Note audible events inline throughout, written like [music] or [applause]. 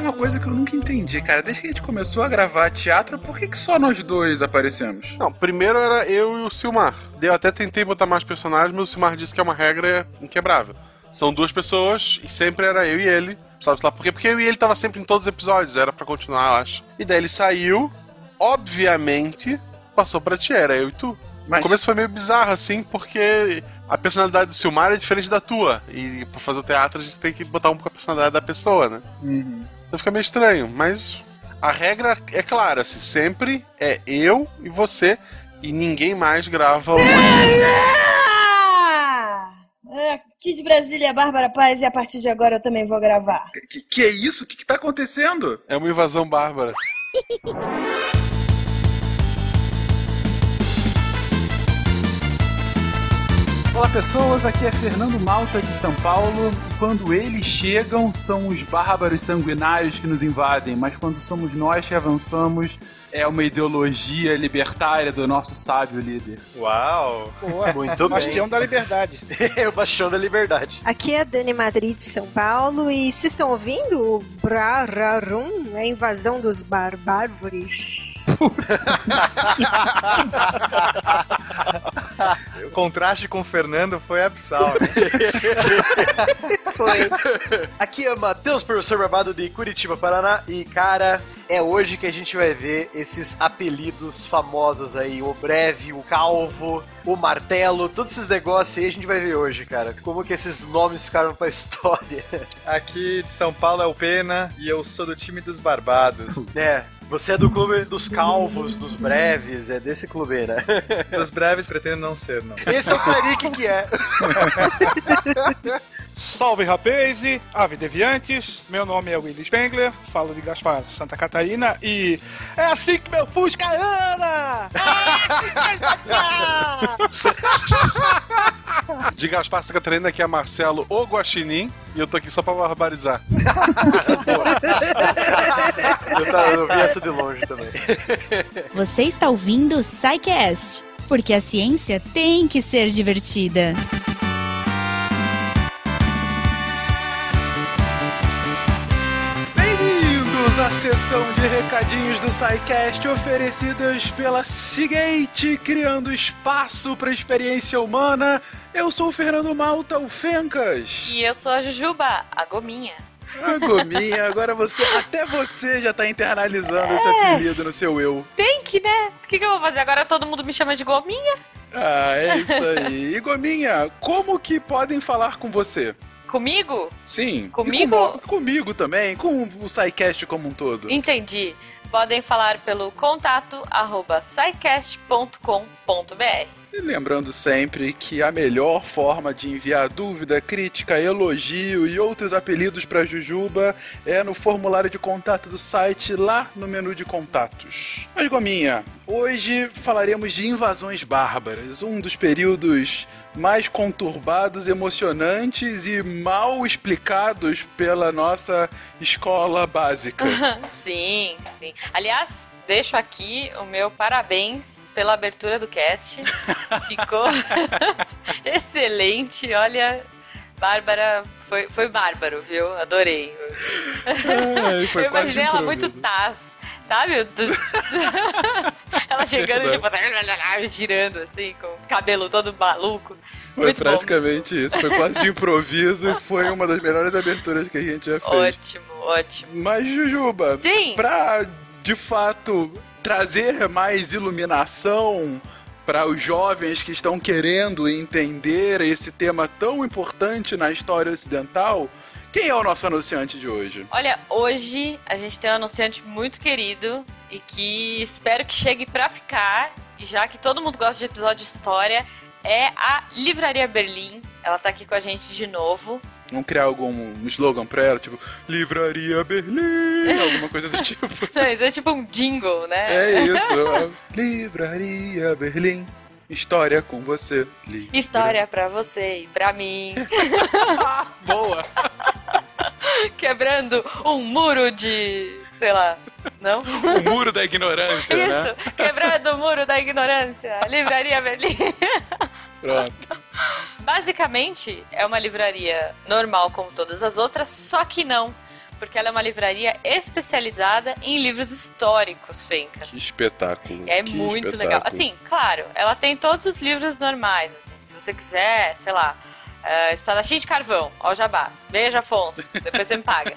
Uma coisa que eu nunca entendi, cara. Desde que a gente começou a gravar teatro, por que, que só nós dois aparecemos? Não, primeiro era eu e o Silmar. Eu até tentei botar mais personagens, mas o Silmar disse que é uma regra inquebrável. São duas pessoas e sempre era eu e ele. Sabe lá por quê? Porque eu e ele tava sempre em todos os episódios, era para continuar, eu acho. E daí ele saiu, obviamente, passou pra ti, era eu e tu. Mas... O começo foi meio bizarro, assim, porque a personalidade do Silmar é diferente da tua. E pra fazer o teatro a gente tem que botar um pouco a personalidade da pessoa, né? Uhum. Então fica meio estranho, mas a regra é clara, assim, sempre é eu e você e ninguém mais grava o é, Aqui de Brasília, Bárbara Paz, e a partir de agora eu também vou gravar. Que, que é isso? O que, que tá acontecendo? É uma invasão bárbara. [laughs] Olá pessoas, aqui é Fernando Malta de São Paulo. Quando eles chegam, são os bárbaros sanguinários que nos invadem, mas quando somos nós que avançamos, é uma ideologia libertária do nosso sábio líder. Uau! Boa. Muito bem. Bastião da Liberdade. [laughs] o Bastião da Liberdade. Aqui é a Dani Madrid de São Paulo e vocês estão ouvindo o Brararum, a invasão dos barbárvores? [laughs] o contraste com o Fernando foi absal. Né? [laughs] Foi. Aqui é Matheus, professor Barbado de Curitiba, Paraná. E, cara, é hoje que a gente vai ver esses apelidos famosos aí. O Breve, o Calvo, o Martelo, todos esses negócios aí a gente vai ver hoje, cara. Como que esses nomes ficaram pra [laughs] história. Aqui de São Paulo é o Pena e eu sou do time dos Barbados. [laughs] É, você é do clube dos calvos, dos breves, é desse clube aí, né? [laughs] Dos breves pretendo não ser, não. Esse é o Tariq que é. Salve rapaz, ave deviantes, meu nome é Willy Spengler, falo de Gaspar, Santa Catarina e é assim que meu Fusca anda! De Gaspar Santa Catarina, aqui é Marcelo O Guaxinim e eu tô aqui só pra barbarizar. [laughs] eu, tá, eu vi essa de longe também. Você está ouvindo o SciCast, porque a ciência tem que ser divertida. Sessão de recadinhos do SciCast oferecidas pela Seagate, criando espaço para experiência humana. Eu sou o Fernando Malta, o Fencas. E eu sou a Jujuba, a Gominha. A Gominha, agora você, até você já tá internalizando esse É. apelido no seu eu. Tem que, né? O que, que eu vou fazer? Agora todo mundo me chama de Gominha? Ah, é isso aí. E Gominha, como que podem falar com você? Comigo? Sim. Comigo? com- comigo também, com o SciCast como um todo. Entendi. Podem falar pelo contato arroba scicast.com.br. E lembrando sempre que a melhor forma de enviar dúvida, crítica, elogio e outros apelidos para Jujuba é no formulário de contato do site lá no menu de contatos. Mas Gominha, hoje falaremos de invasões bárbaras, um dos períodos mais conturbados, emocionantes e mal explicados pela nossa escola básica. [laughs] sim, sim. Aliás, deixo aqui o meu parabéns pela abertura do cast. [laughs] Ficou [laughs] excelente. Olha, Bárbara, foi, foi bárbaro, viu? Adorei. Foi Eu imaginei ela muito taz, sabe? Do- [laughs] ela chegando, tipo, girando assim, com o cabelo todo maluco. Foi muito bom. praticamente isso. Foi quase de improviso e foi uma das melhores aberturas que a gente já fez. Ótimo, ótimo. Mas, Jujuba, Sim. pra de fato trazer mais iluminação para os jovens que estão querendo entender esse tema tão importante na história ocidental, quem é o nosso anunciante de hoje? Olha, hoje a gente tem um anunciante muito querido e que espero que chegue pra ficar. E já que todo mundo gosta de episódio de história, é a Livraria Berlim. Ela tá aqui com a gente de novo. Vamos criar algum slogan pra ela, tipo, Livraria Berlim, alguma coisa do [laughs] tipo. Não, Isso é tipo um jingle, né? É isso. [laughs] Livraria Berlim. História com você. Livra- História pra você e pra mim. [laughs] Boa. Quebrando um muro de. sei lá. Não? O muro da ignorância, né? Isso! Quebrando o muro da ignorância. Livraria Berlim. Pronto. [laughs] Basicamente, é uma livraria normal como todas as outras, só que não. porque ela é uma livraria especializada em livros históricos, Fencas. Que espetáculo. É que muito espetáculo. legal. Assim, claro, ela tem todos os livros normais. assim. se você quiser, sei lá, é, Espadachim de Carvão, ó Jabá. Beijo, Afonso. Depois você me paga.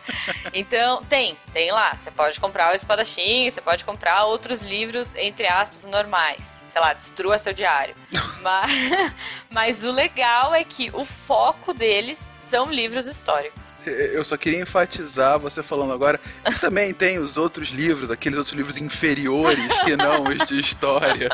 Então, tem, tem lá. Você pode comprar o Espadachim, você pode comprar outros livros, entre aspas, normais. Sei lá, destrua seu diário. [laughs] mas, [laughs] mas o legal é que o foco deles são livros históricos. Eu só queria enfatizar você falando agora que também tem os outros livros, aqueles outros livros inferiores que não os de história.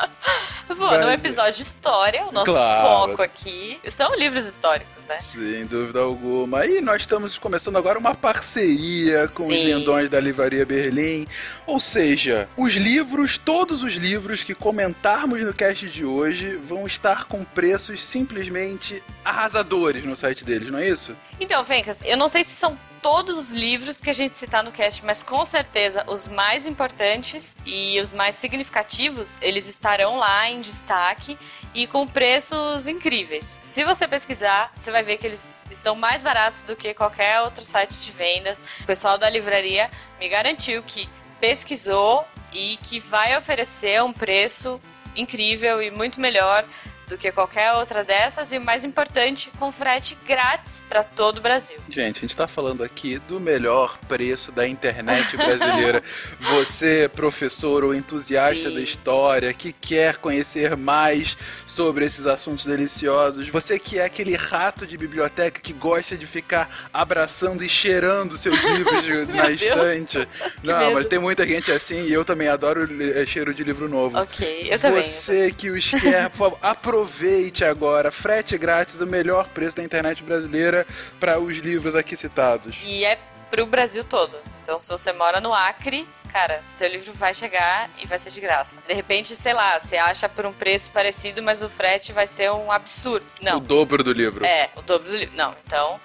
Pô, Mas- no episódio de história, o nosso Claro. foco aqui são livros históricos, né? Sem dúvida alguma. E nós estamos começando agora uma parceria com os Sim. lindões da Livraria Berlim. Ou seja, os livros, todos os livros que comentarmos no cast de hoje vão estar com preços simplesmente arrasadores no site deles, não é isso? Então, Fencas, eu não sei se são todos os livros que a gente citar no cast, mas com certeza os mais importantes e os mais significativos, eles estarão lá em destaque e com preços incríveis. Se você pesquisar, você vai ver que eles estão mais baratos do que qualquer outro site de vendas. O pessoal da livraria me garantiu que pesquisou e que vai oferecer um preço incrível e muito melhor do que qualquer outra dessas e o mais importante, com frete grátis para todo o Brasil. Gente, a gente tá falando aqui do melhor preço da internet brasileira. [laughs] Você, professor ou entusiasta Sim. da história, que quer conhecer mais sobre esses assuntos deliciosos, você que é aquele rato de biblioteca que gosta de ficar abraçando e cheirando seus [laughs] livros na Deus. estante. Não, medo. mas tem muita gente assim e eu também adoro li- cheiro de livro novo. Ok, eu também. Você que os quer, por favor, [laughs] aproveite agora. Frete grátis, o melhor preço da internet brasileira para os livros aqui citados. E é pro Brasil todo. Então, se você mora no Acre, cara, seu livro vai chegar e vai ser de graça. De repente, sei lá, você acha por um preço parecido, mas o frete vai ser um absurdo. O Não. dobro do livro. É, o dobro do livro. Não, então.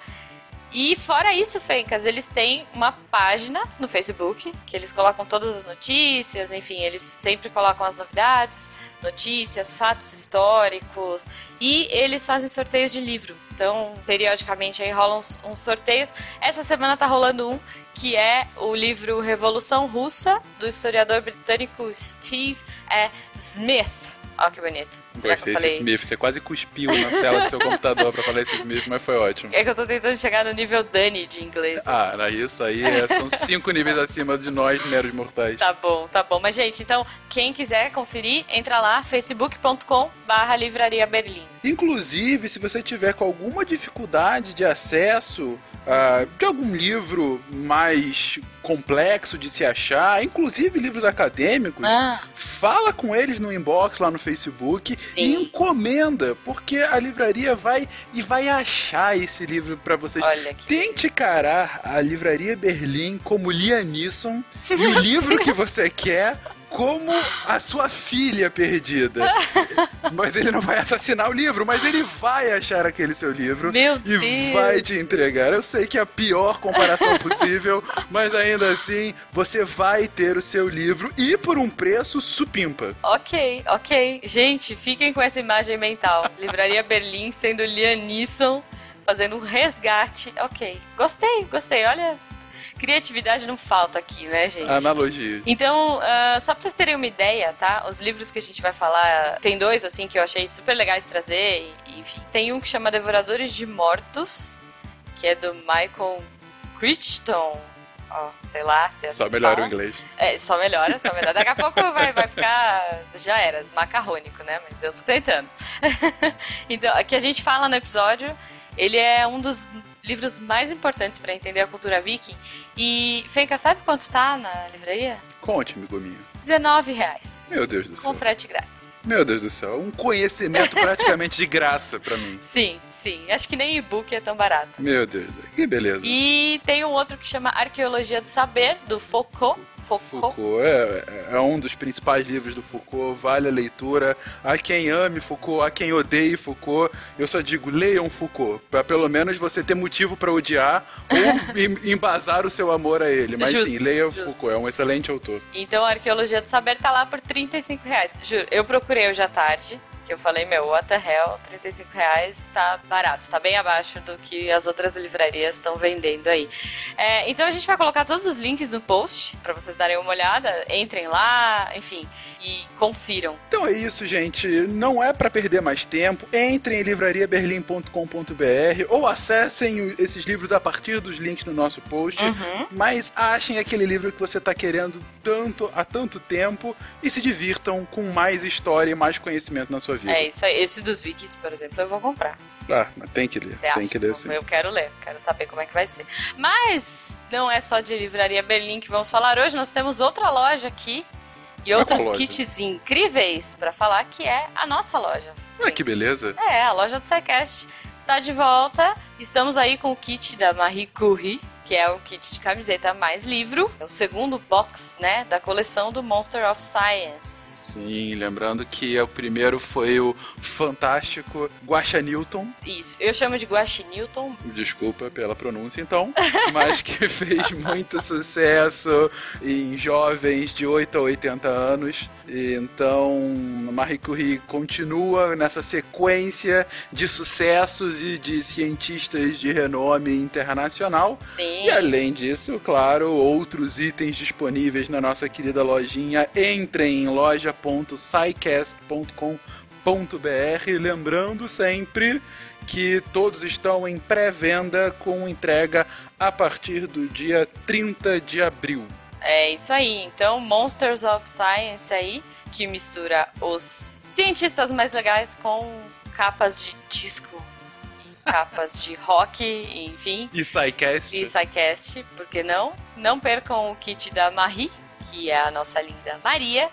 E fora isso, Fencas, eles têm uma página no Facebook que eles colocam todas as notícias, enfim, eles sempre colocam as novidades, notícias, fatos históricos e eles fazem sorteios de livro. Então, periodicamente aí rolam uns, uns sorteios. Essa semana tá rolando um que é o livro Revolução Russa do historiador britânico Steve E. Olha que bonito. Será Gostei desse? Smith. Você quase cuspiu na tela do seu computador pra falar esse Smith, mas foi ótimo. É que eu tô tentando chegar no nível Dani de inglês. assim. Ah, era isso aí. é- são cinco níveis acima de nós, meros mortais. Tá bom, tá bom. Mas, gente, então, quem quiser conferir, entra lá, facebook.com barra livraria Berlim. Inclusive, se você tiver com alguma dificuldade de acesso ah, de algum livro mais complexo de se achar, inclusive livros acadêmicos, Ah, fala com eles no inbox lá no Facebook Sim. e encomenda, porque a livraria vai e vai achar esse livro pra vocês. olha aqui. Tente encarar a livraria Berlim como Lianisson e o [laughs] livro que você quer como a sua filha perdida. [laughs] Mas ele não vai assassinar o livro, mas ele vai achar aquele seu livro Meu e Deus. vai te entregar. Eu sei que é a pior comparação possível, [laughs] mas ainda assim você vai ter o seu livro e por um preço supimpa. Ok, ok. Gente, fiquem com essa imagem mental. Livraria Berlim sendo Liam Neeson fazendo um resgate. Ok. Gostei, gostei. Olha, criatividade não falta aqui, né, gente? Analogia. Então, ah, só pra vocês terem uma ideia, tá? Os livros que a gente vai falar, tem dois, assim, que eu achei super legais de trazer, e, enfim. Tem um que chama Devoradores de Mortos, que é do Michael Crichton. Ó, sei lá se é assim Só melhora o fala. inglês. É, só melhora, só melhora. Daqui a pouco vai, vai ficar, já era, macarrônico, né? Mas eu tô tentando. [laughs] então, o que a gente fala no episódio, ele é um dos livros mais importantes pra entender a cultura viking. E, Fenka, sabe quanto tá na livraria? Conte-me, gominho. 19 reais. Meu Deus do Com céu. frete grátis. Meu Deus do céu. Um conhecimento praticamente de graça pra mim. [laughs] Sim, sim. Acho que nem e-book é tão barato. Meu Deus. Que beleza. E tem um outro que chama Arqueologia do Saber, do Foucault. Foucault. Foucault é, é um dos principais livros do Foucault, vale a leitura. Há quem ame Foucault, há quem odeie Foucault. Eu só digo, leiam Foucault, pra pelo menos você ter motivo pra odiar ou [laughs] em- embasar o seu amor a ele. Mas Justo, sim, leia justo. Foucault, é um excelente autor. Então, a Arqueologia do Saber tá lá por 35 reais. Juro, eu procurei hoje à tarde, Que eu falei, meu, what the hell, 35 reais tá barato, tá bem abaixo do que as outras livrarias estão vendendo aí. É, então a gente vai colocar todos os links no post para vocês darem uma olhada, entrem lá, enfim, e confiram. Então é isso, gente. Não é para perder mais tempo. Entrem em livrariaberlim.com.br ou acessem esses livros a partir dos links no nosso post. Uhum. Mas achem aquele livro que você está querendo tanto há tanto tempo e se divirtam com mais história e mais conhecimento na sua vida. É isso aí. Esse dos Vikings, por exemplo, eu vou comprar. Ah, mas tem que ler. Você tem acha? que ler sim. Eu quero ler, quero saber como é que vai ser. Mas não é só de Livraria Berlim que vamos falar hoje, nós temos outra loja aqui e Qual outros loja? kits incríveis para falar que é a nossa loja. Ah, que beleza. É, a loja do SciCast está de volta. Estamos aí com o kit da Marie Curie, que é o kit de camiseta mais livro. É o segundo box, né, da coleção do Monster of Science. Sim, lembrando que o primeiro foi o fantástico Guaxa Newton. Isso, eu chamo de Guaxi Newton. Desculpa pela pronúncia, então. [laughs] Mas que fez muito sucesso em jovens de 8 a 80 anos. E Então, Marie Curie continua nessa sequência de sucessos e de cientistas de renome internacional. Sim. E além disso, claro, outros itens disponíveis na nossa querida lojinha. Entrem em loja.sicast.com.br. Lembrando sempre que todos estão em pré-venda com entrega a partir do dia 30 de abril. É isso aí. Então, Monsters of Science aí, que mistura os cientistas mais legais com capas de disco e capas de rock, enfim. E SciCast. E SciCast, por que não? Não percam o kit da Marie, que é a nossa linda Maria.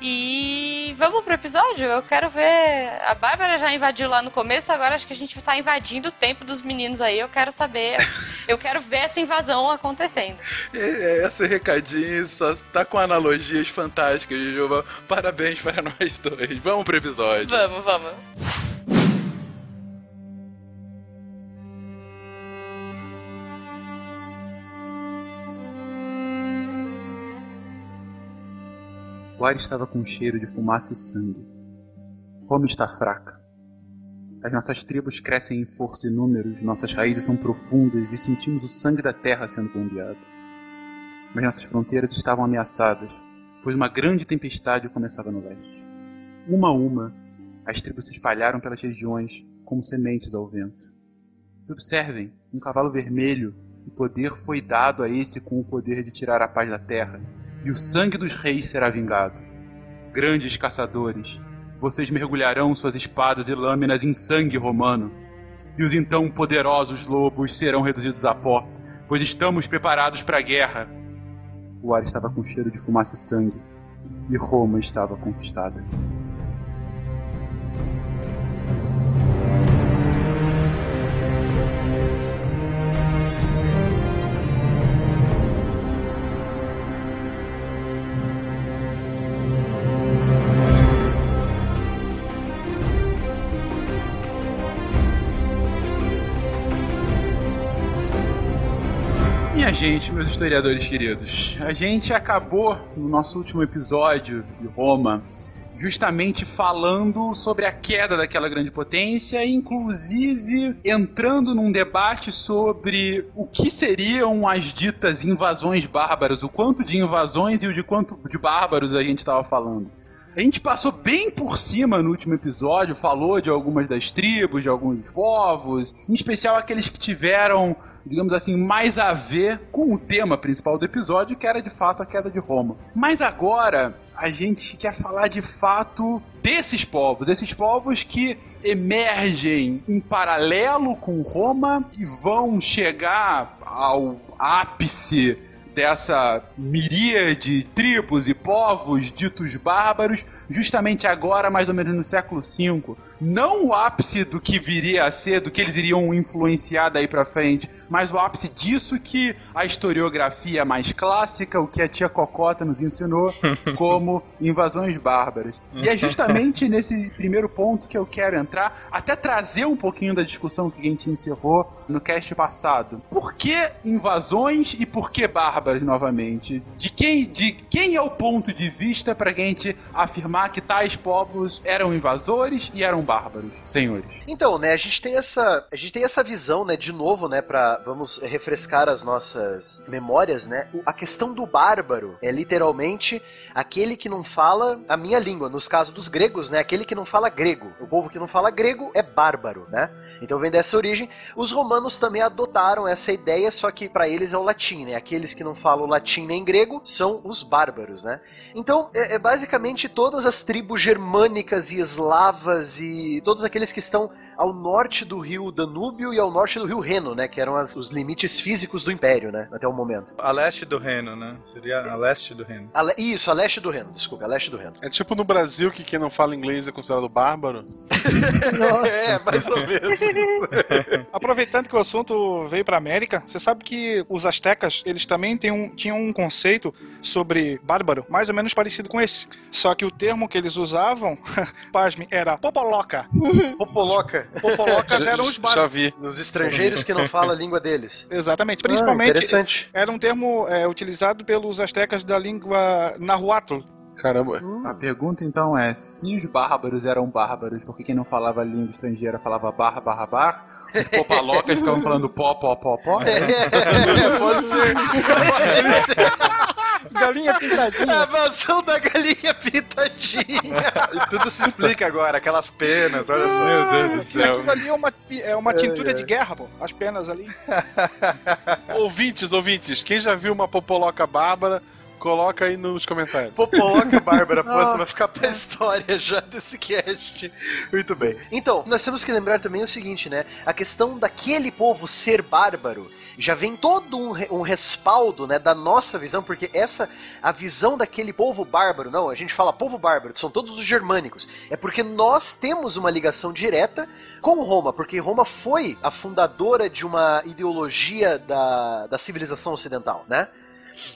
E vamos pro episódio? Eu quero ver. A Bárbara já invadiu lá no começo, agora acho que a gente tá invadindo o tempo dos meninos aí. Eu quero saber. [laughs] eu quero ver essa invasão acontecendo. É, é, Esse recadinho só tá com analogias fantásticas, Jujuba. Parabéns para nós dois. Vamos pro episódio. Vamos, vamos. O ar estava com cheiro de fumaça e sangue. Roma está fraca. As nossas tribos crescem em força e números, nossas raízes são profundas e sentimos o sangue da terra sendo bombeado. Mas nossas fronteiras estavam ameaçadas, pois uma grande tempestade começava no leste. Uma a uma, as tribos se espalharam pelas regiões como sementes ao vento. E observem, um cavalo vermelho, o poder foi dado a esse com o poder de tirar a paz da terra, e o sangue dos reis será vingado. Grandes caçadores, vocês mergulharão suas espadas e lâminas em sangue romano, e os então poderosos lobos serão reduzidos a pó, pois estamos preparados para a guerra. O ar estava com cheiro de fumaça e sangue, e Roma estava conquistada. Gente, meus historiadores queridos, a gente acabou no nosso último episódio de Roma justamente falando sobre a queda daquela grande potência, inclusive entrando num debate sobre o que seriam as ditas invasões bárbaras, o quanto de invasões e o de quanto de bárbaros a gente estava falando. A gente passou bem por cima no último episódio, falou de algumas das tribos, de alguns povos, em especial aqueles que tiveram, digamos assim, mais a ver com o tema principal do episódio, que era de fato a queda de Roma. Mas agora a gente quer falar de fato desses povos, esses povos que emergem em paralelo com Roma e vão chegar ao ápice dessa miríade de tribos e povos ditos bárbaros, justamente agora, mais ou menos no século V. Não o ápice do que viria a ser, do que eles iriam influenciar daí pra frente, mas o ápice disso que a historiografia mais clássica, o que a tia Cocota nos ensinou, [laughs] como invasões bárbaras. E é justamente [laughs] nesse primeiro ponto que eu quero entrar, até trazer um pouquinho da discussão que a gente encerrou no cast passado. Por que invasões e por que bárbaros? Novamente. De quem, de quem é o ponto de vista pra gente afirmar que tais povos eram invasores e eram bárbaros, senhores? Então, né, a gente tem essa, a gente tem essa visão, né, de novo, né, para vamos refrescar as nossas memórias, né? A questão do bárbaro é literalmente aquele que não fala a minha língua, nos casos dos gregos, né, aquele que não fala grego. O povo que não fala grego é bárbaro, né? Então vem dessa origem. Os romanos também adotaram essa ideia, só que para eles é o latim, né? Aqueles que não falam latim nem grego são os bárbaros, né? Então, é, é basicamente todas as tribos germânicas e eslavas e todos aqueles que estão ao norte do rio Danúbio e ao norte do rio Reno, né? Que eram as- os limites físicos do império, né? Até o momento. A leste do Reno, né? Seria a leste do Reno. A le- Isso, a leste do Reno, desculpa, a leste do Reno. É tipo no Brasil que quem não fala inglês é considerado bárbaro. [laughs] É, mais ou menos. [laughs] Aproveitando que o assunto veio pra América, você sabe que os astecas, eles também têm um, tinham um conceito sobre bárbaro, mais ou menos parecido com esse. Só que o termo que eles usavam, [laughs] pasme, era popoloca. Popoloca. Popolocas eram os Já bárbaros. vi. Nos estrangeiros que não [laughs] falam a língua deles. Exatamente. Ah, Principalmente, interessante. era um termo é, utilizado pelos astecas da língua nahuatl. Caramba. A pergunta então é: se os bárbaros eram bárbaros, porque quem não falava língua estrangeira falava barra, barra, barra, os popalocas ficavam falando pó, pó, pó, pó? [laughs] É, pode ser. [laughs] Pode ser. Galinha É a pintadinha. mansão da galinha pintadinha. [laughs] E tudo se explica agora, aquelas penas, olha só. Meu Deus do céu. Aquilo ali é uma, é uma tintura de guerra, pô. As penas ali. [laughs] ouvintes, ouvintes, quem já viu uma popoloca bárbara, coloca aí nos comentários. Popoloca Bárbara, pô, você vai ficar pra história já desse cast. Muito bem. Então, nós temos que lembrar também o seguinte, né? A questão daquele povo ser bárbaro já vem todo um, um respaldo, né, da nossa visão, porque essa, a visão daquele povo bárbaro, não, a gente fala povo bárbaro, são todos os germânicos, é porque nós temos uma ligação direta com Roma, porque Roma foi a fundadora de uma ideologia da, da civilização ocidental, né?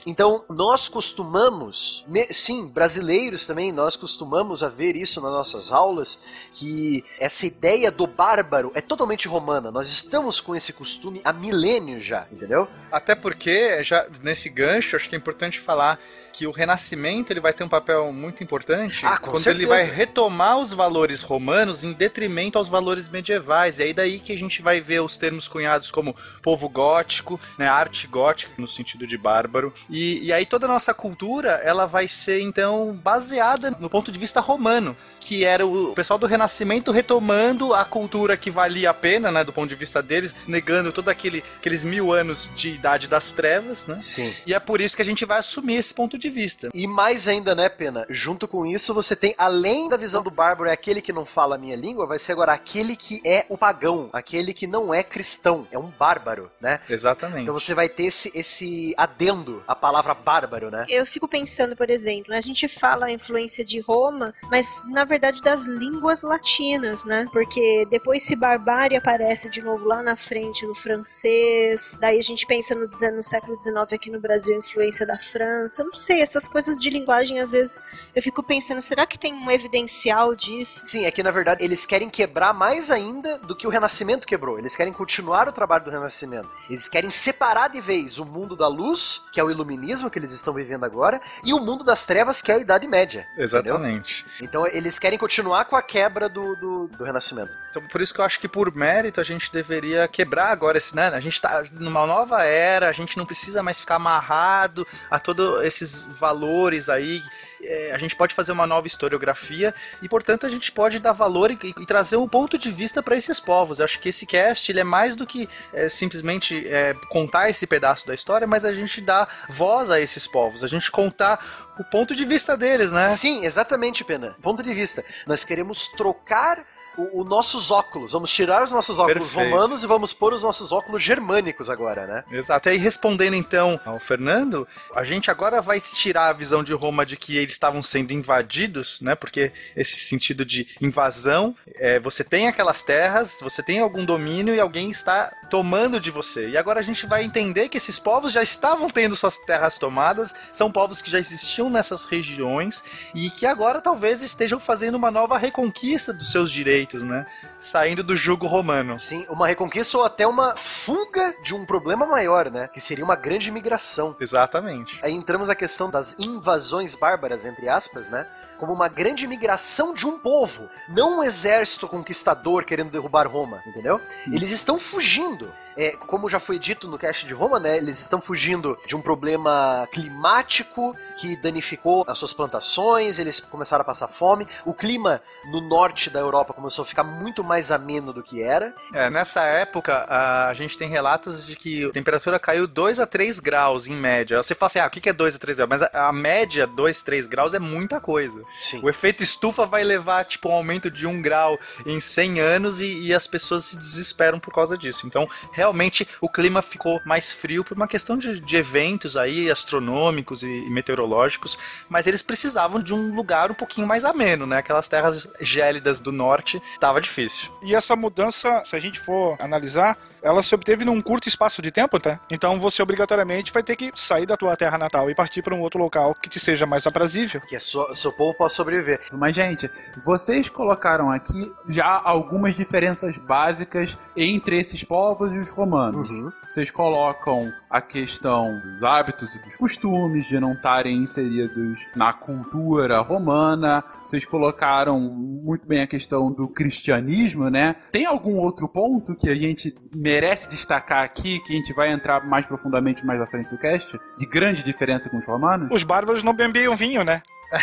Então, nós costumamos, sim, brasileiros também, nós costumamos a ver isso nas nossas aulas, que essa ideia do bárbaro é totalmente romana. Nós estamos com esse costume há milênios já, entendeu? Até porque, já nesse gancho, acho que é importante falar que o Renascimento ele vai ter um papel muito importante Ah, quando certeza. ele vai retomar os valores romanos em detrimento aos valores medievais. E aí daí que a gente vai ver os termos cunhados como povo gótico, né, arte gótica no sentido de bárbaro. E, e aí toda a nossa cultura ela vai ser então baseada no ponto de vista romano, que era o pessoal do Renascimento retomando a cultura que valia a pena, né, do ponto de vista deles, negando todos aquele, aqueles mil anos de idade das trevas, né? Sim. E é por isso que a gente vai assumir esse ponto de vista. E mais ainda, né, Pena? Junto com isso, você tem, além da visão do bárbaro, é aquele que não fala a minha língua, vai ser agora aquele que é o pagão, aquele que não é cristão, é um bárbaro, né? Exatamente. Então você vai ter esse, esse adendo à palavra bárbaro, né? Eu fico pensando, por exemplo, a gente fala a influência de Roma, mas na verdade das línguas latinas, né? Porque depois se barbárie aparece de novo lá na frente no francês, daí a gente pensa no, no século XIX aqui no Brasil, a influência da França. Eu não sei, essas coisas de linguagem, às vezes eu fico pensando, será que tem um evidencial disso? Sim, é que na verdade eles querem quebrar mais ainda do que o Renascimento quebrou. Eles querem continuar o trabalho do Renascimento. Eles querem separar de vez o mundo da luz, que é o iluminismo que eles estão vivendo agora, e o mundo das trevas, que é a Idade Média. Exatamente. Então eles querem continuar com a quebra do, do, do Renascimento. Então, por isso que eu acho que por mérito a gente deveria quebrar agora esse, né? A gente tá numa nova era, a gente não precisa mais ficar amarrado a todos esses valores aí. É, a gente pode fazer uma nova historiografia e, portanto, a gente pode dar valor e, e trazer um ponto de vista para esses povos. Eu acho que esse cast ele é mais do que é, simplesmente é, contar esse pedaço da história, mas a gente dá voz a esses povos, a gente contar o ponto de vista deles, né? Sim, exatamente, Pena. Ponto de vista. Nós queremos trocar os nossos óculos. Vamos tirar os nossos óculos Perfeito. romanos e vamos pôr os nossos óculos germânicos agora, né? Exato. E aí, respondendo então ao Fernando, a gente agora vai tirar a visão de Roma de que eles estavam sendo invadidos, né? Porque esse sentido de invasão, é, você tem aquelas terras, você tem algum domínio e alguém está tomando de você. E agora a gente vai entender que esses povos já estavam tendo suas terras tomadas, são povos que já existiam nessas regiões e que agora talvez estejam fazendo uma nova reconquista dos seus direitos né? Saindo do jugo romano. Sim, uma reconquista ou até uma fuga de um problema maior, né? Que seria uma grande migração. Exatamente. Aí entramos na questão das invasões bárbaras, entre aspas, né? Como uma grande migração de um povo, não um exército conquistador querendo derrubar Roma, entendeu? Eles estão fugindo. É, como já foi dito no cast de Roma, né? Eles estão fugindo de um problema climático que danificou as suas plantações, eles começaram a passar fome. O clima no norte da Europa começou a ficar muito mais ameno do que era. É, nessa época, a gente tem relatos de que a temperatura caiu 2 a 3 graus em média. Você fala assim, ah, o que é 2 a 3 graus? Mas a, média, 2, 3 graus é muita coisa. Sim. O efeito estufa vai levar, tipo, um aumento de 1 grau em 100 anos e, e as pessoas se desesperam por causa disso. Então, realmente, o clima ficou mais frio por uma questão de, de eventos aí, astronômicos e, e meteorológicos, mas eles precisavam de um lugar um pouquinho mais ameno, né? Aquelas terras gélidas do norte, tava difícil. E essa mudança, se a gente for analisar, ela se obteve num curto espaço de tempo, tá? Então você obrigatoriamente vai ter que sair da tua terra natal e partir para um outro local que te seja mais aprazível. Que sua- seu povo possa sobreviver. Mas, gente, vocês colocaram aqui já algumas diferenças básicas entre esses povos e os romanos. Vocês colocam a questão dos hábitos e dos costumes, de não estarem inseridos na cultura romana. Vocês colocaram muito bem a questão do cristianismo, né? Tem algum outro ponto que a gente merece destacar aqui, que a gente vai entrar mais profundamente mais à frente do cast, de grande diferença com os romanos? Os bárbaros não bebiam vinho, né? [laughs]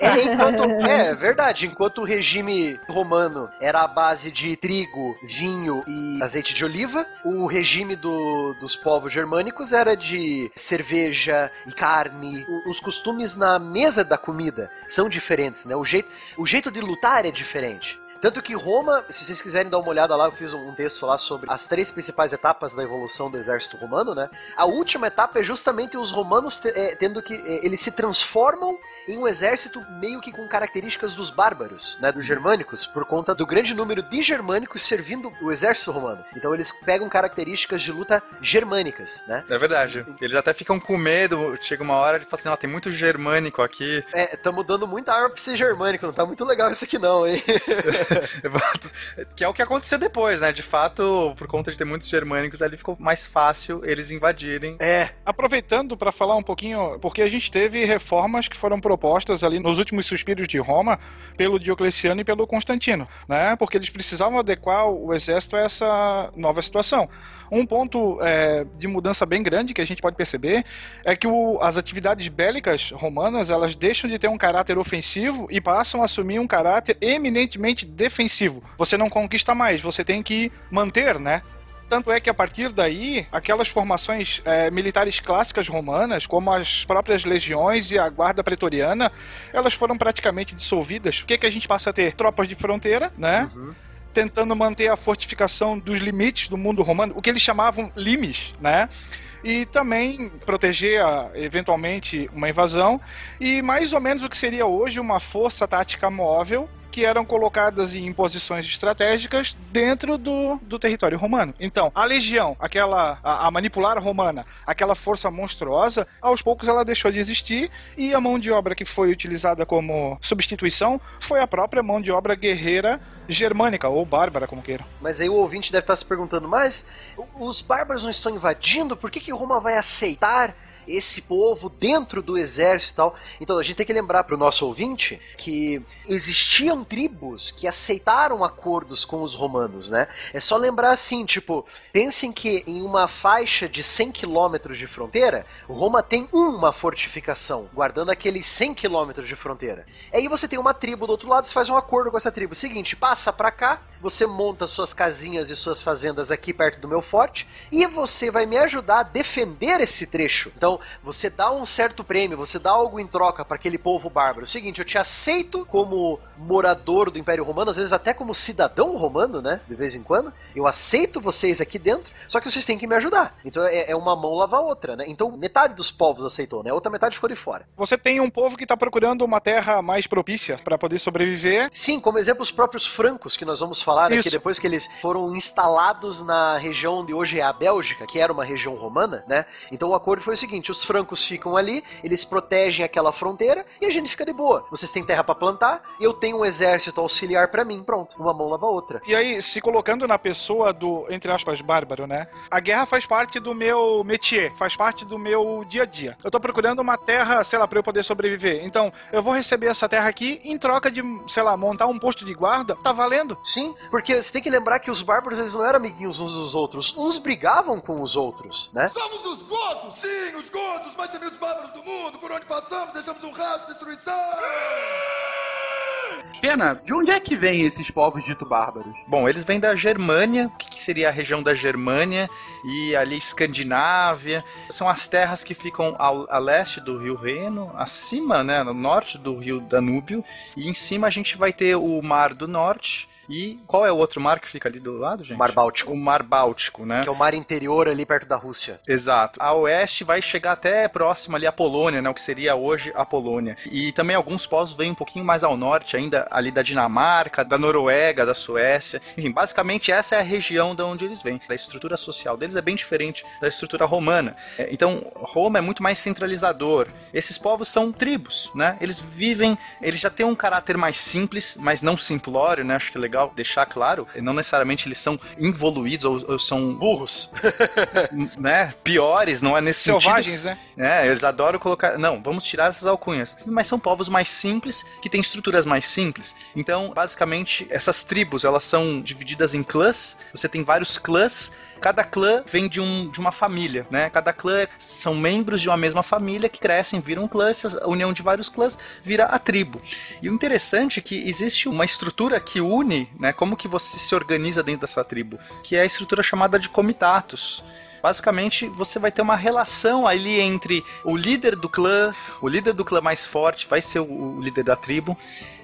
É, enquanto, é verdade, enquanto o regime romano era a base de trigo, vinho e azeite de oliva, o regime do- dos povos germânicos era de cerveja e carne. Os costumes na mesa da comida são diferentes, né? O jeito, o jeito de lutar é diferente. Tanto que Roma, se vocês quiserem dar uma olhada lá, eu fiz um texto lá sobre as três principais etapas da evolução do exército romano, né? A última etapa é justamente os romanos eh, tendo que. eh, eles se transformam em um exército meio que com características dos bárbaros, né? Dos germânicos, por conta do grande número de germânicos servindo o exército romano. Então eles pegam características de luta germânicas, né? É verdade. Eles até ficam com medo, chega uma hora de falar assim, ó, tem muito germânico aqui. É, tamo dando muita arma pra ser germânico, não tá muito legal isso aqui não, hein? [laughs] que é o que aconteceu depois, né? De fato, por conta de ter muitos germânicos, ali ficou mais fácil eles invadirem. É, Aproveitando para falar um pouquinho, porque a gente teve reformas que foram propostas ali nos últimos suspiros de Roma pelo Diocleciano e pelo Constantino, né? Porque eles precisavam adequar o exército a essa nova situação. Um ponto é, de mudança bem grande que a gente pode perceber é que o- as atividades bélicas romanas elas deixam de ter um caráter ofensivo e passam a assumir um caráter eminentemente defensivo. Você não conquista mais, você tem que manter, né? Tanto é que a partir daí, aquelas formações eh, militares clássicas romanas, como as próprias legiões e a guarda pretoriana, elas foram praticamente dissolvidas. O que, que a gente passa a ter? Tropas de fronteira, né? Tentando manter a fortificação dos limites do mundo romano, o que eles chamavam limes, né? E também proteger a, eventualmente uma invasão e mais ou menos o que seria hoje uma força tática móvel que eram colocadas em posições estratégicas dentro do, do território romano. Então, a legião, aquela a, a manipular romana, aquela força monstruosa, aos poucos ela deixou de existir e a mão de obra que foi utilizada como substituição foi a própria mão de obra guerreira germânica ou bárbara, como queiram. Mas aí o ouvinte deve estar se perguntando, mas os bárbaros não estão invadindo? Por que, que Roma vai aceitar esse povo dentro do exército e tal? Então a gente tem que lembrar para o nosso ouvinte que existiam tribos que aceitaram acordos com os romanos, né? É só lembrar assim, tipo, pensem que em uma faixa de 100 quilômetros de fronteira, Roma tem uma fortificação, guardando aqueles 100 quilômetros de fronteira. Aí você tem uma tribo do outro lado, você faz um acordo com essa tribo. Seguinte, passa pra cá, você monta suas casinhas e suas fazendas aqui perto do meu forte, e você vai me ajudar a defender esse trecho. Então, você dá um certo prêmio, você dá algo em troca para aquele povo bárbaro. Seguinte, eu te aceito como morador do Império Romano, às vezes até como cidadão romano, né? De vez em quando. Eu aceito vocês aqui dentro, só que vocês têm que me ajudar. Então é, é uma mão lavar a outra, né? Então metade dos povos aceitou, né? A outra metade ficou de fora. Você tem um povo que está procurando uma terra mais propícia para poder sobreviver. Sim, como exemplo, os próprios francos que nós vamos falar falaram, Isso. que depois que eles foram instalados na região onde hoje é a Bélgica, que era uma região romana, né? Então o acordo foi o seguinte: os francos ficam ali, eles protegem aquela fronteira e a gente fica de boa. Vocês têm terra pra plantar, eu tenho um exército auxiliar pra mim, pronto. Uma mão lava a outra. E aí, se colocando na pessoa do, entre aspas, bárbaro, né? A guerra faz parte do meu métier, faz parte do meu dia a dia. Eu tô procurando uma terra, sei lá, pra eu poder sobreviver. Então, eu vou receber essa terra aqui em troca de, sei lá, montar um posto de guarda. Tá valendo? Sim, porque você tem que lembrar que os bárbaros eles não eram amiguinhos uns dos outros, uns brigavam com os outros, né? Somos os godos, sim, os godos, os mais temidos bárbaros do mundo. Por onde passamos, deixamos um rastro de destruição. Pena, de onde é que vêm esses povos dito bárbaros? Bom, eles vêm da Germânia, o que que seria a região da Germânia e ali Escandinávia. São as terras que ficam ao, a leste do rio Reno, acima, né, no norte do rio Danúbio, e em cima a gente vai ter o Mar do Norte. E qual é o outro mar que fica ali do lado, gente? Mar Báltico. O Mar Báltico, né? Que é o mar interior ali perto da Rússia. Exato. A oeste vai chegar até próximo ali à Polônia, né? O que seria hoje a Polônia. E também alguns povos vêm um pouquinho mais ao norte, ainda ali da Dinamarca, da Noruega, da Suécia. Enfim, basicamente essa é a região de onde eles vêm. A estrutura social deles é bem diferente da estrutura romana. É, Então, Roma é muito mais centralizador. Esses povos são tribos, né? Eles vivem, eles já têm um caráter mais simples, mas não simplório, né? Acho que é legal deixar claro. Não necessariamente eles são involuídos ou, ou são Burros. [laughs] né, piores, não é nesse sentido. Selvagens, né? É, eles adoram colocar. Não, vamos tirar essas alcunhas. Mas são povos mais simples, que têm estruturas mais simples. Então, basicamente, essas tribos, elas são divididas em clãs. Você tem vários clãs. Cada clã vem de, um, de uma família, né? Cada clã são membros de uma mesma família que crescem, viram clã. Essa união de vários clãs vira a tribo. E o interessante é que existe uma estrutura que une, né? Como que você se organiza dentro dessa tribo, que é a estrutura chamada de comitatus. Basicamente, você vai ter uma relação ali entre o líder do clã, o líder do clã mais forte vai ser o líder da tribo,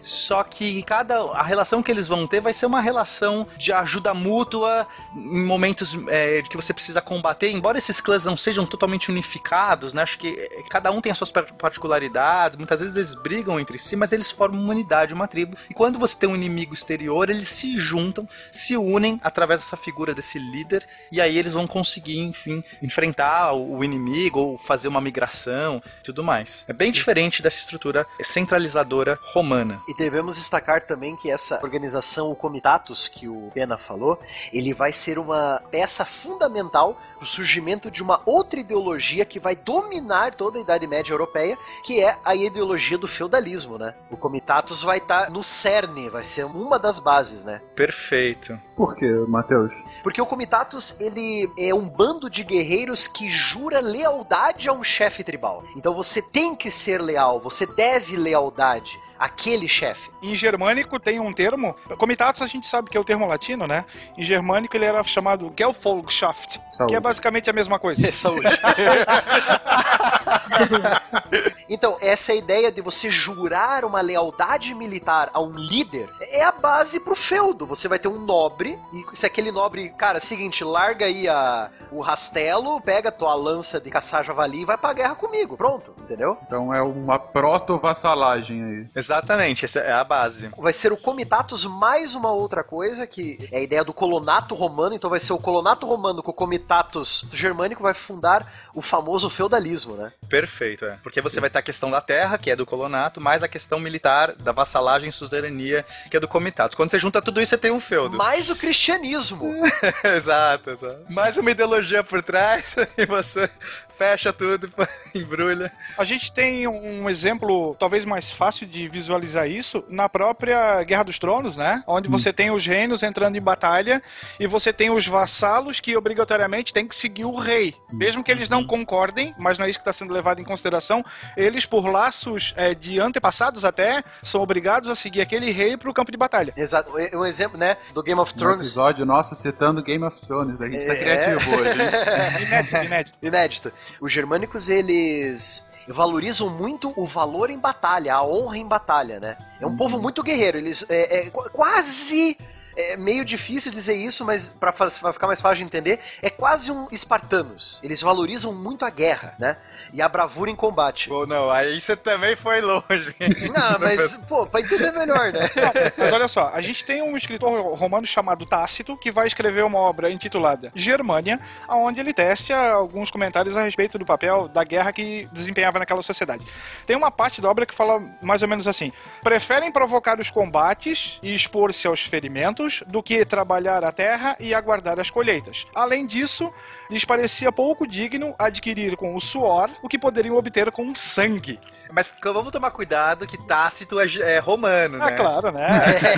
só que cada a relação que eles vão ter vai ser uma relação de ajuda mútua em momentos é, de que você precisa combater. Embora esses clãs não sejam totalmente unificados, né? Acho que é, cada um tem as suas par- particularidades. Muitas vezes eles brigam entre si, mas eles formam uma unidade, uma tribo. E quando você tem um inimigo exterior, eles se juntam, se unem através dessa figura desse líder e aí eles vão conseguir, enfim, enfrentar o o inimigo ou fazer uma migração, tudo mais. É bem diferente dessa estrutura centralizadora romana. E devemos destacar também que essa organização, o Comitatus, que o Pena falou, ele vai ser uma peça fundamental o surgimento de uma outra ideologia que vai dominar toda a Idade Média Europeia, que é a ideologia do feudalismo, né? O Comitatus vai estar no cerne, vai ser uma das bases, né? Perfeito. Por quê, Matheus? Porque o Comitatus, ele é um bando de guerreiros que jura lealdade a um chefe tribal. Então você tem que ser leal, você deve lealdade àquele chefe. Em germânico tem um termo, comitatus a gente sabe que é o termo latino, né? Em germânico ele era chamado Gefolgschaft, Saúde. que é basicamente a mesma coisa. Saúde. [laughs] [laughs] então, essa ideia de você jurar uma lealdade militar a um líder é a base pro feudo. Você vai ter um nobre, e se aquele nobre, cara, seguinte, larga aí a, o rastelo, pega a tua lança de caçar javali e vai pra guerra comigo. Pronto, entendeu? Então é uma proto-vassalagem aí. Exatamente, essa é a base. Vai ser o comitatus mais uma outra coisa, que é a ideia do colonato romano. Então vai ser o colonato romano com o comitatus germânico vai fundar o famoso feudalismo, né? Perfeito, é. Porque você vai ter a questão da terra, que é do colonato, mais a questão militar, da vassalagem e suzerania, que é do comitatus. Quando você junta tudo isso, você tem um feudo. Mais o cristianismo. [laughs] exato, exato. Mais uma ideologia por trás, [laughs] e você fecha tudo, [laughs] embrulha. A gente tem um exemplo talvez mais fácil de visualizar isso na própria Guerra dos Tronos, né? Onde você tem os reinos entrando em batalha e você tem os vassalos que obrigatoriamente têm que seguir o rei. Mesmo que eles não concordem, mas não é isso que está sendo levado em consideração, eles, por laços é, de antepassados até, são obrigados a seguir aquele rei para o campo de batalha. Exato. Um exemplo, né, do Game of Um Thrones. episódio nosso citando Game of Thrones. A gente tá É. criativo hoje, hein? [laughs] Inédito, inédito. Inédito. Os germânicos, eles valorizam muito o valor em batalha, a honra em batalha, né? É um povo muito guerreiro. Eles é, é qu- quase é meio difícil dizer isso, mas pra ficar mais fácil de entender, é quase um espartanos. Eles valorizam muito a guerra, né? E a bravura em combate. Pô, não, aí você também foi longe. [laughs] Não, mas, pô, pra entender melhor, né? Mas olha só, a gente tem um escritor romano chamado Tácito que vai escrever uma obra intitulada Germânia, onde ele testa alguns comentários a respeito do papel da guerra que desempenhava naquela sociedade. Tem uma parte da obra que fala mais ou menos assim: preferem provocar os combates e expor-se aos ferimentos do que trabalhar a terra e aguardar as colheitas. Além disso, lhes parecia pouco digno adquirir com o suor o que poderiam obter com o sangue. Mas vamos tomar cuidado que Tácito é, é romano, Ah, né? claro, né?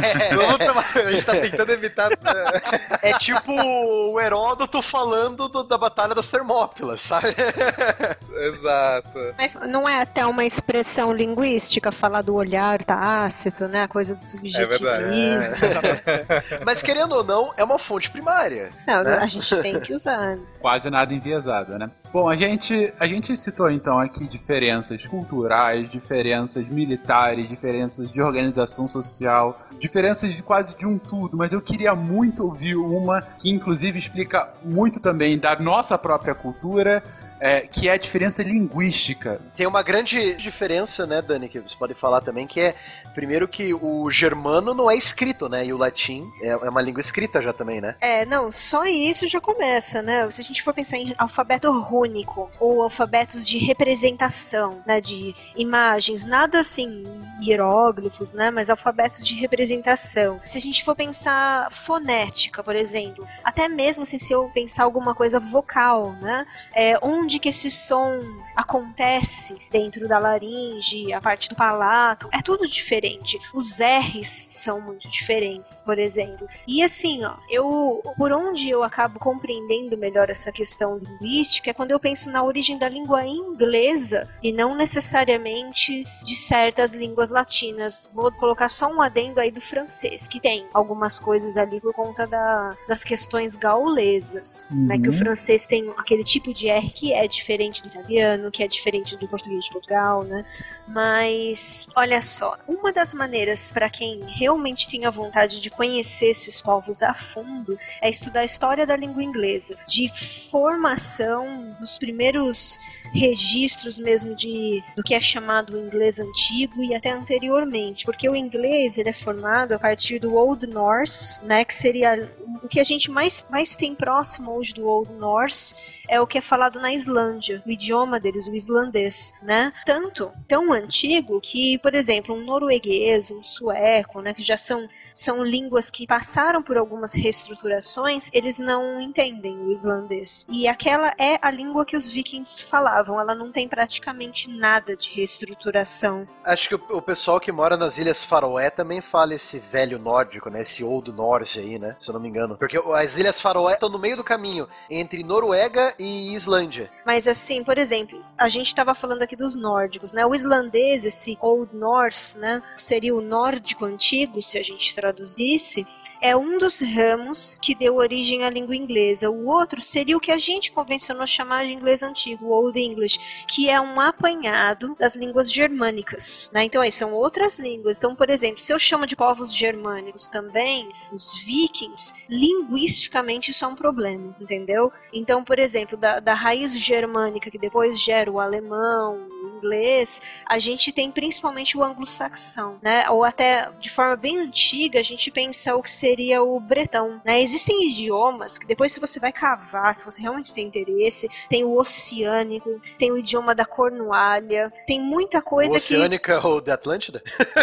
[laughs] Vamos tomar, a gente tá tentando evitar. É tipo o Heródoto falando do- da Batalha das Termópilas, sabe? [laughs] Exato. Mas não é até uma expressão linguística falar do olhar tácito, né? A coisa do subjetivismo. [laughs] Mas querendo ou não, é uma fonte primária. Não, né? a gente tem que usar. Quase nada enviesado, né? Bom, a gente, a gente citou então aqui diferenças culturais, diferenças militares, diferenças de organização social, diferenças de quase de um tudo, mas eu queria muito ouvir uma que inclusive explica muito também da nossa própria cultura, é, que é a diferença linguística. Tem uma grande diferença, né, Dani, que você pode falar também, que é, primeiro que o germano não é escrito, né, e o latim é, é uma língua escrita já também, né? É, não, só isso já começa, né? Se a gente for pensar em alfabeto rúnico ou alfabetos de representação, né, de imagens, nada assim hieróglifos, né, mas alfabetos de representação. Se a gente for pensar fonética, por exemplo, até mesmo assim, se eu pensar alguma coisa vocal, né, é, onde que esse som acontece dentro da laringe, a parte do palato, é tudo diferente. Os R's são muito diferentes, por exemplo. E assim, ó, eu por onde eu acabo compreendendo melhor essa questão linguística é quando eu penso na origem da língua inglesa e não necessariamente de certas línguas latinas. Vou colocar só um adendo aí do francês, que tem algumas coisas ali por conta da- das questões gaulesas, né? Que o Uhum. francês tem aquele tipo de R que é diferente do italiano, que é diferente do português de Portugal, né? Mas olha só, uma das maneiras para quem realmente tem a vontade de conhecer esses povos a fundo é estudar a história da língua inglesa, de formação dos primeiros registros mesmo de do que é chamado o inglês antigo e até anteriormente, porque o inglês ele é formado a partir do Old Norse, né, que seria o que a gente mais, mais tem próximo hoje do Old Norse é o que é falado na Islândia, o idioma deles, o islandês, né? Tanto tão antigo que, por exemplo, um norueguês, um sueco, né, que já são são línguas que passaram por algumas reestruturações, eles não entendem o islandês. E aquela é a língua que os vikings falavam, ela não tem praticamente nada de reestruturação. Acho que o, o pessoal que mora nas Ilhas Faroé também fala esse velho nórdico, né, esse Old Norse aí, né, se eu não me engano. Porque as Ilhas Faroé estão no meio do caminho entre Noruega e Islândia. Mas assim, por exemplo, a gente estava falando aqui dos nórdicos, né? O islandês, esse Old Norse, né? Seria o nórdico antigo, se a gente traduzisse. É um dos ramos que deu origem à língua inglesa. O outro seria o que a gente convencionou chamar de inglês antigo, Old English, que é um apanhado das línguas germânicas. Né? Então, aí são outras línguas. Então, por exemplo, se eu chamo de povos germânicos também, os vikings, linguisticamente isso é um problema, entendeu? Então, por exemplo, da, da raiz germânica que depois gera o alemão, o inglês, a gente tem principalmente o anglo-saxão, né? Ou até de forma bem antiga, a gente pensa o que seria o bretão, né? Existem idiomas que depois se você vai cavar, se você realmente tem interesse, tem o oceânico, tem o idioma da Cornualha, tem muita coisa o que Oceânica ou da Atlântida? [laughs]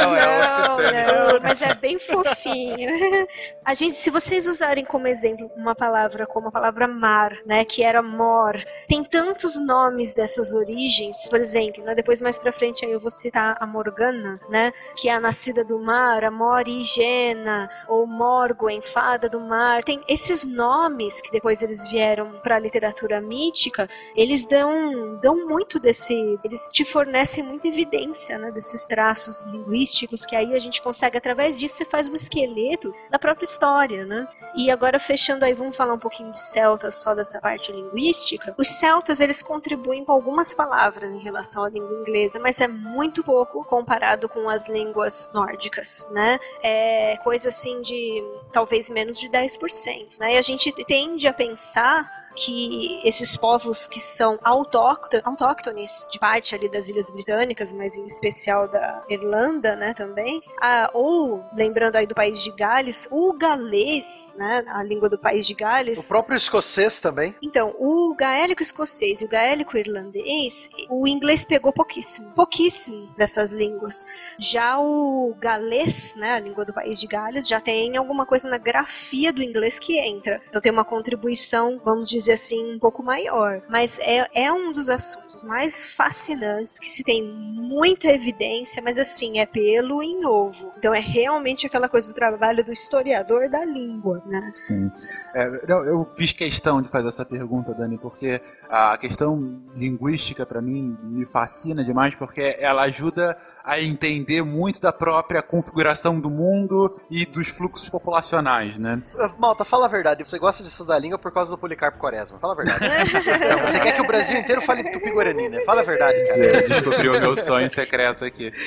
Não, é o não, mas é bem fofinho. [laughs] A gente, se vocês usarem como exemplo uma palavra como a palavra mar, né, que era mor, tem tantos nomes dessas origens, por exemplo, né, depois mais pra frente aí eu vou citar a Morgana, né, que é a nascida do mar, a Morigena, ou Morgoen, fada do mar. Tem esses nomes que depois eles vieram pra literatura mítica, eles dão, dão muito desse, eles te fornecem muita evidência, né, desses traços linguísticos que aí a gente consegue através disso você faz um esqueleto da própria história, né? E agora fechando aí, vamos falar um pouquinho de celtas só dessa parte linguística. Os celtas eles contribuem com algumas palavras. em relação à língua inglesa, mas é muito pouco comparado com as línguas nórdicas, né? É coisa assim de talvez menos de 10%, né? E a gente tende a pensar que esses povos que são autóctones, de parte ali das Ilhas Britânicas, mas em especial da Irlanda, né, também, ah, ou lembrando aí do país de Gales, o galês, né, a língua do país de Gales. O próprio escocês também. Então, o gaélico escocês e o gaélico irlandês, o inglês pegou pouquíssimo, pouquíssimo dessas línguas. Já o galês, né, a língua do país de Gales, já tem alguma coisa na grafia do inglês que entra. Então tem uma contribuição, vamos dizer assim, um pouco maior. Mas é, é um dos assuntos mais fascinantes que se tem muita evidência, mas assim, é pelo em ovo. Então é realmente aquela coisa do trabalho do historiador da língua, né? Sim. É, eu fiz questão de fazer essa pergunta, Dani, porque a questão linguística para mim me fascina demais, porque ela ajuda a entender muito da própria configuração do mundo e dos fluxos populacionais, né? Malta, fala a verdade. Você gosta de estudar língua por causa do Policarpo Quaresma. Fala a verdade. [laughs] Não, você quer que o Brasil inteiro fale tupi-guarani, né? Fala a verdade, cara. É, Descobriu o meu sonho secreto aqui. [laughs]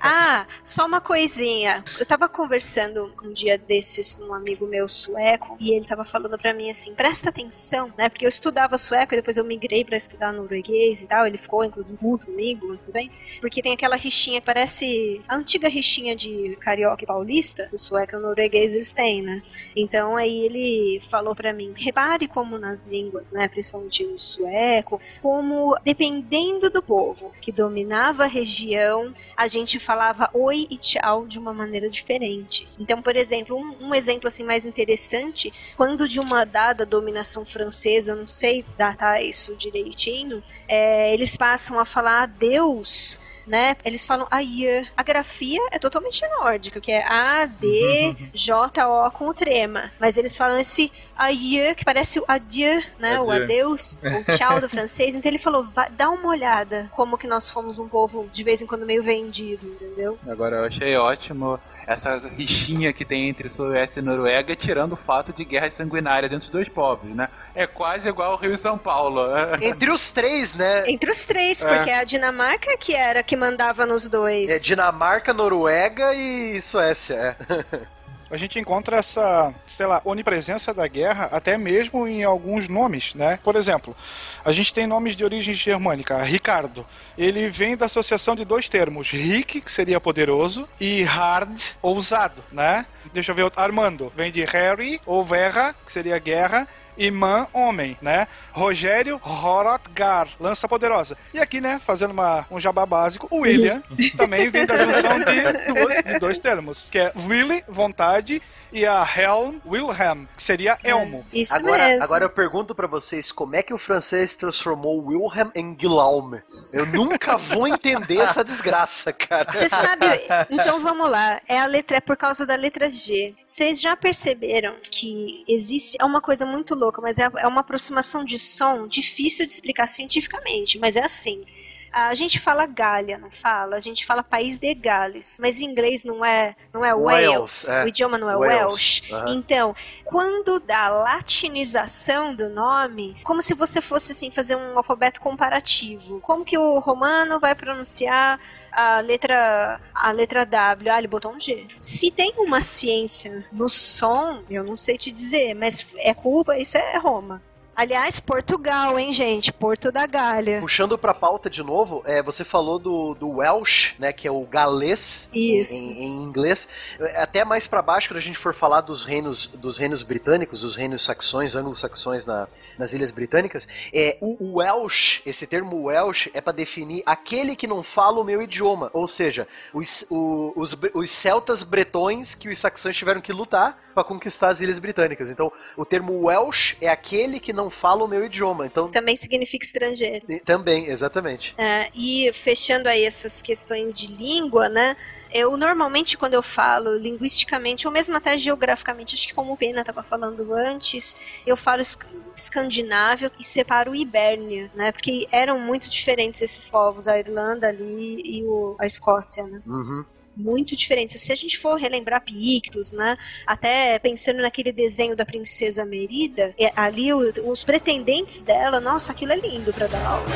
Ah, só uma coisinha. Eu tava conversando um dia desses com um amigo meu sueco e ele tava falando pra mim assim: presta atenção, né? Porque eu estudava sueco e depois eu migrei pra estudar norueguês e tal. Ele ficou, inclusive, muito comigo, assim, bem. Porque tem aquela rixinha, parece a antiga rixinha de carioca e paulista. O sueco e o norueguês eles têm, né? Então aí ele falou pra mim: repare como nas línguas, né? Principalmente no sueco, como dependendo do povo que dominava a região, a gente falava oi e tchau de uma maneira diferente. Então, por exemplo, um, um exemplo assim mais interessante, quando de uma dada dominação francesa, eu não sei datar isso direitinho, é, eles passam a falar adeus né? Eles falam aie. A grafia é totalmente nórdica, que é A, D, J, O com o trema. Mas eles falam esse aie, que parece o adieu, né? O Adieu. adeus, o [laughs] tchau do francês. Então ele falou, "Vai- dá uma olhada como que nós fomos um povo de vez em quando meio vendido, entendeu? Agora, eu achei ótimo essa rixinha que tem entre Suécia e Noruega, tirando o fato de guerras sanguinárias entre os dois povos, né? É quase igual ao Rio e São Paulo. Entre os três, né? Entre os três, É. porque é a Dinamarca que era que mandava nos dois. É Dinamarca, Noruega e Suécia, é. [laughs] A gente encontra essa, sei lá, onipresença da guerra até mesmo em alguns nomes, né? Por exemplo, a gente tem nomes de origem germânica. Ricardo, ele vem da associação de dois termos, Rick, que seria poderoso, e Hard, ousado, né? Deixa eu ver. Armando, vem de Harry, ou Verra, que seria guerra, e Man, homem, né? Rogério Horotgar, lança poderosa. E aqui, né, fazendo uma, um jabá básico, o William [laughs] também vem da junção de, duas, de dois termos, que é Willy, vontade, e a Helm, Wilhelm, que seria Elmo. Isso agora, mesmo. agora eu pergunto pra vocês, como é que o francês transformou Wilhelm em Guillaume? Eu nunca vou entender essa desgraça, cara. Você sabe, então vamos lá. É a letra, é por causa da letra G. Vocês já perceberam que existe é uma coisa muito louca, mas é, é uma aproximação de som difícil de explicar cientificamente, mas é assim. A gente fala Gália, não fala? A gente fala país de Gales, mas em inglês não é, não é Wales, Wales. é. O idioma não é Wales, Welsh. aham. Então, quando dá latinização do nome, como se você fosse assim fazer um alfabeto comparativo. Como que o romano vai pronunciar a letra a letra W, ah, ele botou um G. Se tem uma ciência no som, eu não sei te dizer, mas é culpa, isso é Roma. Aliás, Portugal, hein, gente? Porto da Gália. Puxando pra pauta de novo, é, você falou do, do Welsh, né, que é o galês Isso. Em, em inglês. É, Até mais pra baixo, quando a gente for falar dos reinos, dos reinos britânicos, os reinos saxões, anglo-saxões na, nas ilhas britânicas, é o Welsh, esse termo Welsh é pra definir aquele que não fala o meu idioma, ou seja, os, o- os, os celtas bretões que os saxões tiveram que lutar pra conquistar as ilhas britânicas. Então, o termo Welsh é aquele que não fala o meu idioma. Então, Também significa estrangeiro. e- também, exatamente. É, e fechando aí essas questões de língua, né? Eu normalmente quando eu falo linguisticamente, ou mesmo até geograficamente, acho que como o Pena estava falando antes, eu falo esc- escandinávio e separo Ibérnia, né? Porque eram muito diferentes esses povos, a Irlanda ali e o- a Escócia, né? Uhum. muito diferentes. Se a gente for relembrar Pictos, né? Até pensando naquele desenho da princesa Merida, é, ali os pretendentes dela, nossa, aquilo é lindo para dar aula.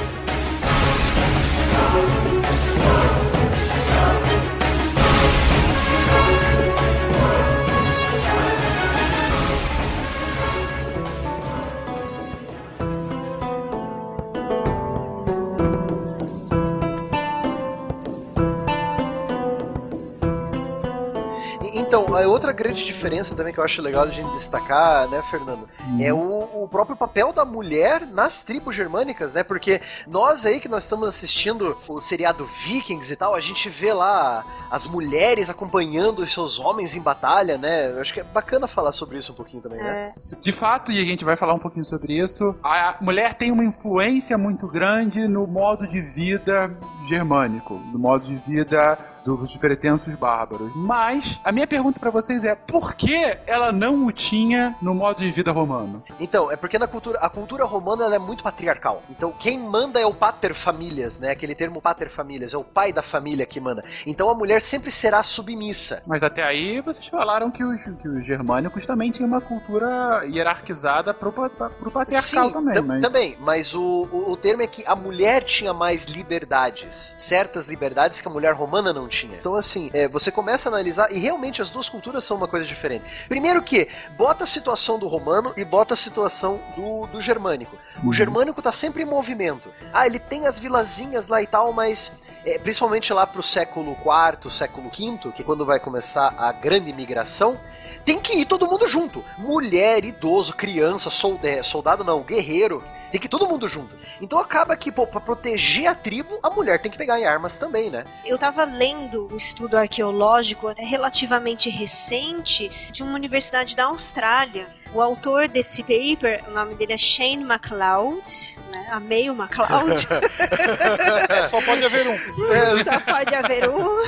Então, a outra grande diferença também que eu acho legal de a gente destacar, né, Fernando, é o, o próprio papel da mulher nas tribos germânicas, né? Porque nós aí que nós estamos assistindo o seriado Vikings e tal, a gente vê lá as mulheres acompanhando os seus homens em batalha, né? Eu acho que é bacana falar sobre isso um pouquinho também, né? De fato, e a gente vai falar um pouquinho sobre isso, a mulher tem uma influência muito grande no modo de vida germânico, no modo de vida dos pretensos bárbaros. Mas a minha pergunta pra vocês é: por que ela não o tinha no modo de vida romano? Então, é porque na cultura, a cultura romana ela é muito patriarcal. Então, quem manda é o pater famílias, né? Aquele termo pater famílias, é o pai da família que manda. Então, a mulher sempre será submissa. Mas até aí vocês falaram que os, que os germânicos também tinham uma cultura hierarquizada pro, pro patriarcal Sim, também. tam- mas... também, mas o, o, o termo é que a mulher tinha mais liberdades, certas liberdades que a mulher romana não tinha. Então, assim, é, você começa a analisar, e realmente as duas culturas são uma coisa diferente. Primeiro que, bota a situação do romano e bota a situação do, do germânico. O germânico tá sempre em movimento. Ah, ele tem as vilazinhas lá e tal, mas é, principalmente lá pro século IV, século V, que é quando vai começar a grande migração, tem que ir todo mundo junto. Mulher, idoso, criança, solda- soldado não, guerreiro. Tem que todo mundo junto. Então acaba que, pô, pra proteger a tribo, a mulher tem que pegar em armas também, né? Eu estava lendo um estudo arqueológico até relativamente recente de uma universidade da Austrália. O autor desse paper, o nome dele é Shane MacLeod, né? Amei o MacLeod. [laughs] Só pode haver um. [laughs] Só pode haver um.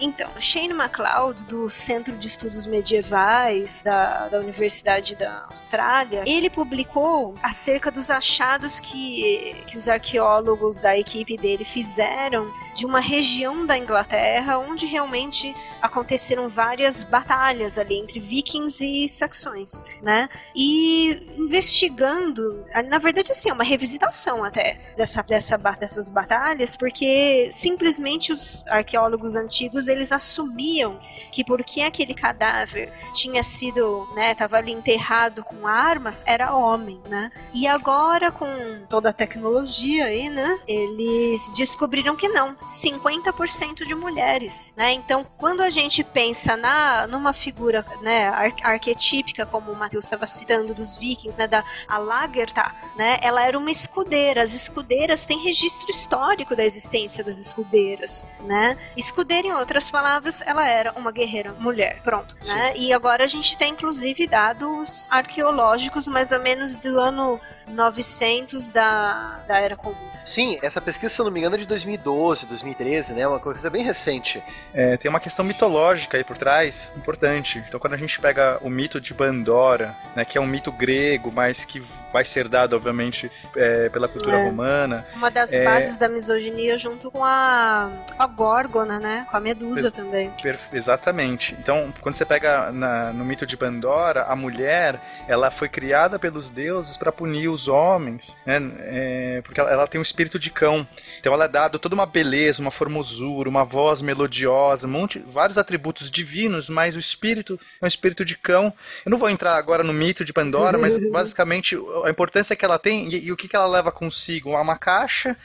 Então, Shane MacLeod, do Centro de Estudos Medievais da, da Universidade da Austrália, ele publicou acerca dos achados que, que os arqueólogos da equipe dele fizeram de uma região da Inglaterra onde realmente aconteceram várias batalhas ali entre vikings e saxões, né? E investigando, na verdade assim, é uma revisitação até dessa, dessa, dessas batalhas, porque simplesmente os arqueólogos antigos eles assumiam que porque aquele cadáver tinha sido, né, tava ali enterrado com armas, era homem, né? E agora com toda a tecnologia aí, né, eles descobriram que não, 50% de mulheres, né? Então, quando a gente pensa na numa figura, né, ar- arquetípica como o Matheus estava citando dos vikings, né, da a Lagertha, né? Ela era uma escudeira. As escudeiras têm registro histórico da existência das escudeiras, né? Escudeira, em outras palavras, ela era uma guerreira mulher, pronto, né? E agora a gente tem inclusive dados arqueológicos mais ou menos do ano 900 da, da Era Comum. Sim, essa pesquisa, se eu não me engano, é de 2012, 2013, né? Uma coisa bem recente. É, tem uma questão mitológica aí por trás, importante. Então, quando a gente pega o mito de Pandora, né, que é um mito grego, mas que vai ser dado, obviamente, é, pela cultura É. romana. Uma das É. bases da misoginia junto com a, a Górgona, né? Com a Medusa Ex- também. Exatamente. Então, quando você pega na- no mito de Pandora, a mulher, ela foi criada pelos deuses para punir os homens, né? É, porque ela, ela tem um espírito de cão. Então, ela é dada toda uma beleza, uma formosura, uma voz melodiosa, um monte, vários atributos divinos, mas o espírito é um espírito de cão. Eu não vou entrar agora no mito de Pandora, mas basicamente a importância que ela tem e, e o que, que ela leva consigo? Uma caixa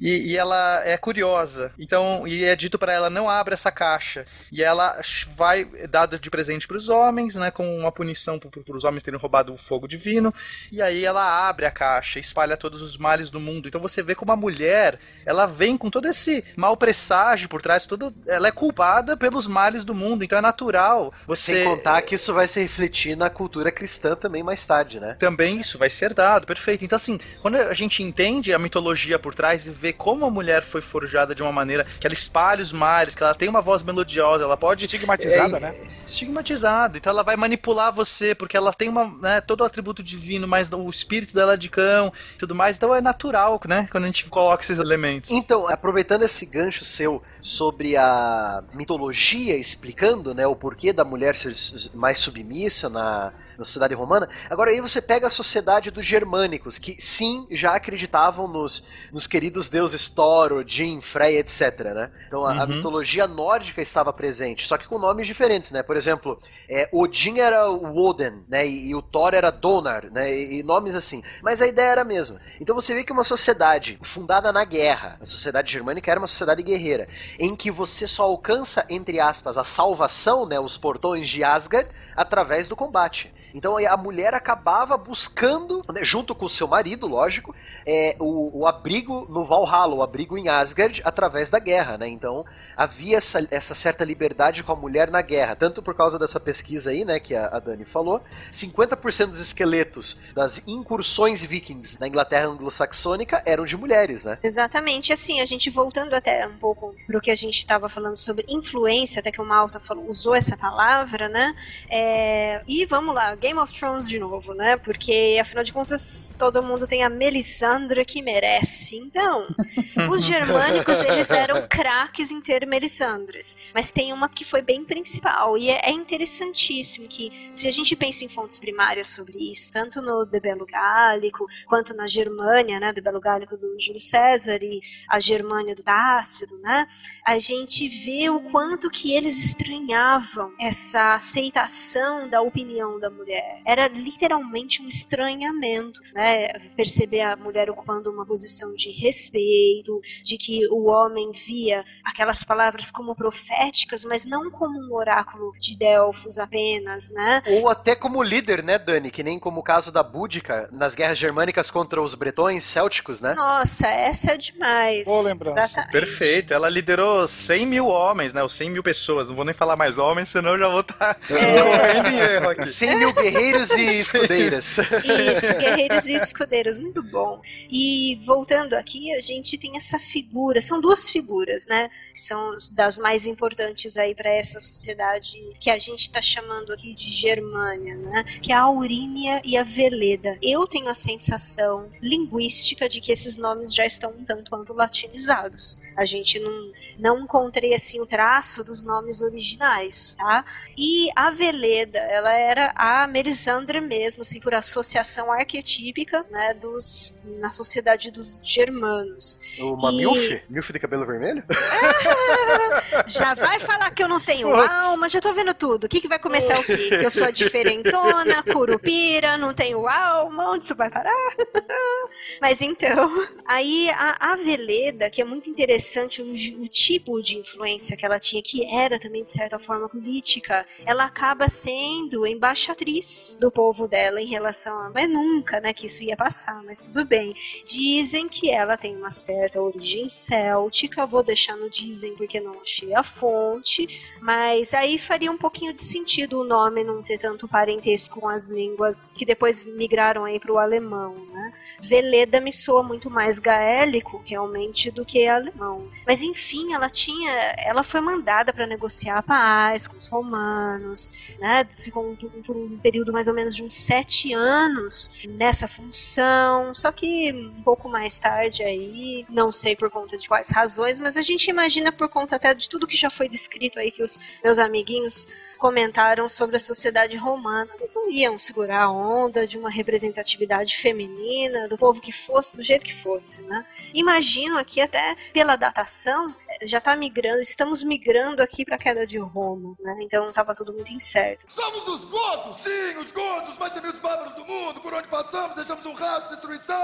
e, e ela é curiosa. Então, e é dito para ela não abra essa caixa. E ela vai dada de presente para os homens, né, com uma punição para os homens terem roubado o fogo divino. E aí ela abre a caixa, espalha todos os males do mundo. Então você vê como a mulher, ela vem com todo esse mau presságio por trás, todo, ela é culpada pelos males do mundo. Então é natural você Sem contar que isso vai se refletir na cultura cristã também mais tarde, né? também isso vai ser dado, perfeito. Então, assim, quando a gente entende a mitologia por trás e vê como a mulher foi forjada de uma maneira que ela espalha os males, que ela tem uma voz melodiosa, ela pode. Estigmatizada, é, né? Estigmatizada. Então ela vai manipular você, porque ela tem uma, né, todo o atributo divino, mas o espírito dela é de cão e tudo mais. Então é natural, né? Quando a gente coloca esses elementos. Então, aproveitando esse gancho seu sobre a mitologia, explicando né, o porquê da mulher ser mais submissa na, na sociedade romana. Agora aí você pega a sociedade dos germânicos, que sim, já acreditavam nos, nos queridos deuses Thor, Odin, Freya, etc, né? Então a, a Uhum. mitologia nórdica estava presente, só que com nomes diferentes, né? Por exemplo, é, Odin era o Woden, né? E, e o Thor era Donar, né? E, e nomes assim. Mas a ideia era a mesma. Então você vê que uma sociedade fundada na guerra, a sociedade germânica era uma sociedade guerreira, em que você só alcança, entre aspas, a salvação, né? Os portões de Asgard, através do combate. Então a mulher acabava buscando, né, junto com o seu marido, lógico, é, o, o abrigo no Valhalla, o abrigo em Asgard, através da guerra, né? Então havia essa, essa certa liberdade com a mulher na guerra, tanto por causa dessa pesquisa aí, né, que a, a Dani falou, 50% dos esqueletos das incursões vikings na Inglaterra anglo-saxônica eram de mulheres, né? Exatamente, assim, a gente voltando até um pouco pro que a gente estava falando sobre influência, até que o Malta falou, usou essa palavra, né? É, e vamos lá, Game of Thrones de novo, né? Porque afinal de contas todo mundo tem a Melisandre que merece. Então, [laughs] os germânicos eles eram craques em ter Melisandres, mas tem uma que foi bem principal e é, é interessantíssimo que se a gente pensa em fontes primárias sobre isso, tanto no De Belo Gálico quanto na Germânia, né, do Belo Gálico do Júlio César e a Germânia do Tácito, né? A gente vê o quanto que eles estranhavam essa aceitação da opinião da mulher. Era literalmente um estranhamento, né? Perceber a mulher ocupando uma posição de respeito, de que o homem via aquelas palavras como proféticas, mas não como um oráculo de Delfos apenas, né? Ou até como líder, né, Dani? Que nem como o caso da Búdica nas guerras germânicas contra os bretões célticos, né? Nossa, essa é demais. Boa lembrança. Exatamente. Perfeito, ela liderou 100 mil homens, né? Os 100 mil pessoas. Não vou nem falar mais homens, senão eu já vou estar [laughs] correndo em erro aqui. 100 mil [laughs] [laughs] [laughs] guerreiros e escudeiras. Isso, guerreiros e escudeiros, muito bom. E voltando aqui, a gente tem essa figura, são duas figuras, né? São as das mais importantes aí para essa sociedade que a gente está chamando aqui de Germânia, né? Que é a Aurínia e a Veleda. Eu tenho a sensação linguística de que esses nomes já estão um tanto quanto latinizados. A gente não, não encontrei assim o traço dos nomes originais, tá? E a Veleda, ela era a Melisandre mesmo, assim, por associação arquetípica, né, dos, na sociedade dos germanos. Uma E- milf? Milf de cabelo vermelho? [laughs] Já vai falar que eu não tenho alma, já tô vendo tudo. O que, que vai começar o quê? Que eu sou diferentona, curupira, não tenho alma, onde isso vai parar? [laughs] Mas então, aí a, a Veleda, que é muito interessante o, o tipo de influência que ela tinha, que era também de certa forma política, ela acaba sendo embaixatriz do povo dela em relação a. Mas nunca, né, que isso ia passar, mas tudo bem. Dizem que ela tem uma certa origem céltica, vou deixar no dizem porque não achei a fonte, mas aí faria um pouquinho de sentido o nome não ter tanto parentesco com as línguas que depois migraram aí para o alemão, né? Veleda me soa muito mais gaélico, realmente, do que alemão. Mas enfim, ela tinha, ela foi mandada para negociar a paz com os romanos, né? Ficou um- por um período mais ou menos de uns sete anos nessa função. Só que um pouco mais tarde aí, não sei por conta de quais razões, mas a gente imagina por conta até de tudo que já foi descrito aí que os meus amiguinhos comentaram sobre a sociedade romana. Eles não iam segurar a onda de uma representatividade feminina, do povo que fosse, do jeito que fosse, né? Imagino aqui até pela datação, eh, já tá migrando, estamos migrando aqui para a queda de Roma, né? Então estava tudo muito incerto. Somos os godos! Sim, os godos, os mais temidos bárbaros do mundo! Por onde passamos, deixamos um rastro de destruição!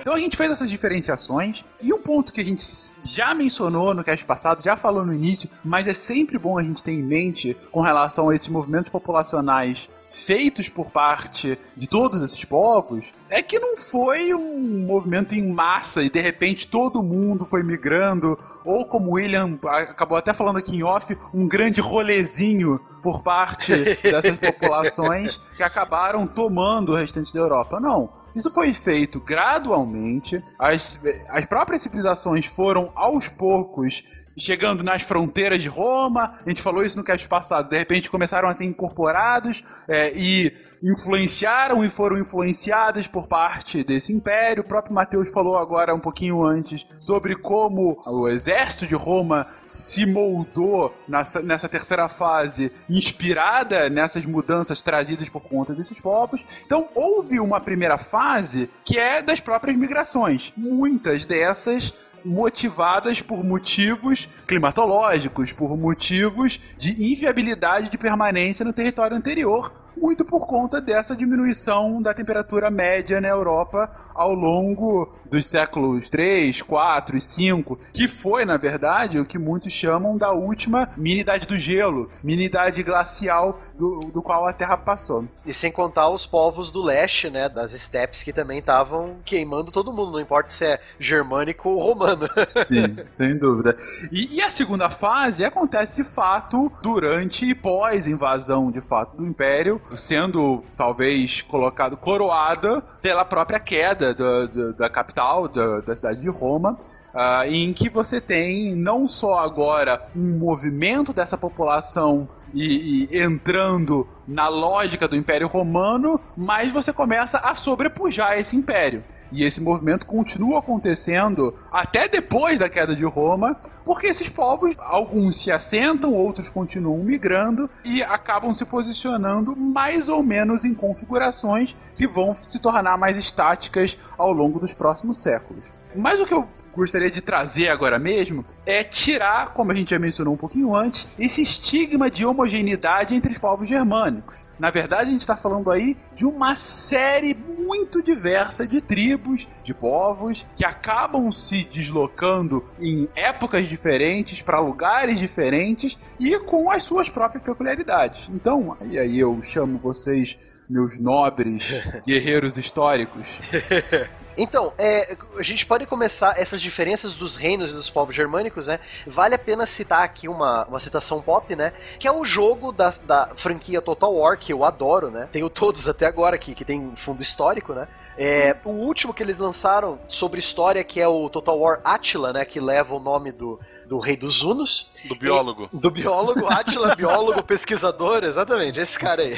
Então a gente fez essas diferenciações e um ponto que a gente já mencionou no cast passado, já falou no início, mas é sempre bom a gente ter em mente com relação a esses movimentos populacionais feitos por parte de todos esses povos, é que não foi um movimento em massa e de repente todo mundo foi migrando, ou como o William acabou até falando aqui em off, um grande rolezinho por parte [laughs] dessas populações que acabaram tomando o restante da Europa. Não. Isso foi feito gradualmente. As, as próprias civilizações foram aos poucos chegando nas fronteiras de Roma. A gente falou isso no cast passado. De repente começaram a ser incorporados é, e influenciaram e foram influenciadas por parte desse império. O próprio Mateus falou agora um pouquinho antes sobre como o exército de Roma se moldou nessa, nessa terceira fase, inspirada nessas mudanças trazidas por conta desses povos. Então houve uma primeira fase que é das próprias migrações. Muitas dessas motivadas por motivos climatológicos, por motivos de inviabilidade de permanência no território anterior muito por conta dessa diminuição da temperatura média na Europa ao longo dos séculos 3, 4 e 5, que foi, na verdade, o que muitos chamam da última mini-idade do gelo, mini-idade glacial do, do qual a Terra passou. E sem contar os povos do leste, né, das estepes que também estavam queimando todo mundo, não importa se é germânico ou romano. [laughs] Sim, sem dúvida. E, e a segunda fase acontece de fato durante e pós-invasão de fato do Império, sendo talvez colocado coroada pela própria queda do, do, da capital, do, da cidade de Roma, uh, em que você tem não só agora um movimento dessa população e, e entrando na lógica do Império Romano, mas você começa a sobrepujar esse império. E esse movimento continua acontecendo até depois da queda de Roma, porque esses povos, alguns se assentam, outros continuam migrando e acabam se posicionando mais ou menos em configurações que vão se tornar mais estáticas ao longo dos próximos séculos. Mas o que eu gostaria de trazer agora mesmo é tirar, como a gente já mencionou um pouquinho antes, esse estigma de homogeneidade entre os povos germânicos. Na verdade, a gente está falando aí de uma série muito diversa de tribos, de povos, que acabam se deslocando em épocas diferentes, para lugares diferentes e com as suas próprias peculiaridades. Então, e aí eu chamo vocês, meus nobres [laughs] guerreiros históricos. [laughs] Então, é, a gente pode começar essas diferenças dos reinos e dos povos germânicos, né? Vale a pena citar aqui uma, uma citação pop, né? Que é o jogo da, da franquia Total War, que eu adoro, né? Tenho todos até agora aqui, que tem fundo histórico, né? É, o último que eles lançaram sobre história, que é o Total War Attila, né? Que leva o nome do, do rei dos Hunos. Do biólogo. E, do biólogo, Átila, biólogo, [laughs] pesquisador, exatamente, esse cara aí.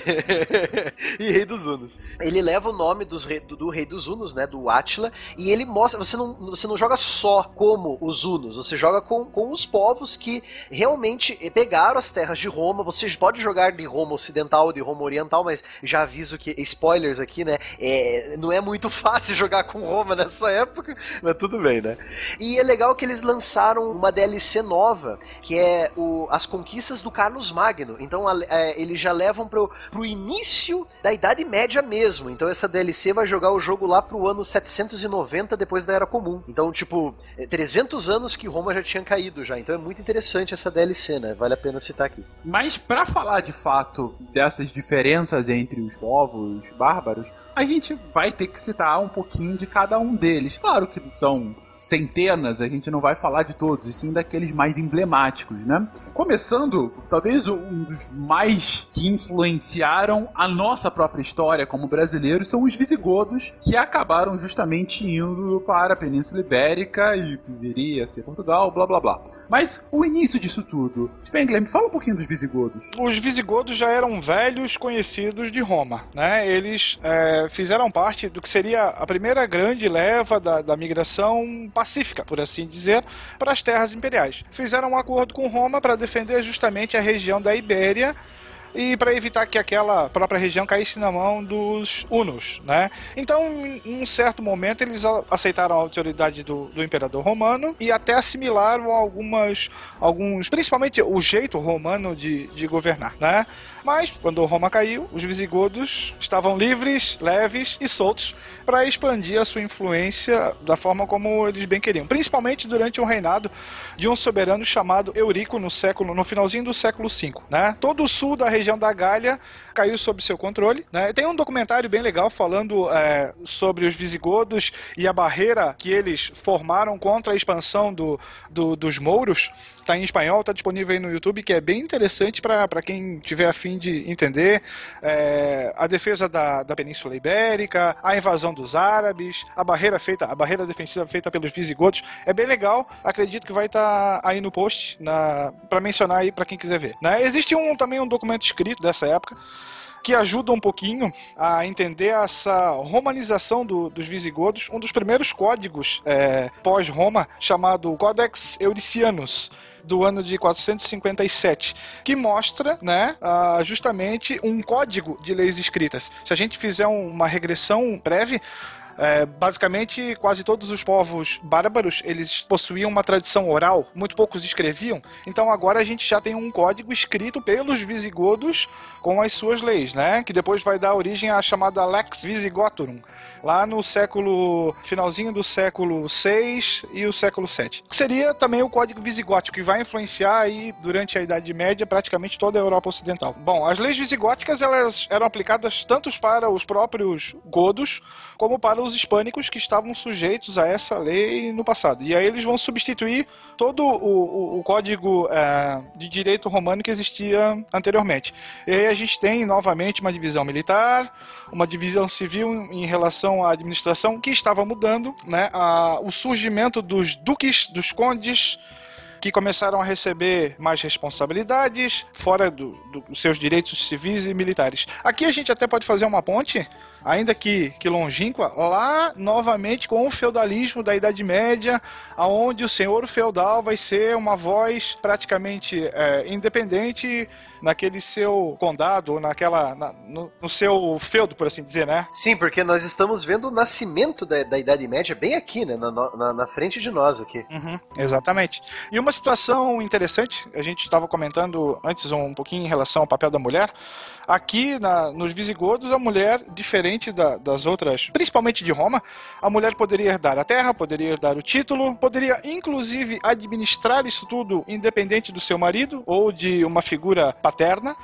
[laughs] e rei dos Hunos. Ele leva o nome dos rei, do, do, rei dos Hunos, né, do Átila, e ele mostra, você não, você não joga só como os Hunos, você joga com, com os povos que realmente pegaram as terras de Roma, você pode jogar de Roma ocidental, de Roma oriental, mas já aviso que, spoilers aqui, né, é, não é muito [laughs] fácil jogar com Roma nessa época, mas tudo bem, né. E é legal que eles lançaram uma DLC nova, que é o, as conquistas do Carlos Magno. Então a, é, eles já levam pro, pro início da Idade Média mesmo. Então essa DLC vai jogar o jogo lá pro ano 790 depois da Era Comum. Então, tipo, 300 é anos que Roma já tinha caído já. Então é muito interessante essa DLC, né? Vale a pena citar aqui. Mas para falar de fato dessas diferenças entre os povos bárbaros, a gente vai ter que citar um pouquinho de cada um deles. Claro que são centenas, a gente não vai falar de todos, e sim daqueles mais emblemáticos, né? Começando, talvez um dos mais que influenciaram a nossa própria história como brasileiros são os visigodos, que acabaram justamente indo para a Península Ibérica e que viria a ser Portugal, blá blá blá. Mas o início disso tudo, Spengler, me fala um pouquinho dos visigodos. Os visigodos já eram velhos conhecidos de Roma, né? Eles é, fizeram parte do que seria a primeira grande leva da, da migração pacífica, por assim dizer, para as terras imperiais. Fizeram um acordo com Roma para defender justamente a região da Ibéria e para evitar que aquela própria região caísse na mão dos hunos, né? Então, em um certo momento, eles aceitaram a autoridade do, do imperador romano e até assimilaram algumas, alguns, principalmente o jeito romano de, de governar, né? Mas, quando Roma caiu, os visigodos estavam livres, leves e soltos para expandir a sua influência da forma como eles bem queriam, principalmente durante o reinado de um soberano chamado Eurico no século, no finalzinho do século V, né? Todo o sul da região da Gália caiu sob seu controle. Né? Tem um documentário bem legal falando é, sobre os visigodos e a barreira que eles formaram contra a expansão do, do dos mouros. Está em espanhol, está disponível aí no YouTube, que é bem interessante para quem tiver afim de entender. É, a defesa da, da Península Ibérica, a invasão dos árabes, a barreira feita, a barreira defensiva feita pelos visigodos. É bem legal. Acredito que vai estar tá aí no post para mencionar aí para quem quiser ver. Né? Existe um, também um documento escrito dessa época que ajuda um pouquinho a entender essa romanização do, dos visigodos. Um dos primeiros códigos é, pós-Roma, chamado Codex Euricianus do ano de 457, que mostra, né, uh, justamente um código de leis escritas. Se a gente fizer uma regressão breve, é, basicamente, quase todos os povos bárbaros eles possuíam uma tradição oral, muito poucos escreviam. Então agora a gente já tem um código escrito pelos visigodos com as suas leis, né? Que depois vai dar origem à chamada Lex Visigotorum, lá no século finalzinho do século 6 e o século 7. Seria também o código visigótico que vai influenciar aí durante a Idade Média praticamente toda a Europa Ocidental. Bom, as leis visigóticas elas eram aplicadas tanto para os próprios godos como para os hispânicos que estavam sujeitos a essa lei no passado. E aí eles vão substituir todo o, o, o código é, de direito romano que existia anteriormente. E aí a gente tem novamente uma divisão militar, uma divisão civil em relação à administração que estava mudando, né? A, o surgimento dos duques, dos condes, que começaram a receber mais responsabilidades fora dos do, seus direitos civis e militares. Aqui a gente até pode fazer uma ponte ainda que, que longínqua, lá novamente com o feudalismo da Idade Média, aonde o senhor feudal vai ser uma voz praticamente é, independente naquele seu condado, ou naquela, na, no, no, seu feudo, por assim dizer, né? Sim, porque nós estamos vendo o nascimento da, da Idade Média bem aqui, né? Na, na, na frente de nós aqui. Uhum, exatamente. E uma situação interessante, a gente estava comentando antes um pouquinho em relação ao papel da mulher. Aqui, na, nos visigodos, a mulher, diferente da, das outras, principalmente de Roma, a mulher poderia herdar a terra, poderia herdar o título, poderia inclusive administrar isso tudo independente do seu marido ou de uma figura paterna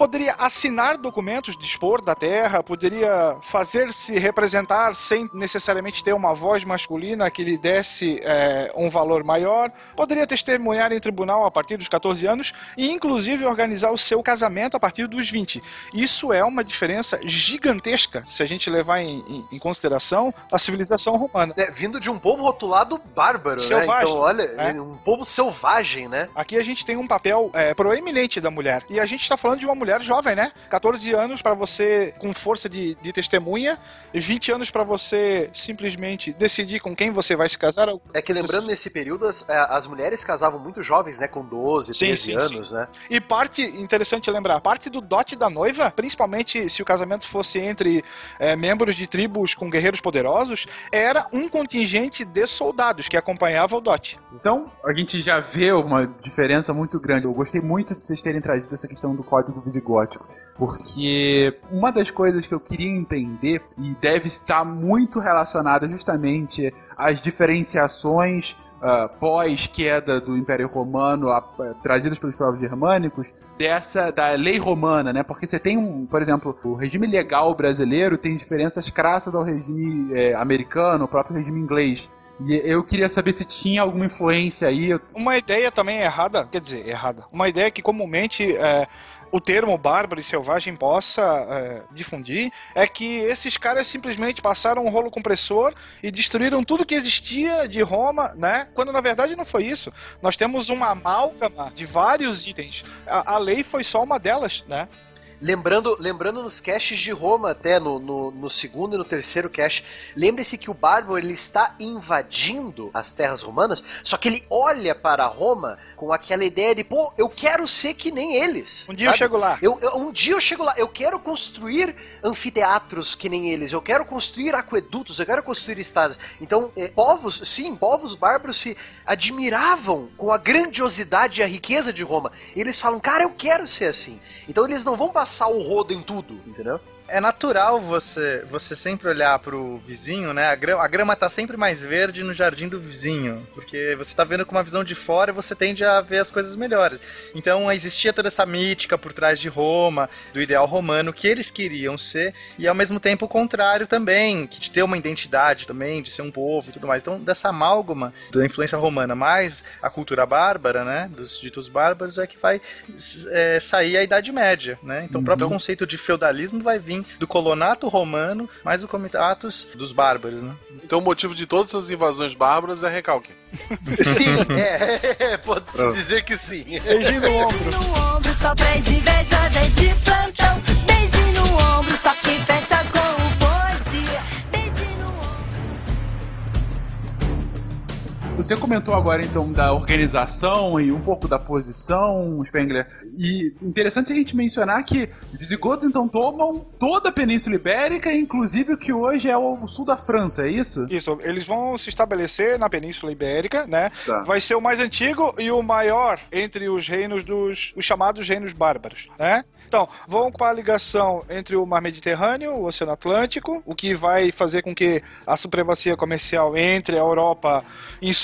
poderia assinar documentos, dispor da terra, poderia fazer-se representar sem necessariamente ter uma voz masculina que lhe desse é, um valor maior, poderia testemunhar em tribunal a partir dos 14 anos e, inclusive, organizar o seu casamento a partir dos 20. Isso é uma diferença gigantesca se a gente levar em, em, em consideração a civilização romana. É, vindo de um povo rotulado bárbaro, selvagem, né? Então, olha, é. um povo selvagem, né? Aqui a gente tem um papel é, proeminente da mulher. E a gente está falando de uma mulher mulher jovem, né? 14 anos para você com força de, de testemunha, e 20 anos para você simplesmente decidir com quem você vai se casar. É que lembrando, nesse período, as, é, as mulheres casavam muito jovens, né? Com 12, sim, 13 sim, anos, sim. né? E parte, interessante lembrar, parte do dote da noiva, principalmente se o casamento fosse entre é, membros de tribos com guerreiros poderosos, era um contingente de soldados que acompanhava o dote. Então, a gente já vê uma diferença muito grande. Eu gostei muito de vocês terem trazido essa questão do código gótico. Porque uma das coisas que eu queria entender, e deve estar muito relacionada justamente às diferenciações Uh, pós-queda do Império Romano, uh, trazidas pelos povos germânicos, dessa da lei romana, né? Porque você tem um, por exemplo, o regime legal brasileiro tem diferenças crassas ao regime eh, americano, o próprio regime inglês. E eu queria saber se tinha alguma influência aí. Uma ideia também errada, quer dizer, errada. Uma ideia que comumente é, o termo bárbaro e selvagem possa é, difundir é que esses caras simplesmente passaram um rolo compressor e destruíram tudo que existia de Roma, né? Quando na verdade não foi isso. Nós temos uma amálgama de vários itens. A, a lei foi só uma delas, né? Lembrando, lembrando nos caches de Roma, até no, no, no segundo e no terceiro cache, lembre-se que o Bárbaro ele está invadindo as terras romanas, só que ele olha para Roma com aquela ideia de, pô, eu quero ser que nem eles. Um dia sabe? eu chego lá. Eu, eu, um dia eu chego lá. Eu quero construir anfiteatros que nem eles. Eu quero construir aquedutos. Eu quero construir estados. Então, eh, povos, sim, povos bárbaros se admiravam com a grandiosidade e a riqueza de Roma. Eles falam, cara, eu quero ser assim. Então eles não vão passar o rodo em tudo, entendeu? É natural você, você sempre olhar pro vizinho, né? A grama, a grama tá sempre mais verde no jardim do vizinho, porque você tá vendo com uma visão de fora e você tende a ver as coisas melhores. Então existia toda essa mítica por trás de Roma, do ideal romano que eles queriam ser, e ao mesmo tempo o contrário também, que de ter uma identidade também, de ser um povo e tudo mais. Então, dessa amálgama da influência romana mais a cultura bárbara, né? Dos ditos bárbaros, é que vai é, sair a Idade Média, né? Então, o próprio Então- conceito de feudalismo vai vir do colonato romano mais do comitatus dos bárbaros, né? Então o motivo de todas as invasões bárbaras é recalque. [laughs] Sim, é, pode-se dizer que sim. Beijinho no [laughs] ombro. Beijo no ombro, só pra invejosas de plantão. Beijo no ombro, só que fecha com Você comentou agora então da organização e um pouco da posição, Spengler. E interessante a gente mencionar que os visigodos então tomam toda a Península Ibérica, inclusive o que hoje é o sul da França, é isso? Isso, eles vão se estabelecer na Península Ibérica, né? Tá. Vai ser o mais antigo e o maior entre os reinos dos os chamados reinos bárbaros, né? Então, vão ocupar a ligação entre o Mar Mediterrâneo, o Oceano Atlântico, o que vai fazer com que a supremacia comercial entre a Europa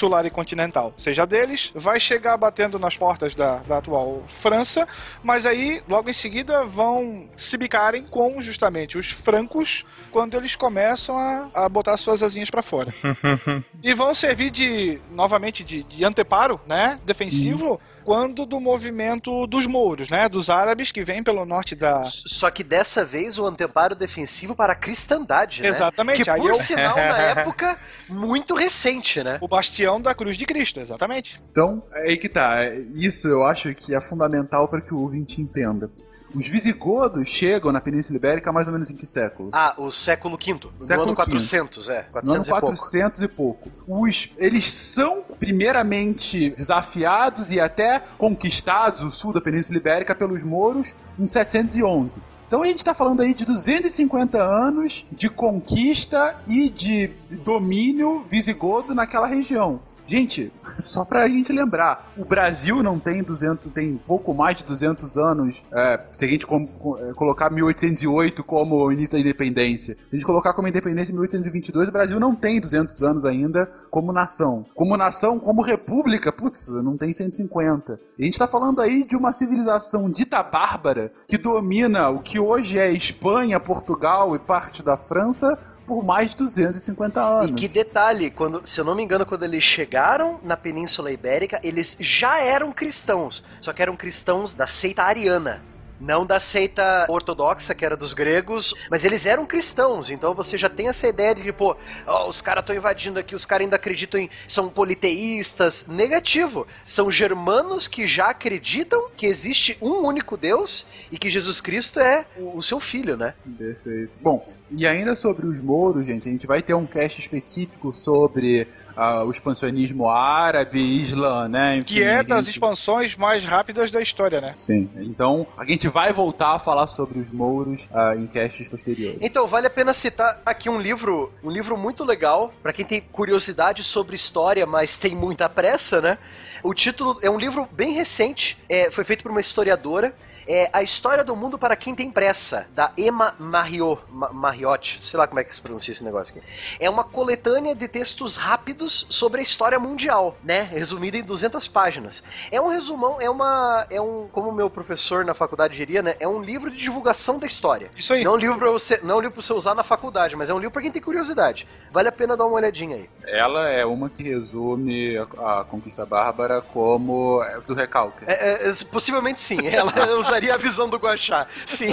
insular e continental seja deles, vai chegar batendo nas portas da, da atual França, mas aí, logo em seguida, vão se bicarem com justamente os francos quando eles começam a, a botar suas asinhas para fora. [laughs] E vão servir de, novamente, de, de anteparo, né? Defensivo, quando do movimento dos mouros, né? Dos árabes que vêm pelo norte da. Só que dessa vez o anteparo defensivo para a cristandade, né? Exatamente, Que por eu- sinal, na [laughs] época, muito recente, né? O bastião da cruz de Cristo, exatamente. Então, é aí que tá. É, Isso eu acho que é fundamental para que o ouvinte entenda. Os visigodos chegam na Península Ibérica mais ou menos em que século? Ah, o século V. No Século ano 400, é. No 400 ano e pouco. 400 e pouco. Os, eles são, primeiramente, desafiados e até conquistados, o sul da Península Ibérica, pelos mouros em 711. Então a gente está falando aí de 250 anos de conquista e de domínio visigodo naquela região. Gente, só pra gente lembrar, o Brasil não tem 200, tem pouco mais de 200 anos, é, se a gente com- com- é, colocar 1808 como o início da independência. Se a gente colocar como independência 1822, o Brasil não tem 200 anos ainda como nação. Como nação, como república, putz, não tem 150. E a gente tá falando aí de uma civilização dita bárbara que domina o que hoje é Espanha, Portugal e parte da França por mais de 250 anos. E que detalhe, quando, se eu não me engano, quando eles chegaram na Península Ibérica, eles já eram cristãos, só que eram cristãos da seita ariana. Não da seita ortodoxa, que era dos gregos, mas eles eram cristãos, então você já tem essa ideia de que, pô, ó, os caras estão invadindo aqui, os caras ainda acreditam em. são politeístas. Negativo. São germanos que já acreditam que existe um único Deus e que Jesus Cristo é o seu filho, né? Perfeito. Bom, e ainda sobre os mouros, gente, a gente vai ter um cast específico sobre ah, o expansionismo árabe e islã, né? Enfim, Que é a das gente- expansões mais rápidas da história, né? Sim, então a gente vai voltar a falar sobre os mouros ah, em casts posteriores. Então, vale a pena citar aqui um livro, um livro muito legal, pra quem tem curiosidade sobre história, mas tem muita pressa, né? O título é um livro bem recente, é, foi feito por uma historiadora. É A História do Mundo para Quem Tem Pressa, da Emma Marriott, Ma- Marriott, sei lá como é que se pronuncia esse negócio aqui. É uma coletânea de textos rápidos sobre a história mundial, né? Resumida em 200 páginas. É um resumão, é uma, é um, como o meu professor na faculdade diria, né? É um livro de divulgação da história. Isso aí. Não é um livro para você, não é um livro para você usar na faculdade, mas é um livro para quem tem curiosidade. Vale a pena dar uma olhadinha aí. Ela é uma que resume a, a conquista bárbara como é, do recalque. É, é, possivelmente sim. [laughs] Ela usaria a visão do Guaxá. Sim.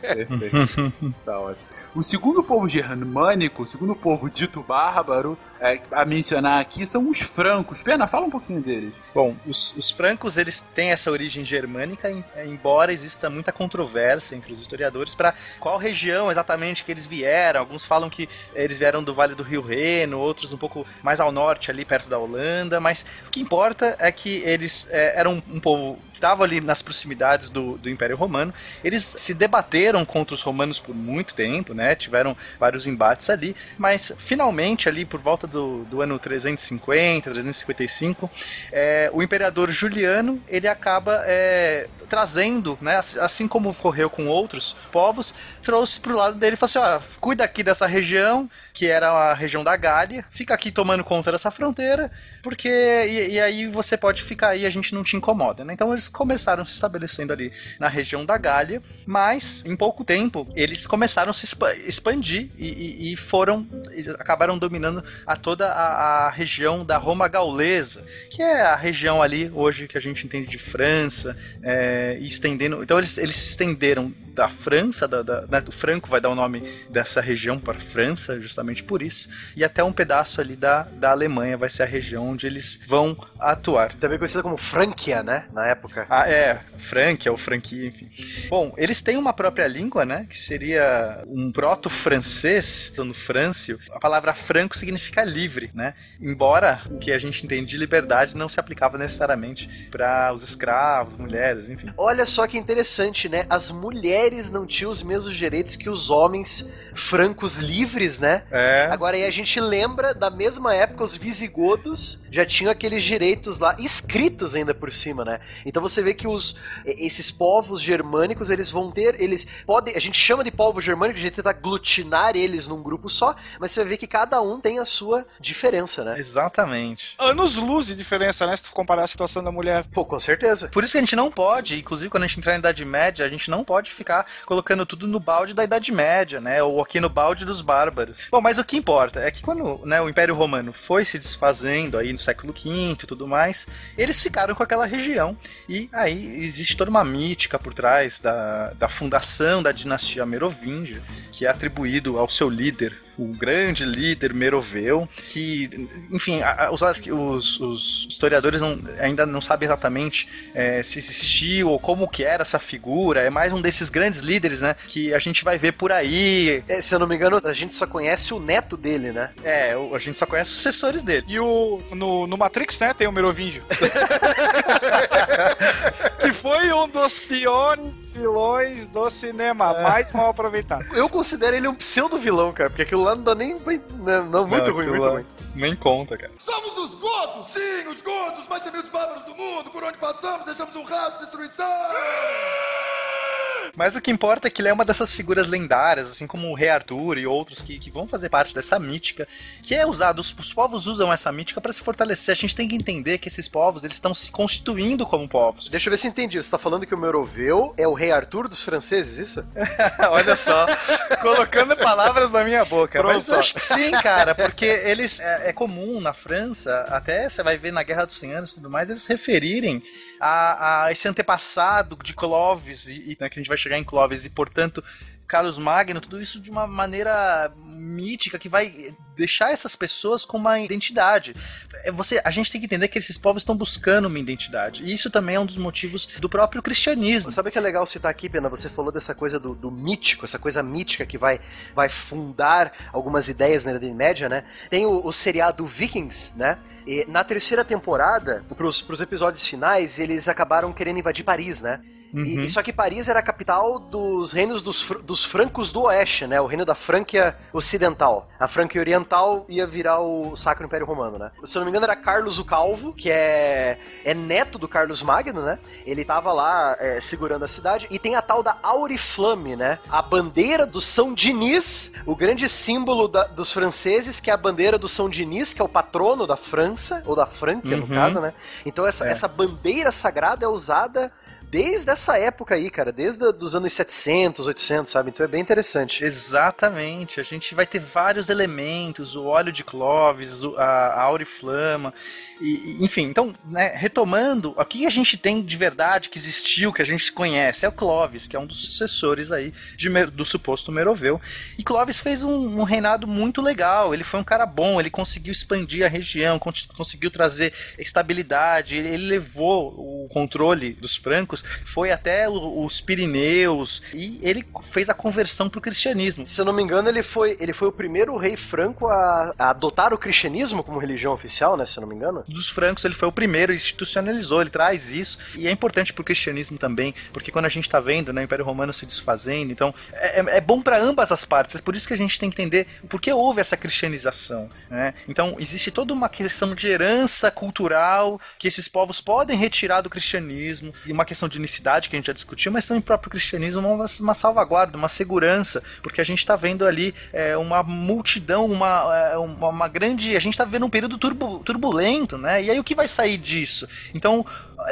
Perfeito. tá ótimo. O segundo povo germânico, o segundo povo dito bárbaro, é, a mencionar aqui são os francos. Pena, fala um pouquinho deles. Bom, os, os francos eles têm essa origem germânica, em- embora exista muita controvérsia entre os historiadores para qual região exatamente que eles vieram. Alguns falam que eles vieram do Vale do Rio Reno, outros um pouco mais ao norte, ali perto da Holanda. Mas o que importa é que eles é, eram um povo que estava ali nas proximidades do, do Império Romano. Eles se debateram contra os romanos por muito tempo, né? Tiveram vários embates ali, mas finalmente ali por volta do, do ano 350, 355, é, o imperador Juliano ele acaba é, trazendo, né? ass- Assim como ocorreu com outros povos, trouxe pro lado dele e falou assim: ó, cuida aqui dessa região, que era a região da Gália, fica aqui tomando conta dessa fronteira, porque. E, e aí você pode ficar aí, a gente não te incomoda, né? Então eles começaram se estabelecendo ali na região da Gália, mas em pouco tempo eles começaram a se expa- expandir e, e- e foram. acabaram dominando a toda a, a região da Roma Gaulesa, que é a região ali hoje que a gente entende de França, é, estendendo. Então eles, eles se estenderam da França, da, da- né, o Franco vai dar o nome dessa região para França, justamente por isso, e até um pedaço ali da, da Alemanha vai ser a região onde eles vão atuar. Também conhecida como Franquia, né? Na época. Ah, é, Franquia, ou Franquia, enfim. Bom, eles têm uma própria língua, né? Que seria um proto-francês, no frâncio. A palavra franco significa livre, né? Embora o que a gente entende de liberdade não se aplicava necessariamente para os escravos, mulheres, enfim. Olha só que interessante, né? As mulheres não tinham os mesmos direitos que os homens francos livres, né? É. Agora aí a gente lembra da mesma época os visigodos já tinham aqueles direitos lá escritos ainda por cima, né? Então você vê que os esses povos germânicos, eles vão ter, eles podem, a gente chama de povo germânico, a gente tenta aglutinar eles num grupo só, mas você vai ver que cada um tem a sua diferença, né? Exatamente. Anos luz de diferença, né? Se tu comparar a situação da mulher. Pô, com certeza. Por isso que a gente não pode, inclusive quando a gente entrar na Idade Média, a gente não pode ficar colocando tudo no balde da Idade Média, né? Ou aqui no balde dos bárbaros. Bom, mas o que importa é que quando né, o Império Romano foi se desfazendo aí no século V e tudo mais, eles ficaram com aquela região. E aí existe toda uma mítica por trás da, da fundação da dinastia Merovíngia, que é atribuído ao seu líder, o grande líder Meroveu, que, enfim, a- a- os, os- os historiadores não- ainda não sabem exatamente é, se existiu ou como que era essa figura. É mais um desses grandes líderes, né? Que a gente vai ver por aí. É, se eu não me engano, a gente só conhece o neto dele, né? É, o- a gente só conhece os sucessores dele. E o no, no Matrix, né, tem o Merovingio. [laughs] foi um dos piores vilões do cinema, mais mal aproveitado. Eu considero ele um pseudo vilão, cara, porque aquilo lá não dá nem. Não, não, muito ruim, muito ruim. Nem conta, cara. Somos os godos! Sim, os godos, os mais temidos bárbaros do mundo! Por onde passamos, deixamos um rastro de destruição! Mas o que importa é que ele é uma dessas figuras lendárias, assim como o Rei Arthur e outros que, que vão fazer parte dessa mítica, que é usado, os, os povos usam essa mítica para se fortalecer. A gente tem que entender que esses povos, eles estão se constituindo como povos. Deixa eu ver se entendi. Você tá falando que o Meroveu é o rei Arthur dos franceses, isso? [laughs] Olha só, colocando palavras na minha boca. Pronto. Mas eu acho que sim, cara, porque eles é, é comum na França, até você vai ver na Guerra dos 100 Anos e tudo mais, eles referirem a, a esse antepassado de Clovis, e, e, né, que a gente vai chegar em Clovis, e portanto. Carlos Magno, tudo isso de uma maneira mítica que vai deixar essas pessoas com uma identidade. É, Você, a gente tem que entender que esses povos estão buscando uma identidade. E isso também é um dos motivos do próprio cristianismo. Sabe o que é legal citar aqui, Pena? Você falou dessa coisa do, do mítico, essa coisa mítica que vai, vai fundar algumas ideias na Idade Média, né? Tem o, o seriado Vikings, né? E na terceira temporada, pros, pros episódios finais, eles acabaram querendo invadir Paris, né? Uhum. e só que Paris era a capital dos reinos dos, fr- dos francos do oeste, né? O reino da Franquia Ocidental. A Franquia Oriental ia virar o Sacro Império Romano, né? Se eu não me engano, era Carlos o Calvo, que é, é neto do Carlos Magno, né? Ele tava lá é, segurando a cidade. E tem a tal da Auriflamme, né? A bandeira do São Denis, o grande símbolo da- dos franceses, que é a bandeira do São Denis, que é o patrono da França, ou da Franquia, no Uhum. caso, né? Então essa, É. essa bandeira sagrada é usada desde essa época aí, cara, desde os anos 700, 800, sabe? Então é bem interessante. Exatamente, a gente vai ter vários elementos, o óleo de Clovis, o- a, auriflama, e, enfim, então, né, retomando, o que a gente tem de verdade que existiu, que a gente conhece, é o Clovis, que é um dos sucessores aí de do suposto Meroveu, e Clovis fez um, um reinado muito legal, ele foi um cara bom, ele conseguiu expandir a região, con- conseguiu trazer estabilidade, ele, ele levou o controle dos francos foi até o- os Pirineus e ele fez a conversão pro cristianismo. Se eu não me engano, ele foi, ele foi o primeiro rei franco a, a adotar o cristianismo como religião oficial, né? Se eu não me engano. Dos francos, ele foi o primeiro, institucionalizou, ele traz isso. E é importante pro cristianismo também, porque quando a gente tá vendo né, o Império Romano se desfazendo, então é, é- é bom para ambas as partes. É por isso que a gente tem que entender por que houve essa cristianização. Né? Então, existe toda uma questão de herança cultural que esses povos podem retirar do cristianismo, e uma questão de unicidade que a gente já discutiu, mas também o próprio cristianismo uma, uma salvaguarda, uma segurança, porque a gente está vendo ali é, uma multidão, uma, é, uma, uma grande. A gente está vivendo um período turbu- turbulento, né? E aí o que vai sair disso? Então,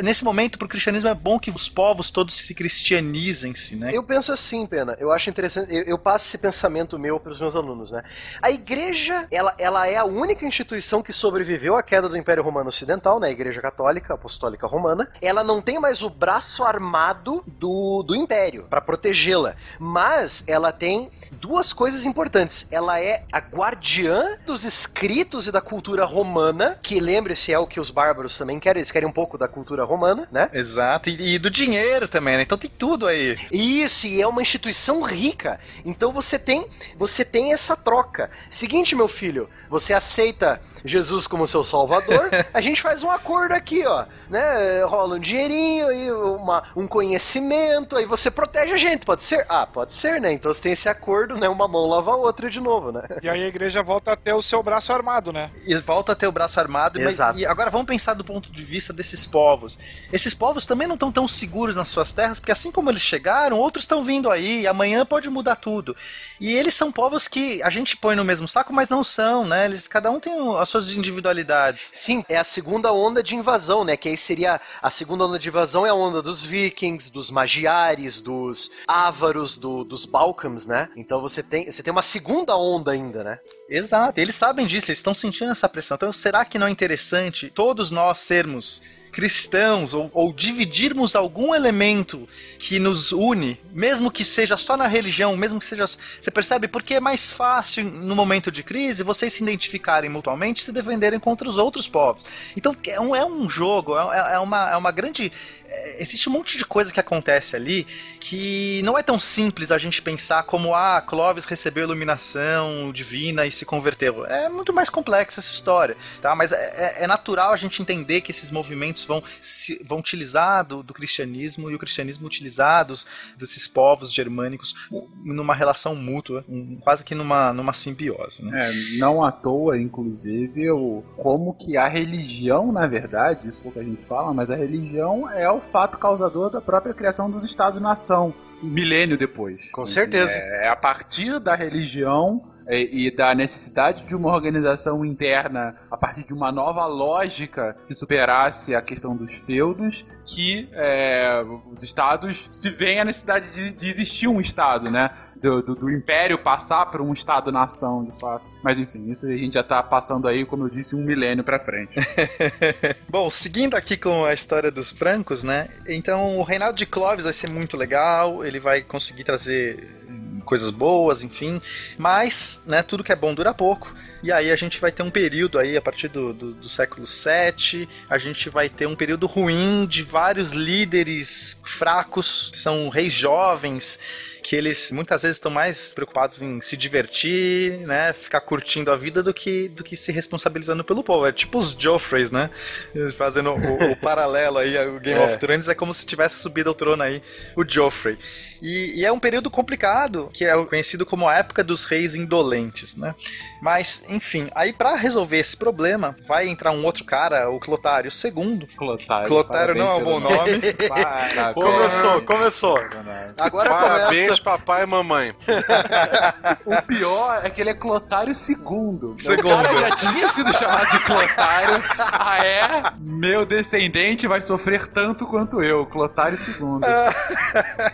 nesse momento, para o cristianismo é bom que os povos todos se cristianizem-se, né? Eu penso assim, Pena, eu acho interessante, eu, eu passo esse pensamento meu para os meus alunos, né? A igreja, ela, ela é a única instituição que sobreviveu à queda do Império Romano Ocidental, né? A Igreja Católica, Apostólica Romana. Ela não tem mais o braço armado do, do Império para protegê-la, mas ela tem duas coisas importantes. Ela é a guardiã dos escritos e da cultura romana, que lembre-se é o que os bárbaros também querem, eles querem um pouco da cultura romana, né? Exato, e, e do dinheiro também, né? Então tem tudo aí. Isso, e é uma instituição rica. Então você tem, você tem essa troca. Seguinte, meu filho, você aceita Jesus como seu salvador, [laughs] a gente faz um acordo aqui, ó, né? Rola um dinheirinho e uma, um conhecimento, aí você protege a gente, pode ser? Ah, pode ser, né? Então você tem esse acordo, né? Uma mão lava a outra de novo, né? E aí a igreja volta a ter o seu braço armado, né? E volta a ter o braço armado. Mas, Exato. e agora vamos pensar do ponto de vista desses povos. Esses povos também não estão tão seguros nas suas terras, porque assim como eles chegaram, outros estão vindo aí, e amanhã pode mudar tudo. E eles são povos que a gente põe no mesmo saco, mas não são, né? Eles, cada um tem as suas individualidades. Sim, é a segunda onda de invasão, né? Que aí seria a segunda onda de invasão é a onda dos vikings, dos magiares, dos ávaros, do- dos balcãs, né? Então você tem, você tem uma segunda onda ainda, né? Exato, eles sabem disso, eles estão sentindo essa pressão. Então, será que não é interessante todos nós sermos cristãos ou, ou dividirmos algum elemento que nos une, mesmo que seja só na religião, mesmo que seja. Você percebe? Porque é mais fácil, no momento de crise, vocês se identificarem mutuamente e se defenderem contra os outros povos. Então, é um, é um jogo, é, é uma, é uma grande. É, existe um monte de coisa que acontece ali que não é tão simples a gente pensar como ah, Clovis recebeu iluminação divina e se converteu. É muito mais complexa essa história, tá? Mas é, é- é natural a gente entender que esses movimentos vão, se, vão utilizar do, do cristianismo e o cristianismo utilizados desses povos germânicos numa relação mútua, um- quase que numa, numa simbiose, né? É, não à toa, inclusive, o, como que a religião, na verdade, isso é o que a gente fala, mas a religião é o fato causador da própria criação dos Estados-nação, um milênio depois. Com certeza. É, a partir da religião é, e da necessidade de uma organização interna a partir de uma nova lógica que superasse a questão dos feudos, que é, os estados se veem a necessidade de, de existir um estado, né? Do, do- do império passar para um estado-nação, de fato. Mas enfim, isso a gente já tá passando aí, como eu disse, um milênio para frente. [laughs] Bom, seguindo aqui com a história dos francos, né? Então, o reinado de Clovis vai ser muito legal, ele vai conseguir trazer coisas boas, enfim, mas, né, tudo que é bom dura pouco. E aí a gente vai ter um período aí, a partir do, do, do século VII, a gente vai ter um período ruim de vários líderes fracos, que são reis jovens, que eles muitas vezes estão mais preocupados em se divertir, né, ficar curtindo a vida do que, do que se responsabilizando pelo povo. É tipo os Joffreys, né, fazendo o, o [laughs] paralelo aí, o Game É. of Thrones é como se tivesse subido ao trono aí o Joffrey. E, e é um período complicado, que é conhecido como a época dos reis indolentes, né? Mas, enfim, aí pra resolver esse problema, vai entrar um outro cara, o Clotário II. Clotário. Clotário não é um bom nome. [laughs] Parabéns. Começou, começou. Agora Parabéns, papai e mamãe. [laughs] O pior é que ele é Clotário II. Segundo. O cara já tinha sido chamado de Clotário. Ah, é? Meu descendente vai sofrer tanto quanto eu, Clotário II.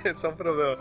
[laughs] Esse é um problema.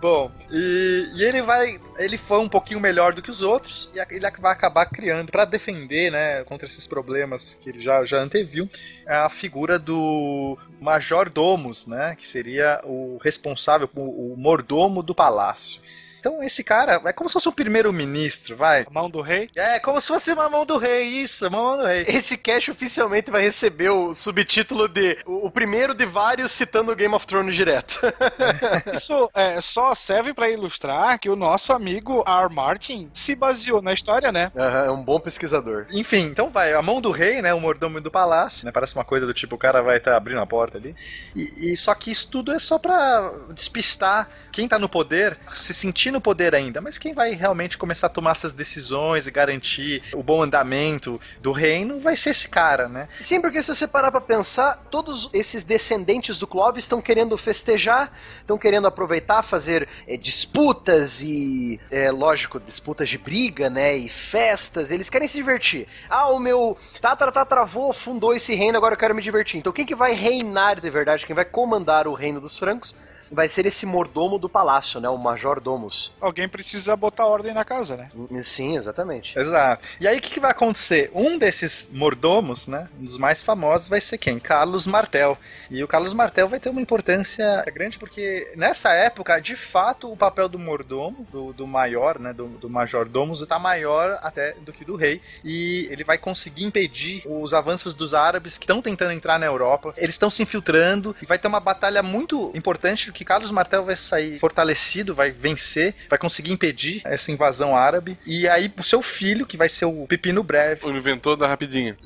Bom, e, e ele vai. Ele foi um pouquinho melhor do que os outros, e ele vai acabar criando, pra defender, né, contra esses problemas que ele já, já anteviu, a figura do Major Domus, né, que seria o responsável, o, o mordomo do palácio. Então esse cara é como se fosse um primeiro-ministro, vai. A mão do rei? É, como se fosse uma mão do rei, isso, uma mão do rei. Esse cast oficialmente vai receber o subtítulo de o, o primeiro de vários citando o Game of Thrones direto. [laughs] Isso é, só serve pra ilustrar que o nosso amigo R. Martin se baseou na história, né? Aham, é um bom pesquisador. Enfim, então vai, a mão do rei, né, o mordomo do palácio, né, parece uma coisa do tipo, o cara vai estar abrindo a porta ali, e, e só que isso tudo é só pra despistar quem tá no poder, se sentir no poder ainda, mas quem vai realmente começar a tomar essas decisões e garantir o bom andamento do reino vai ser esse cara, né? Sim, porque se você parar pra pensar, todos esses descendentes do Clovis estão querendo festejar, estão querendo aproveitar, fazer eh, disputas e, é, lógico, disputas de briga, né, e festas, eles querem se divertir. Ah, o meu tataravô fundou esse reino, agora eu quero me divertir. Então quem que vai reinar de verdade, quem vai comandar o reino dos francos, vai ser esse mordomo do palácio, né, o Major Domus. Alguém precisa botar ordem na casa, né? Sim, exatamente. Exato. E aí o que, que vai acontecer? Um desses mordomos, né, um dos mais famosos vai ser quem? Carlos Martel. E o Carlos Martel vai ter uma importância grande porque nessa época, de fato, o papel do mordomo, do, do maior, né, do, do Major Domus, está maior até do que do rei. E ele vai conseguir impedir os avanços dos árabes que estão tentando entrar na Europa. Eles estão se infiltrando e vai ter uma batalha muito importante que Carlos Martel vai sair fortalecido, vai vencer, vai conseguir impedir essa invasão árabe. E aí o seu filho, que vai ser o Pepino Breve, O inventor da rapidinha.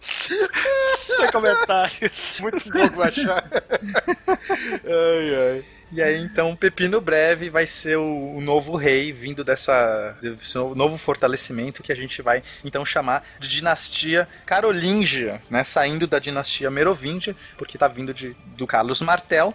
Sem comentários. Muito bom, Guaxá. ai, ai. E aí, então, Pepino Breve vai ser o, o novo rei, vindo dessa. desse novo fortalecimento que a gente vai, então, chamar de dinastia carolíngia, né? Saindo da dinastia merovíngia, porque tá vindo de, do Carlos Martel.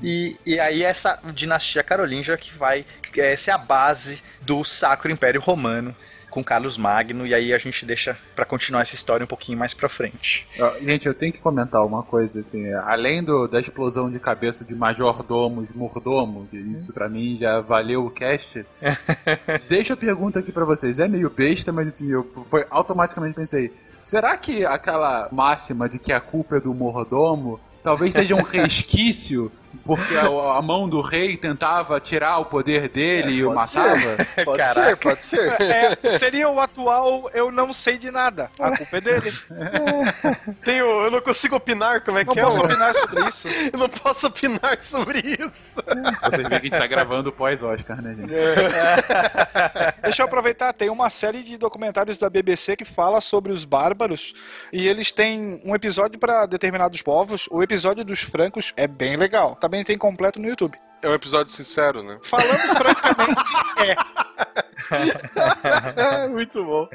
E, e aí, essa dinastia carolíngia que vai é, ser a base do Sacro Império Romano. Com Carlos Magno, e aí a gente deixa pra continuar essa história um pouquinho mais pra frente. Ó, Gente, eu tenho que comentar uma coisa, assim, além do, da explosão de cabeça de majordomos, mordomo, que isso pra mim já valeu o cast, [laughs] deixa a pergunta aqui pra vocês, é meio besta, mas enfim, eu foi, automaticamente pensei, será que aquela máxima de que a culpa é do mordomo talvez seja um [laughs] resquício, porque a, a mão do rei tentava tirar o poder dele e o matava? ser. Pode Caraca. ser, pode ser. [laughs] É, seria o atual eu não sei de nada. A culpa é dele. [laughs] Tem o- eu não consigo opinar como é Não que posso é. o- opinar sobre isso. [laughs] Eu não posso opinar sobre isso. Vocês veem que a gente tá gravando pós-Oscar, né, gente? Deixa eu aproveitar, tem uma série de documentários da BBC que fala sobre os bárbaros e eles têm um episódio para determinados povos. O episódio dos francos é bem legal. Também tem completo no YouTube. É um episódio sincero, né? Falando francamente, [laughs] é. Muito bom.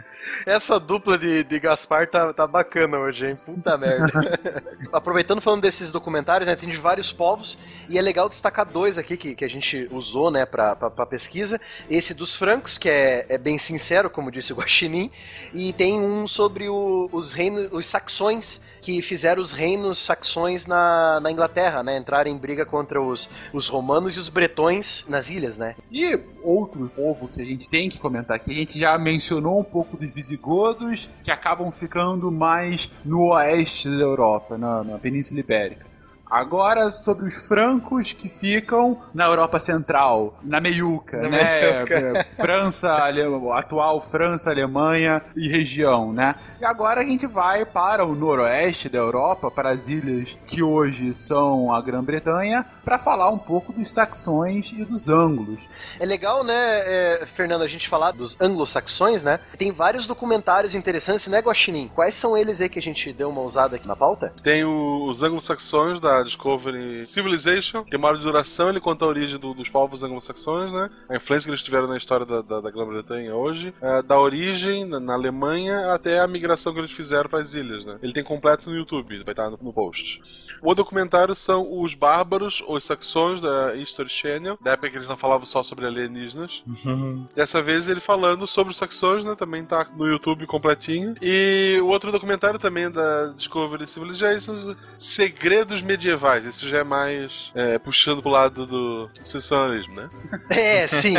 Essa dupla de, de Gaspar tá, tá bacana hoje, hein? Puta merda. [laughs] Aproveitando falando desses documentários, né? Tem de vários povos e é legal destacar dois aqui que, que a gente usou, né, pra, pra, pra pesquisa. Esse dos francos, que é, é bem sincero, como disse o Guaxinim, e tem um sobre o- os reinos, os saxões, que fizeram os reinos saxões na, na Inglaterra, né? Entraram em briga contra os, os romanos e os bretões nas ilhas, né? E outro povo que a gente tem que comentar aqui, a gente já mencionou um pouco dos visigodos, que acabam ficando mais no oeste da Europa, na, na Península Ibérica. Agora sobre os francos que ficam na Europa Central, na meiuca, Na né? meiuca. É, França, Ale... atual França, Alemanha e região, né? E agora a gente vai para o noroeste da Europa, para as ilhas que hoje são a Grã-Bretanha, para falar um pouco dos saxões e dos ângulos. É legal, né, é, Fernando, a gente falar dos anglo-saxões, né? Tem vários documentários interessantes, né, Guaxinim? Quais são eles aí que a gente deu uma usada aqui na pauta? Tem o- os anglo-saxões da Discovery Civilization, tem uma hora de duração, ele conta a origem do- dos povos anglo-saxões, né? A influência que eles tiveram na história da, da, da Grã-Bretanha hoje, é, da origem na, na Alemanha até a migração que eles fizeram para as ilhas, né? Ele tem completo no YouTube, vai estar no, no post. O documentário são os bárbaros, os saxões da History Channel, da época que eles não falavam só sobre alienígenas. [laughs] Dessa vez ele falando sobre os saxões, né? Também tá no YouTube completinho. E o outro documentário também é da Discovery Civilizations, Segredos Medievais medievais. Isso já é mais é, puxando pro lado do sensacionalismo, né? [laughs] É, sim.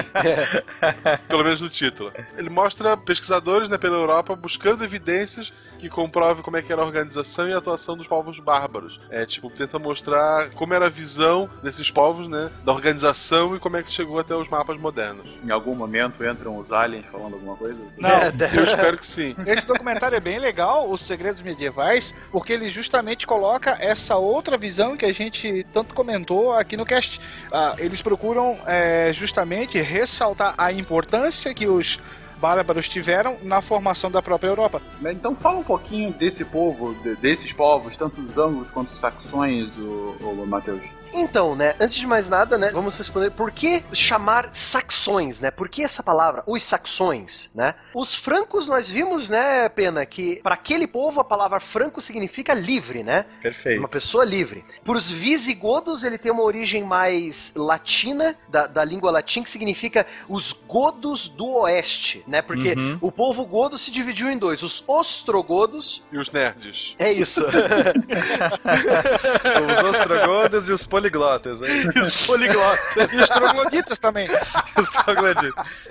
[laughs] Pelo menos no título. Ele mostra pesquisadores né, pela Europa buscando evidências que comprovem como é que era a organização e a atuação dos povos bárbaros. É, tipo, tenta mostrar como era a visão desses povos, né, da organização e como é que chegou até os mapas modernos. Em algum momento entram os aliens falando alguma coisa? Não. Eu espero que sim. [laughs] Esse documentário é bem legal, Os Segredos Medievais, porque ele justamente coloca essa outra visão que a gente tanto comentou aqui no cast. Ah, eles procuram é, justamente ressaltar a importância que os bárbaros tiveram na formação da própria Europa. Então fala um pouquinho desse povo, de- desses povos, tanto os anglos quanto os saxões, o, o Matheus. Então, né, antes de mais nada, né, vamos responder por que chamar saxões, né? Por que essa palavra, os saxões, né? Os francos nós vimos, né, Pena, que para aquele povo a palavra franco significa livre, né? Perfeito. Uma pessoa livre. Para os visigodos, ele tem uma origem mais latina, da, da língua latim, que significa os godos do oeste, né? Porque Uhum. o povo godo se dividiu em dois: os ostrogodos. E os nerds. É isso. [laughs] Os ostrogodos e os poliglotas. Aí. [laughs] os poliglotas. E os trogloditas também. [laughs] Os trogloditas.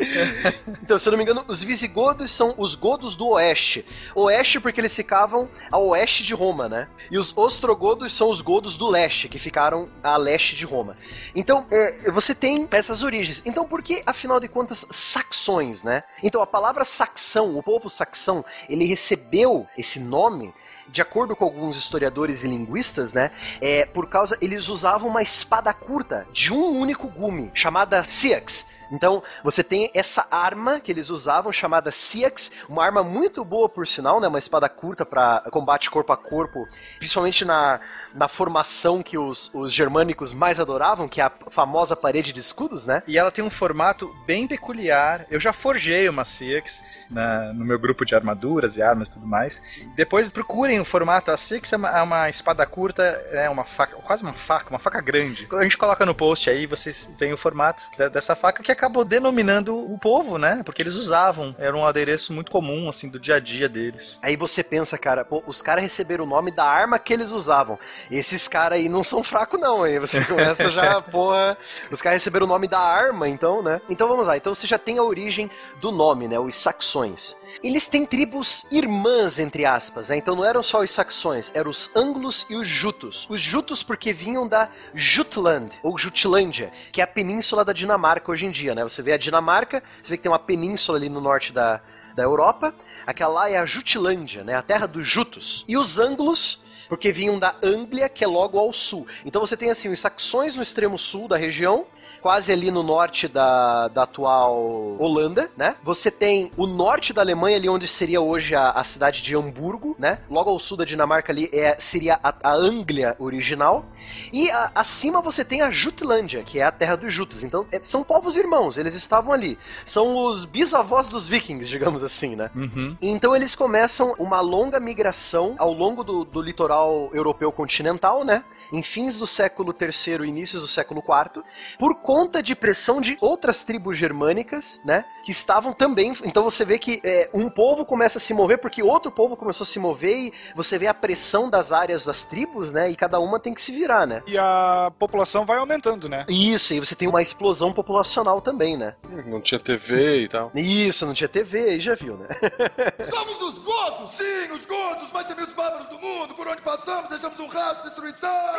Então, se eu não me engano, os visigodos são os godos do oeste. Oeste porque eles ficavam a oeste de Roma, né? E os ostrogodos são os godos do leste, que ficaram a leste de Roma. Então, é, você tem essas origens. Então, por que, afinal de contas, saxões, né? Então, a palavra saxão, o povo saxão, ele recebeu esse nome de acordo com alguns historiadores e linguistas, né, é por causa eles usavam uma espada curta de um único gume chamada Siax. Então, você tem essa arma que eles usavam chamada Siax, uma arma muito boa por sinal, né, uma espada curta para combate corpo a corpo, principalmente na, na formação que os, os germânicos mais adoravam, que é a famosa parede de escudos, né? E ela tem um formato bem peculiar. Eu já forjei uma Six na- no meu grupo de armaduras e armas e tudo mais. Depois procurem o formato. A Six é uma, é uma espada curta, é uma faca, quase uma faca, uma faca grande. A gente coloca no post aí, vocês veem o formato dessa faca que acabou denominando o povo, né? Porque eles usavam. Era um adereço muito comum, assim, do dia a dia deles. Aí você pensa, cara, pô, os caras receberam o nome da arma que eles usavam. Esses caras aí não são fracos, não. Aí você [laughs] começa já, porra. Os caras receberam o nome da arma, então, né? Então vamos lá. Então você já tem a origem do nome, né? Os saxões. Eles têm tribos irmãs, entre aspas, né? Então não eram só os saxões, eram os anglos e os jutos. Os jutos porque vinham da Jutland, ou Jutlândia, que é a península da Dinamarca hoje em dia, né? Você vê a Dinamarca, você vê que tem uma península ali no norte da, da Europa. Aquela lá é a Jutlândia, né? A terra dos Jutos. E os anglos porque vinham da Anglia, que é logo ao sul. Então você tem assim os saxões no extremo sul da região, quase ali no norte da, da atual Holanda, né? Você tem o norte da Alemanha, ali onde seria hoje a, a cidade de Hamburgo, né? Logo ao sul da Dinamarca ali é, seria a, a Anglia original. E a- acima você tem a Jutlândia, que é a terra dos Jutos. Então é- são povos irmãos, eles estavam ali. São os bisavós dos vikings, digamos assim, né? Uhum. Então eles começam uma longa migração ao longo do, do litoral europeu continental, né? Em fins do século III e inícios do século IV, por conta de pressão de outras tribos germânicas, né? Que estavam também. Então você vê que é, um povo começa a se mover porque outro povo começou a se mover e você vê a pressão das áreas das tribos, né? E cada uma tem que se virar, né? E a população vai aumentando, né? Isso, e você tem uma explosão populacional também, né? Não tinha TV e tal. Isso, não tinha TV, aí já viu, né? [laughs] Somos os godos, sim, os godos, os mais temidos bárbaros do mundo. Por onde passamos, deixamos um rastro de destruição.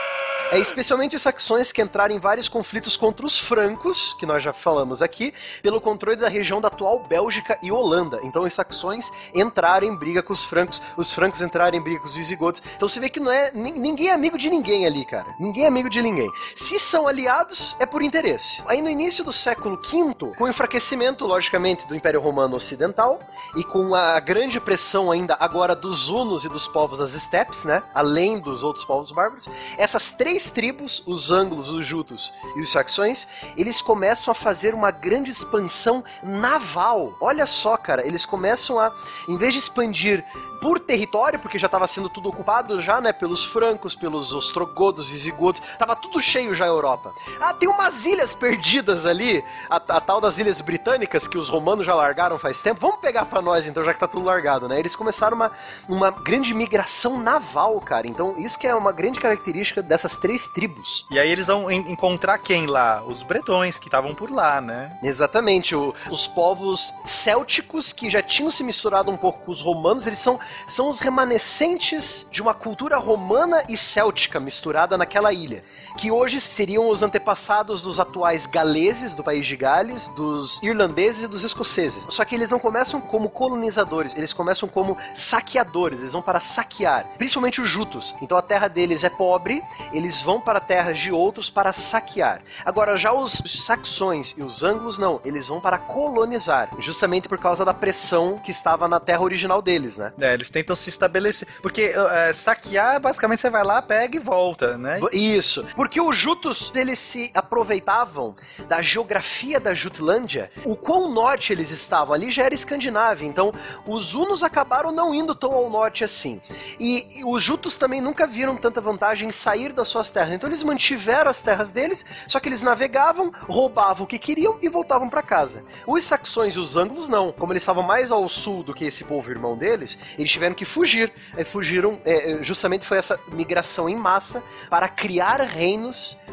É especialmente os saxões que entraram em vários conflitos contra os francos, que nós já falamos aqui, pelo controle da região da atual Bélgica e Holanda. Então os saxões entraram em briga com os francos, os francos entraram em briga com os visigodos. Então você vê que não é nin- ninguém é amigo de ninguém ali, cara. Ninguém é amigo de ninguém. Se são aliados, é por interesse. Aí no início do século V, com o enfraquecimento, logicamente, do Império Romano Ocidental e com a grande pressão ainda agora dos hunos e dos povos das estepes, né? Além dos outros povos bárbaros, essas três três tribos, os ângulos, os jutos e os saxões, eles começam a fazer uma grande expansão naval. Olha só, cara, eles começam a, em vez de expandir por território, porque já estava sendo tudo ocupado já, né, pelos francos, pelos ostrogodos, visigodos, tava tudo cheio já a Europa. Ah, tem umas ilhas perdidas ali, a, a tal das ilhas britânicas que os romanos já largaram faz tempo. Vamos pegar para nós então, já que tá tudo largado, né? Eles começaram uma, uma grande migração naval, cara. Então, isso que é uma grande característica dessas três tribos. E aí eles vão en- encontrar quem lá? Os bretões que estavam por lá, né? Exatamente, o- os povos célticos que já tinham se misturado um pouco com os romanos, eles são, são os remanescentes de uma cultura romana e céltica misturada naquela ilha. Que hoje seriam os antepassados dos atuais galeses do país de Gales, dos irlandeses e dos escoceses. Só que eles não começam como colonizadores, eles começam como saqueadores, eles vão para saquear, principalmente os jutos. Então a terra deles é pobre, eles vão para terras de outros para saquear. Agora, já os saxões e os anglos não, eles vão para colonizar, justamente por causa da pressão que estava na terra original deles, né? É, eles tentam se estabelecer. Porque é, saquear, basicamente, você vai lá, pega e volta, né? Isso. Porque os Jutos, eles se aproveitavam da geografia da Jutlândia. O quão norte eles estavam ali já era Escandinávia. Então, os Hunos acabaram não indo tão ao norte assim. E, e os Jutos também nunca viram tanta vantagem em sair das suas terras. Então, eles mantiveram as terras deles, só que eles navegavam, roubavam o que queriam e voltavam para casa. Os saxões e os ângulos não. Como eles estavam mais ao sul do que esse povo irmão deles, eles tiveram que fugir. Aí fugiram, é, justamente foi essa migração em massa para criar reinos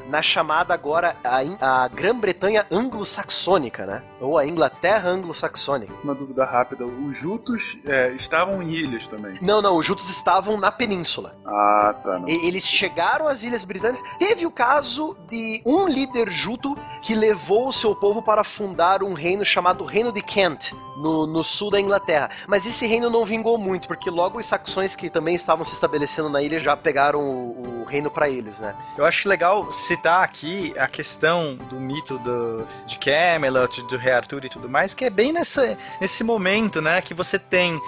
na chamada agora a, a Grã-Bretanha anglo-saxônica, né? Ou a Inglaterra anglo-saxônica. Uma dúvida rápida: os Jutos é, estavam em ilhas também. Não, não, os Jutos estavam na península. Ah, tá. Não. E- Eles chegaram às Ilhas Britânicas. Teve o caso de um líder juto que levou o seu povo para fundar um reino chamado Reino de Kent, no, no sul da Inglaterra. Mas esse reino não vingou muito, porque logo os saxões que também estavam se estabelecendo na ilha já pegaram o, o reino para eles, né? Eu acho legal citar aqui a questão do mito do, de Camelot, do Rei Arthur e tudo mais, que é bem nessa, nesse momento, né, que você tem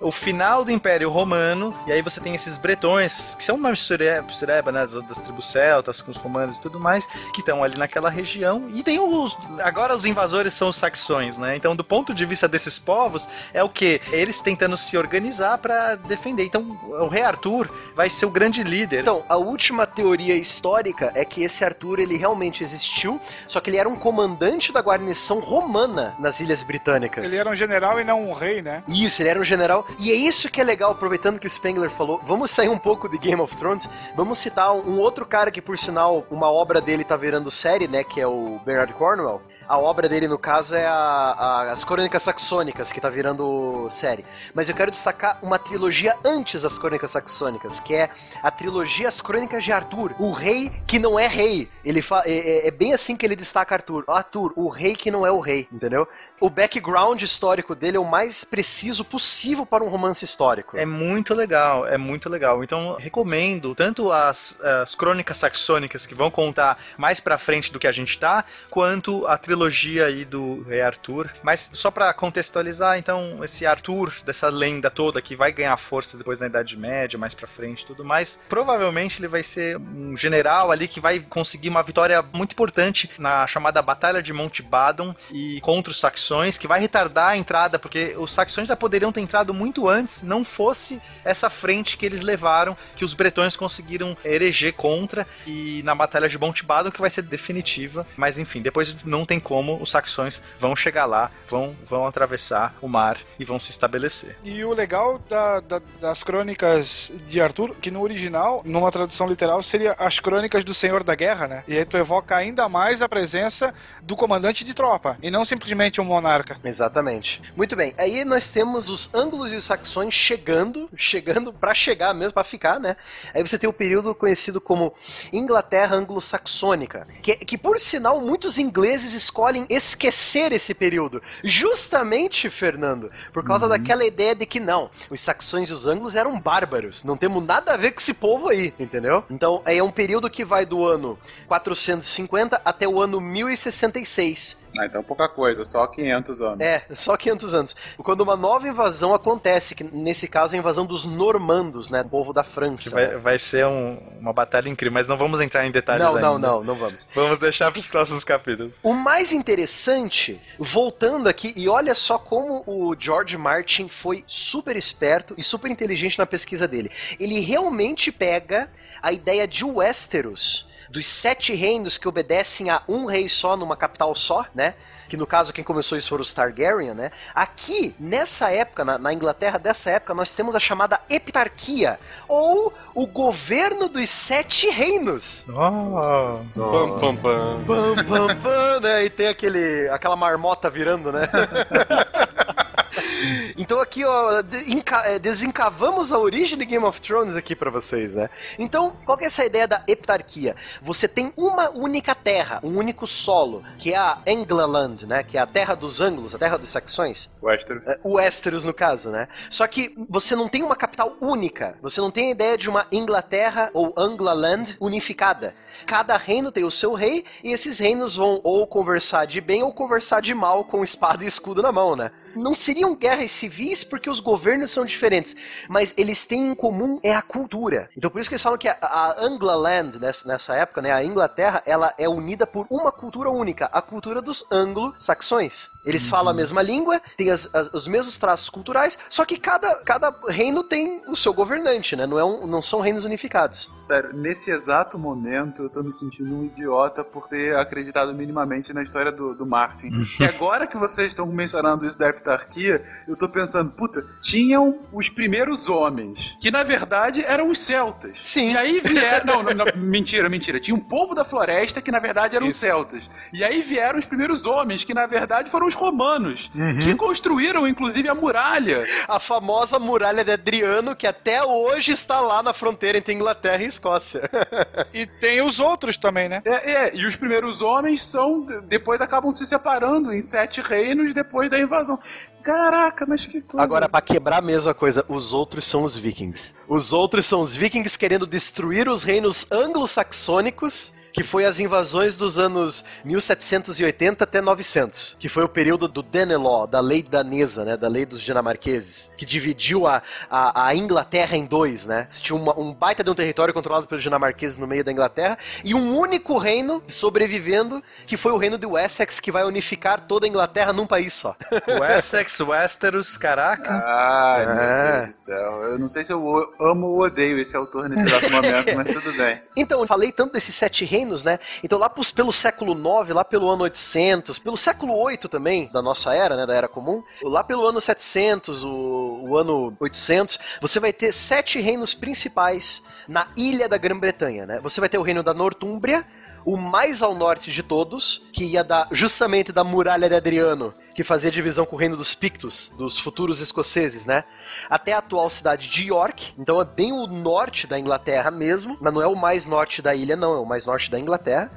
o final do Império Romano, e aí você tem esses bretões, que são uma mistureba, mistureba, né, das, das tribos celtas com os romanos e tudo mais, que estão ali naquela região, e tem os, agora os invasores são os saxões, né, então do ponto de vista desses povos, é o que? Eles tentando se organizar para defender, então o Rei Arthur vai ser o grande líder. Então, a última teoria histórica é que esse Arthur ele realmente existiu, só que ele era um comandante da guarnição romana nas Ilhas Britânicas. Ele era um general e não um rei, né? Isso, ele era um general. E é isso que é legal, aproveitando que o Spengler falou. Vamos sair um pouco de Game of Thrones. Vamos citar um outro cara que, por sinal, uma obra dele tá virando série, né? Que é o Bernard Cornwell. A obra dele, no caso, é a- a- as Crônicas Saxônicas, que tá virando série. Mas eu quero destacar uma trilogia antes das Crônicas Saxônicas, que é a trilogia As Crônicas de Arthur. O rei que não é rei. Ele é, é- é bem assim que ele destaca Arthur. Arthur, o rei que não é o rei, entendeu? O background histórico dele é o mais preciso possível para um romance histórico. É muito legal, é muito legal. Então, recomendo tanto as, as crônicas saxônicas que vão contar mais pra frente do que a gente tá, quanto a trilogia aí do Rei Arthur. Mas só pra contextualizar, então, esse Arthur, dessa lenda toda que vai ganhar força depois na Idade Média, mais pra frente e tudo mais, provavelmente ele vai ser um general ali que vai conseguir uma vitória muito importante na chamada Batalha de Monte Badon e contra os saxões, que vai retardar a entrada, porque os saxões já poderiam ter entrado muito antes, não fosse essa frente que eles levaram, que os bretões conseguiram eleger contra, e na Batalha de Monte Badon que vai ser definitiva. Mas enfim, depois não tem como, os saxões vão chegar lá, vão, vão atravessar o mar e vão se estabelecer. E o legal da- da- das crônicas de Arthur, que no original, numa tradução literal, seria as crônicas do Senhor da Guerra, né? E aí tu evoca ainda mais a presença do comandante de tropa, e não simplesmente um monarca. Exatamente. Muito bem. Aí nós temos os ângulos e os saxões chegando, chegando pra chegar mesmo, pra ficar, né? Aí você tem o período conhecido como Inglaterra anglo-saxônica, que, que por sinal muitos ingleses escolhem esquecer esse período, justamente, Fernando, por causa daquela ideia de que não, os saxões e os anglos eram bárbaros, não temos nada a ver com esse povo aí, entendeu? Então é um período que vai do ano 450 até o ano 1066. Ah, então pouca coisa, só 500 anos. É, só 500 anos. Quando uma nova invasão acontece, que nesse caso é a invasão dos normandos, né? Do povo da França. Que vai, vai ser um- uma batalha incrível, mas não vamos entrar em detalhes Não, ainda. não, não, não vamos. Vamos deixar para os próximos capítulos. O mais interessante, voltando aqui, e olha só como o George Martin foi super esperto e super inteligente na pesquisa dele. Ele realmente pega a ideia de Westeros, dos sete reinos que obedecem a um rei só numa capital só, né? Que no caso quem começou isso foram os Targaryen, né? Aqui, nessa época, na, na Inglaterra dessa época, nós temos a chamada Heptarquia, ou o governo dos sete reinos. Nossa. Pam, pam, pam. Pam, pam, pam, né? E tem aquele, aquela marmota virando, né? [laughs] [laughs] Então aqui, ó, é, desencavamos a origem de Game of Thrones aqui pra vocês, né? Então, qual que é essa ideia da heptarquia? Você tem uma única terra, um único solo, que é a Englaland, né? Que é a terra dos ângulos, a terra dos saxões. Westeros. É, O Westeros, no caso, né? Só que você não tem uma capital única. Você não tem a ideia de uma Inglaterra ou Anglaland unificada. Cada reino tem o seu rei e esses reinos vão ou conversar de bem ou conversar de mal com espada e escudo na mão, né? Não seriam guerras civis porque os governos são diferentes, mas eles têm em comum é a cultura. Então por isso que eles falam que a, a Anglaland nessa, nessa época, né, a Inglaterra, ela é unida por uma cultura única, a cultura dos anglo-saxões. Eles falam a mesma língua, têm as- as- os mesmos traços culturais, só que cada, cada reino tem o seu governante, né? Não, é um- não são reinos unificados. Sério, nesse exato momento eu tô me sentindo um idiota por ter acreditado minimamente na história do, do Martin. [laughs] e agora que vocês estão mencionando isso da heptarquia, eu tô pensando, puta, tinham os primeiros homens, que na verdade eram os celtas. Sim. E aí vieram. Não, não, não, mentira, mentira. Tinha um povo da floresta que na verdade eram os celtas. E aí vieram os primeiros homens, que na verdade foram os romanos, que construíram inclusive a muralha. A famosa muralha de Adriano, que até hoje está lá na fronteira entre Inglaterra e Escócia. [laughs] E tem os outros também, né? É, é, e os primeiros homens são. de- Depois acabam se separando em sete reinos depois da invasão. Caraca, mas que coisa. Agora, pra quebrar mesmo a coisa, os outros são os vikings. Os outros são os vikings querendo destruir os reinos anglo-saxônicos, que foi as invasões dos anos 1780 até 900, que foi o período do Danelaw, da lei danesa, né, da lei dos dinamarqueses, que dividiu a, a, a Inglaterra em dois, né? Você tinha uma- um baita de um território controlado pelos dinamarqueses no meio da Inglaterra e um único reino sobrevivendo, que foi o reino de Wessex, que vai unificar toda a Inglaterra num país só. [laughs] Wessex, Westeros, caraca. Ai, É. meu Deus do céu. Eu não sei se eu amo ou odeio esse autor nesse exato momento, mas tudo bem. [laughs] Então, eu falei tanto desses sete reinos, né? Então, lá pros- pelo século IX, lá pelo ano 800, pelo século 8 também, da nossa era, né? Da era comum, lá pelo ano 700, o, o ano 800, você vai ter sete reinos principais na ilha da Grã-Bretanha, né? Você vai ter o reino da Nortúmbria, o mais ao norte de todos, que ia dar justamente da muralha de Adriano, que fazia divisão com o reino dos Pictos, dos futuros escoceses, né? Até a atual cidade de York. Então é bem o norte da Inglaterra mesmo, mas não é o mais norte da ilha, não, é o mais norte da Inglaterra.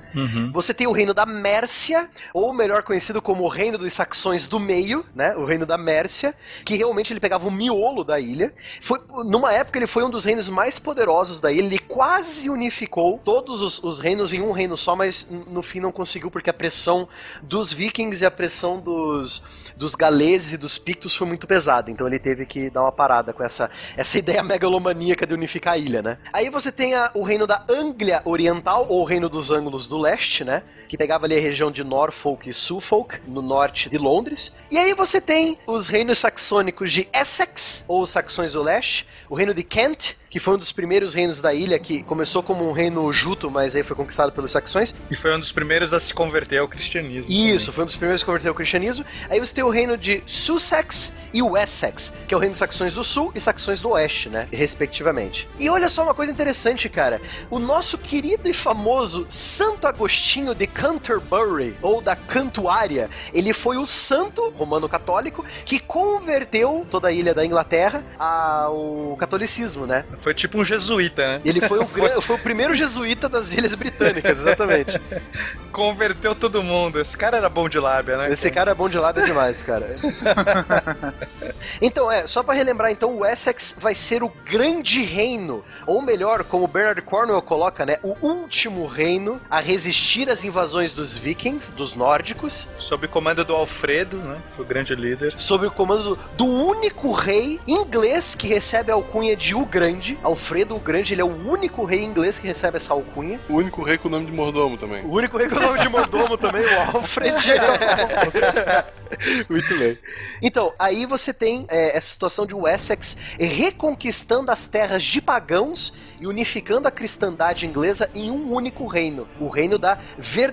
Você tem o reino da Mércia, ou melhor conhecido como o reino dos saxões do meio, né? O reino da Mércia, que realmente ele pegava o miolo da ilha. Foi, numa época ele foi um dos reinos mais poderosos da ilha, ele quase unificou todos os, os reinos em um reino só, mas no fim não conseguiu porque a pressão dos vikings e a pressão dos, dos galeses e dos pictos foi muito pesada, então ele teve que dar uma parada com essa, essa [laughs] ideia megalomaníaca de unificar a ilha, né? Aí você tem a- o reino da Anglia Oriental, ou o reino dos ângulos do leste, né? Que pegava ali a região de Norfolk e Suffolk, no norte de Londres. E aí você tem os reinos saxônicos de Essex, ou saxões do leste, o reino de Kent, que foi um dos primeiros reinos da ilha, que começou como um reino juto, mas aí foi conquistado pelos saxões. E foi um dos primeiros a se converter ao cristianismo. Isso, foi um dos primeiros a converter ao cristianismo. Aí você tem o reino de Sussex e Wessex, que é o reino dos saxões do sul e saxões do oeste, né? Respectivamente. E olha só uma coisa interessante, cara. O nosso querido e famoso Santo Agostinho de Canterbury, ou da Cantuária, ele foi o santo romano católico que converteu toda a ilha da Inglaterra ao catolicismo, né? Foi tipo um jesuíta, né? Ele foi o, [laughs] gran- foi o primeiro jesuíta das Ilhas Britânicas, exatamente. [laughs] Converteu todo mundo. Esse cara era bom de lábia, né? Esse cara é bom de lábia demais, cara. [laughs] então, é, só pra relembrar, então, o Essex vai ser o grande reino, ou melhor, como o Bernard Cornwell coloca, né, o último reino a resistir às invasões invasões dos vikings, dos nórdicos, Sob o comando do Alfredo, né? que Foi o grande líder. sob o comando do, do único rei inglês que recebe a alcunha de O Grande. Alfredo o Grande, ele é o único rei inglês que recebe essa alcunha. O único rei com o nome de mordomo também. O único rei com o nome de mordomo também, o Alfred. [laughs] Muito bem. Então, aí você tem é, essa situação de Wessex reconquistando as terras de pagãos e unificando a cristandade inglesa em um único reino. O reino da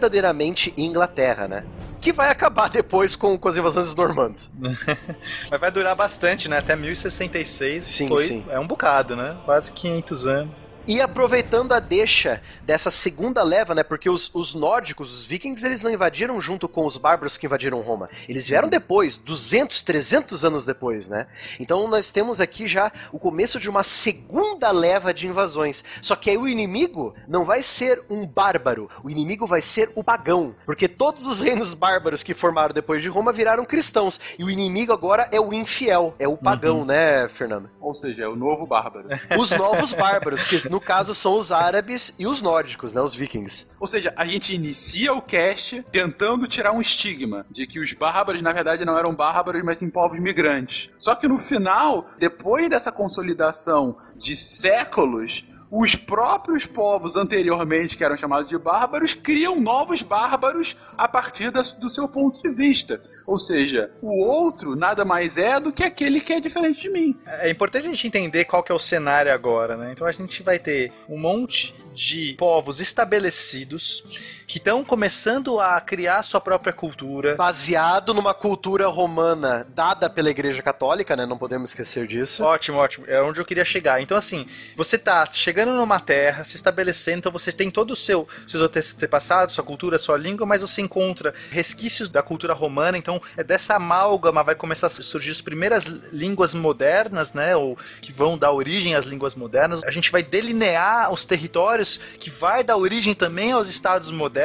verdadeiramente Inglaterra, né? Que vai acabar depois com, com as invasões dos normandos. [laughs] Mas vai durar bastante, né? Até 1066. Sim, foi, sim. É um bocado, né? Quase 500 anos. E aproveitando a deixa dessa segunda leva, né? Porque os, os nórdicos, os vikings, eles não invadiram junto com os bárbaros que invadiram Roma. Eles vieram depois, 200, 300 anos depois, né? Então nós temos aqui já o começo de uma segunda leva de invasões. Só que aí o inimigo não vai ser um bárbaro, o inimigo vai ser o pagão. Porque todos os reinos bárbaros que formaram depois de Roma viraram cristãos. E o inimigo agora é o infiel, é o pagão, né, Fernando? Ou seja, é o novo bárbaro. Os novos bárbaros, que no [laughs] caso são os árabes e os nórdicos, né? Os vikings. Ou seja, a gente inicia o cast tentando tirar um estigma de que os bárbaros, na verdade, não eram bárbaros, mas sim povos migrantes. Só que no final, depois dessa consolidação de séculos, os próprios povos anteriormente, que eram chamados de bárbaros, criam novos bárbaros a partir da- do seu ponto de vista. Ou seja, o outro nada mais é do que aquele que é diferente de mim. É importante a gente entender qual que é o cenário agora, né? Então a gente vai ter um monte de povos estabelecidos que estão começando a criar sua própria cultura. Baseado numa cultura romana dada pela Igreja Católica, né? Não podemos esquecer disso. Ótimo, ótimo. É onde eu queria chegar. Então, assim, você tá chegando numa terra, se estabelecendo, então você tem todo o seu seus antepassados, sua cultura, sua língua, mas você encontra resquícios da cultura romana, então é dessa amálgama vai começar a surgir as primeiras línguas modernas, né, ou que vão dar origem às línguas modernas. A gente vai delinear os territórios que vai dar origem também aos estados modernos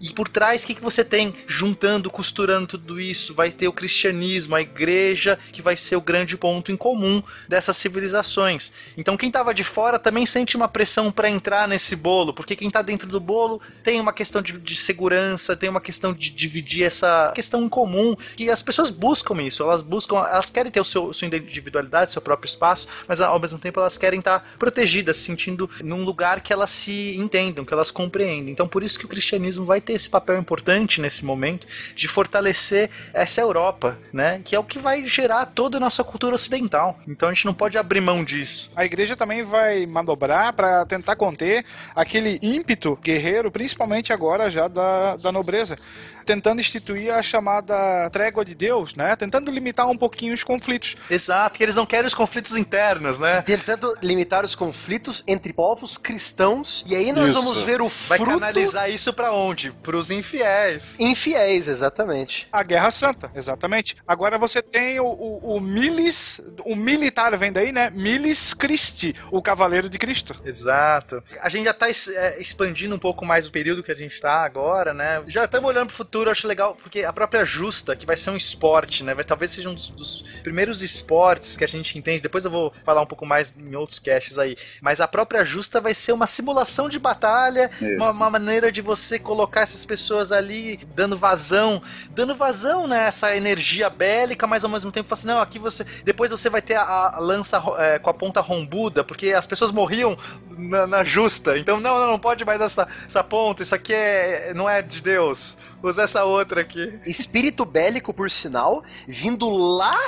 e por trás o que, que você tem juntando, costurando tudo isso? Vai ter o cristianismo, a igreja, que vai ser o grande ponto em comum dessas civilizações. Então quem estava de fora também sente uma pressão para entrar nesse bolo, porque quem está dentro do bolo tem uma questão de, de segurança, tem uma questão de dividir essa questão em comum, que as pessoas buscam isso, elas buscam, elas querem ter o seu, sua individualidade, seu próprio espaço, mas ao mesmo tempo elas querem estar protegidas, se sentindo num lugar que elas se entendam, que elas compreendem. Então por isso que o cristianismo vai ter esse papel importante nesse momento de fortalecer essa Europa, né? Que é o que vai gerar toda a nossa cultura ocidental. Então a gente não pode abrir mão disso. A igreja também vai manobrar para tentar conter aquele ímpeto guerreiro, principalmente agora já da, da nobreza, tentando instituir a chamada trégua de Deus, né? Tentando limitar um pouquinho os conflitos. Exato, que eles não querem os conflitos internos, né? Tentando limitar os conflitos entre povos cristãos. E aí nós Isso. vamos ver o Vai fruto canalizar isso pra onde? Pros infiéis. infiéis, exatamente. A Guerra Santa, exatamente. Agora você tem o, o, o Milis, o militar vem daí, né? Milis Christi, o Cavaleiro de Cristo. Exato. A gente já tá es- é, expandindo um pouco mais o período que a gente tá agora, né? Já estamos olhando pro futuro, eu acho legal, porque a própria Justa, que vai ser um esporte, né? Vai, talvez seja um dos, dos primeiros esportes que a gente entende. Depois eu vou falar um pouco mais em outros casts aí. Mas a própria Justa vai ser uma simulação de batalha, uma, uma maneira de você colocar essas pessoas ali dando vazão, dando vazão nessa energia bélica, mas ao mesmo tempo assim, não, aqui você. Depois você vai ter a, a lança é, com a ponta rombuda, porque as pessoas morriam na, na justa. Então, não, não, não pode mais essa, essa ponta, isso aqui é, não é de Deus. Usa essa outra aqui. Espírito bélico, por sinal, vindo lá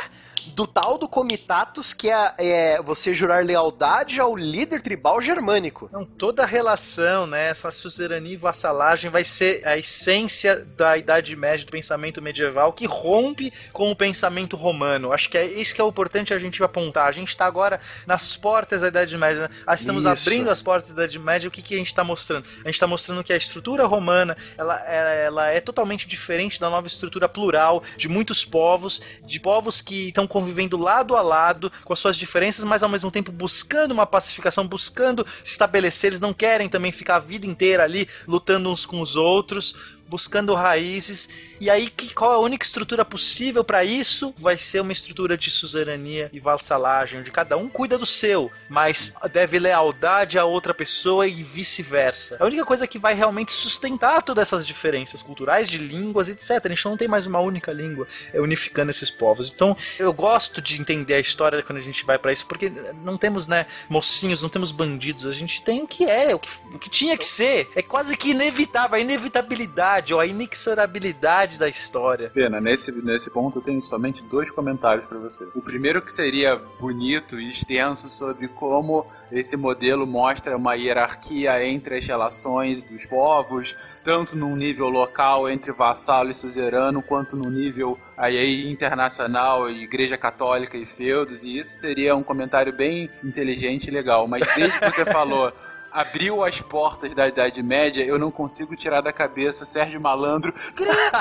do tal do Comitatus, que é, é você jurar lealdade ao líder tribal germânico. Então, toda a relação, né, essa suzerania e vassalagem vai ser a essência da Idade Média, do pensamento medieval, que rompe com o pensamento romano. Acho que é isso que é o importante a gente apontar. A gente está agora nas portas da Idade Média, né? Ah, estamos Isso. abrindo as portas da Idade Média. O que, que a gente está mostrando? A gente está mostrando que a estrutura romana ela, ela, ela é totalmente diferente da nova estrutura plural de muitos povos, de povos que estão convivendo lado a lado com as suas diferenças, mas ao mesmo tempo buscando uma pacificação, buscando se estabelecer. Eles não querem também ficar a vida inteira ali lutando uns com os outros. Buscando raízes. E aí, que, qual a única estrutura possível para isso? Vai ser uma estrutura de suzerania e vassalagem, onde cada um cuida do seu, mas deve lealdade a outra pessoa e vice-versa. É a única coisa que vai realmente sustentar todas essas diferenças culturais, de línguas, etc. A gente não tem mais uma única língua é, unificando esses povos. Então, eu gosto de entender a história quando a gente vai para isso, porque não temos, né, mocinhos, não temos bandidos, a gente tem o que é, o que, o que tinha que ser. É quase que inevitável, a inevitabilidade ou a inexorabilidade da história. Pena, nesse, nesse ponto eu tenho somente dois comentários pra você. O primeiro que seria bonito e extenso sobre como esse modelo mostra uma hierarquia entre as relações dos povos, tanto num nível local entre vassalo e suzerano, quanto no nível aí internacional, igreja católica e feudos, e isso seria um comentário bem inteligente e legal. Mas desde que você [laughs] falou abriu as portas da Idade Média, eu não consigo tirar da cabeça Sérgio Malandro. Grita!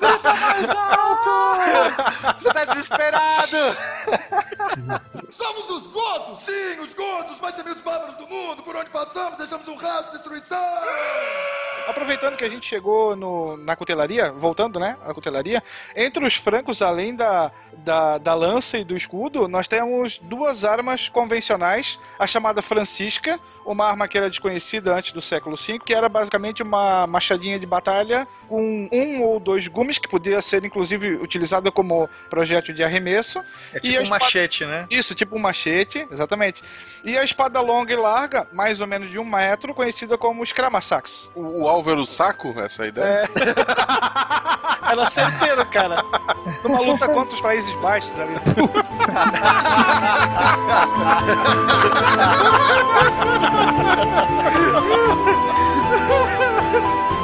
Grita mais alto! Você tá desesperado! Somos os godos! Sim, os godos, os mais temidos bárbaros do mundo! Por onde passamos, deixamos um rastro de destruição! Aproveitando que a gente chegou no, na cutelaria, voltando, né, à cutelaria, entre os francos, além da, da, da lança e do escudo, nós temos duas armas convencionais, a chamada Francisca, Fantástica uma arma que era desconhecida antes do século V, que era basicamente uma machadinha de batalha com um ou dois gumes, que podia ser inclusive utilizada como projétil de arremesso. É E tipo um espada- machete, né? Isso, tipo um machete, exatamente. E a espada longa e larga, mais ou menos de um metro, conhecida como escramasax. O, o alvo era o saco, essa é ideia? [laughs] Ela certeira, cara. Numa luta contra os Países Baixos ali. [laughs] Ha ha ha ha!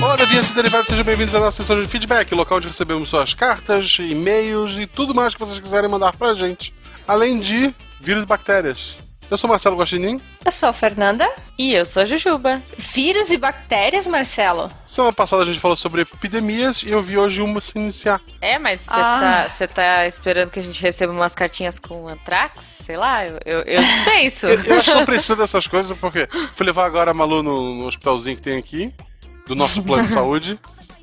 Olá, deviantes e derivados, sejam bem-vindos à nossa sessão de feedback, local onde recebemos suas cartas, e-mails e tudo mais que vocês quiserem mandar pra gente. Além de vírus e bactérias. Eu sou Marcelo Guaxinim. Eu sou a Fernanda. E eu sou a Jujuba. Vírus e bactérias, Marcelo? Semana passada a gente falou sobre epidemias e eu vi hoje uma se iniciar. É, mas você Ah. tá, tá esperando que a gente receba umas cartinhas com antrax? Sei lá, eu, eu, eu dispenso. [laughs] Eu, eu acho que não precisa dessas coisas, porque fui levar agora a Malu no, no hospitalzinho que tem aqui, do nosso plano de [laughs] saúde,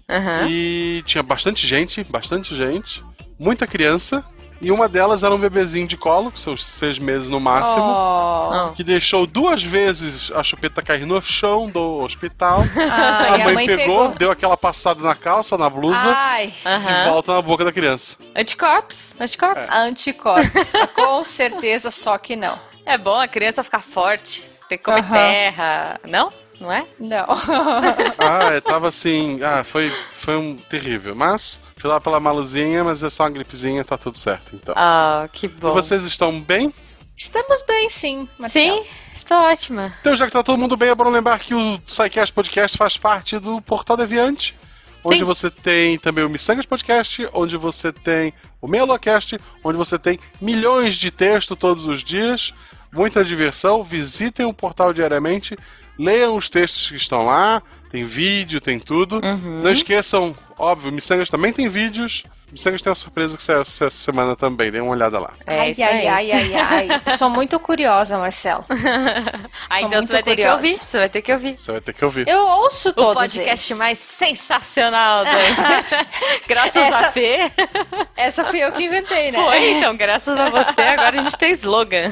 Aham. e tinha bastante gente, bastante gente, muita criança, e uma delas era um bebezinho de colo, que são seis meses no máximo. Oh. Que deixou duas vezes a chupeta cair no chão do hospital. [laughs] Ai, a mãe, pegou, deu aquela passada na calça, na blusa, Ai. de volta na boca da criança. Anticorpos, anticorpos. Anticorpos. Com certeza, só que não. É bom a criança ficar forte, ter que comer Aham. terra. Não? Não é? Não. [laughs] Ah, eu tava assim. Ah, foi, foi um terrível. Mas fui lá pela maluzinha, mas é só uma gripezinha, tá tudo certo. Então. Ah, que E bom. vocês estão bem? Estamos bem, sim, Marcelo. Sim, estou ótima. Então, já que tá todo mundo bem, é bom lembrar que o SciCast Podcast faz parte do Portal Deviante, onde Sim. você tem também o Missangas Podcast, onde você tem o Melocast, onde você tem milhões de textos todos os dias, muita diversão. Visitem o portal diariamente, leiam os textos que estão lá, tem vídeo, tem tudo. Uhum. Não esqueçam, óbvio, Missangas também tem vídeos. Missangas tem uma surpresa que saiu essa semana também, dê uma olhada lá. É ai, isso ai, aí. ai, ai, ai. [laughs] Eu Sou muito curiosa, Marcelo. [laughs] Ah, Sou então muito você vai ter que curiosa. ouvir. Você vai ter que ouvir. Você vai ter que ouvir. Eu ouço O todos podcast eles. mais sensacional do... [laughs] Graças a Essa- Fê. Essa fui eu que inventei, né? Foi, então, graças a você, agora a gente tem slogan.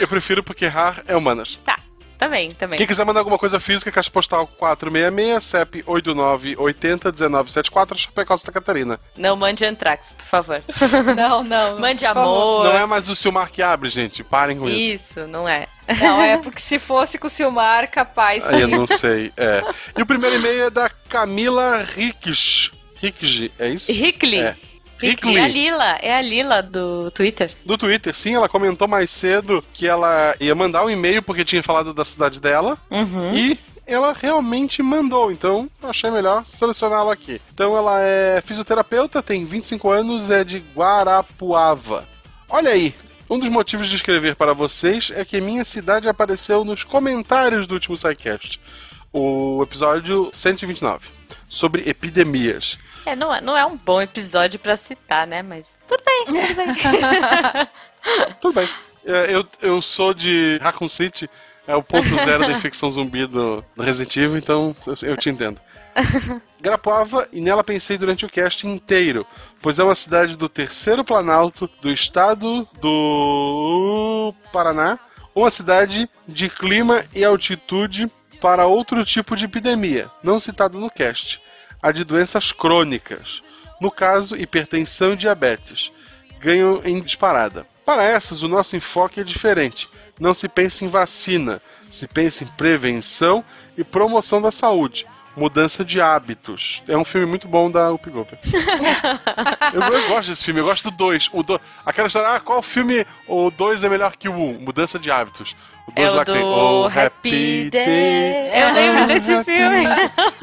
Eu prefiro porque errar é humanas. Tá, também, também. Quem quiser mandar alguma coisa física, caixa postal 466, CEP 89801974, Chapecó, Santa Catarina. Não mande antrax, por favor. [laughs] Não, não. [laughs] Mande por favor. amor. Não é mais o Silmar que abre, gente. Parem com isso. Isso, não é. Não, é [laughs] porque se fosse com o Silmar, capaz. Aí eu não sei. É. E o primeiro e-mail é da Camila Ricks. Ricks, é isso? Hickley. É. Hickley. É a Lila, é a Lila do Twitter. Do Twitter, sim, ela comentou mais cedo que ela ia mandar um e-mail porque tinha falado da cidade dela. Uhum. E ela realmente mandou, então achei melhor selecioná-la aqui. Então ela é fisioterapeuta, tem 25 anos, é de Guarapuava. Olha aí, um dos motivos de escrever para vocês é que minha cidade apareceu nos comentários do último SciCast, o episódio 129, sobre epidemias. É, não é, não é um bom episódio pra citar, né? Mas tudo bem, tudo bem. [laughs] Tudo bem. É, Eu, eu sou de Raccoon City, é o ponto zero da infecção zumbi do, do Resident Evil, então eu, eu te entendo. Grapuava e nela pensei durante o cast inteiro, pois é uma cidade do terceiro planalto do estado do Paraná, uma cidade de clima e altitude para outro tipo de epidemia, não citado no cast, a de doenças crônicas, no caso hipertensão e diabetes, ganham em disparada. Para essas, o nosso enfoque é diferente. Não se pensa em vacina, se pensa em prevenção e promoção da saúde. Mudança de hábitos. É um filme muito bom da Up Goldberg. [laughs] eu, eu gosto desse filme, eu gosto do 2. O do... Aquela história, ah, qual filme o 2 é melhor que o 1? Um? Mudança de hábitos. O É dois o lá que tem, do "Oh, Happy Day. Eu lembro desse filme.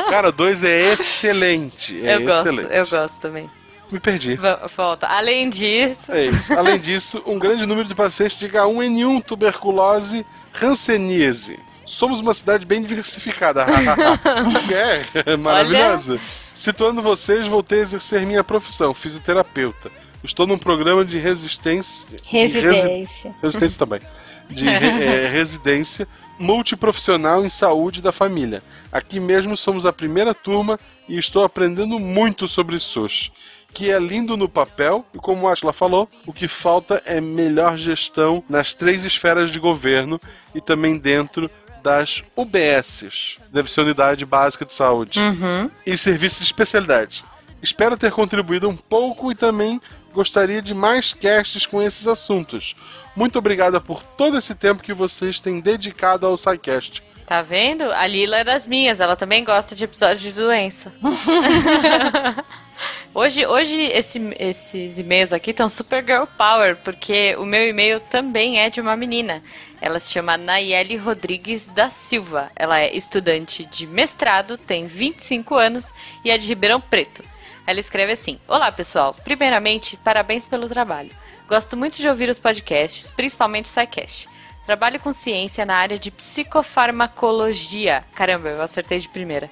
Cara, o 2 é excelente. É eu gosto, excelente. eu gosto também. Me perdi. Volta. Além disso. É isso. Além disso, um grande número de pacientes de H1N1, tuberculose, hanseníase. Somos uma cidade bem diversificada. [laughs] é, maravilhosa. Situando vocês, voltei a exercer minha profissão, fisioterapeuta. Estou num programa de resistência. Residência. Resi- resistência também. De é, [laughs] residência multiprofissional em saúde da família. Aqui mesmo somos a primeira turma e estou aprendendo muito sobre SUS que é lindo no papel e como a Ashla falou, o que falta é melhor gestão nas três esferas de governo e também dentro das UBSs, deve ser Unidade Básica de Saúde, Uhum. e serviços de especialidade. Espero ter contribuído um pouco e também gostaria de mais casts com esses assuntos. Muito obrigada por todo esse tempo que vocês têm dedicado ao SciCast. Tá vendo? A Lila é das minhas, ela também gosta de episódio de doença. [laughs] hoje, hoje esse- esses e-mails aqui estão super girl power, porque o meu e-mail também é de uma menina. Ela se chama Nayeli Rodrigues da Silva. Ela é estudante de mestrado, tem 25 anos e é de Ribeirão Preto. Ela escreve assim: Olá pessoal, primeiramente, parabéns pelo trabalho. Gosto muito de ouvir os podcasts, principalmente o SciCast. Trabalho com ciência na área de psicofarmacologia. Caramba, eu acertei de primeira.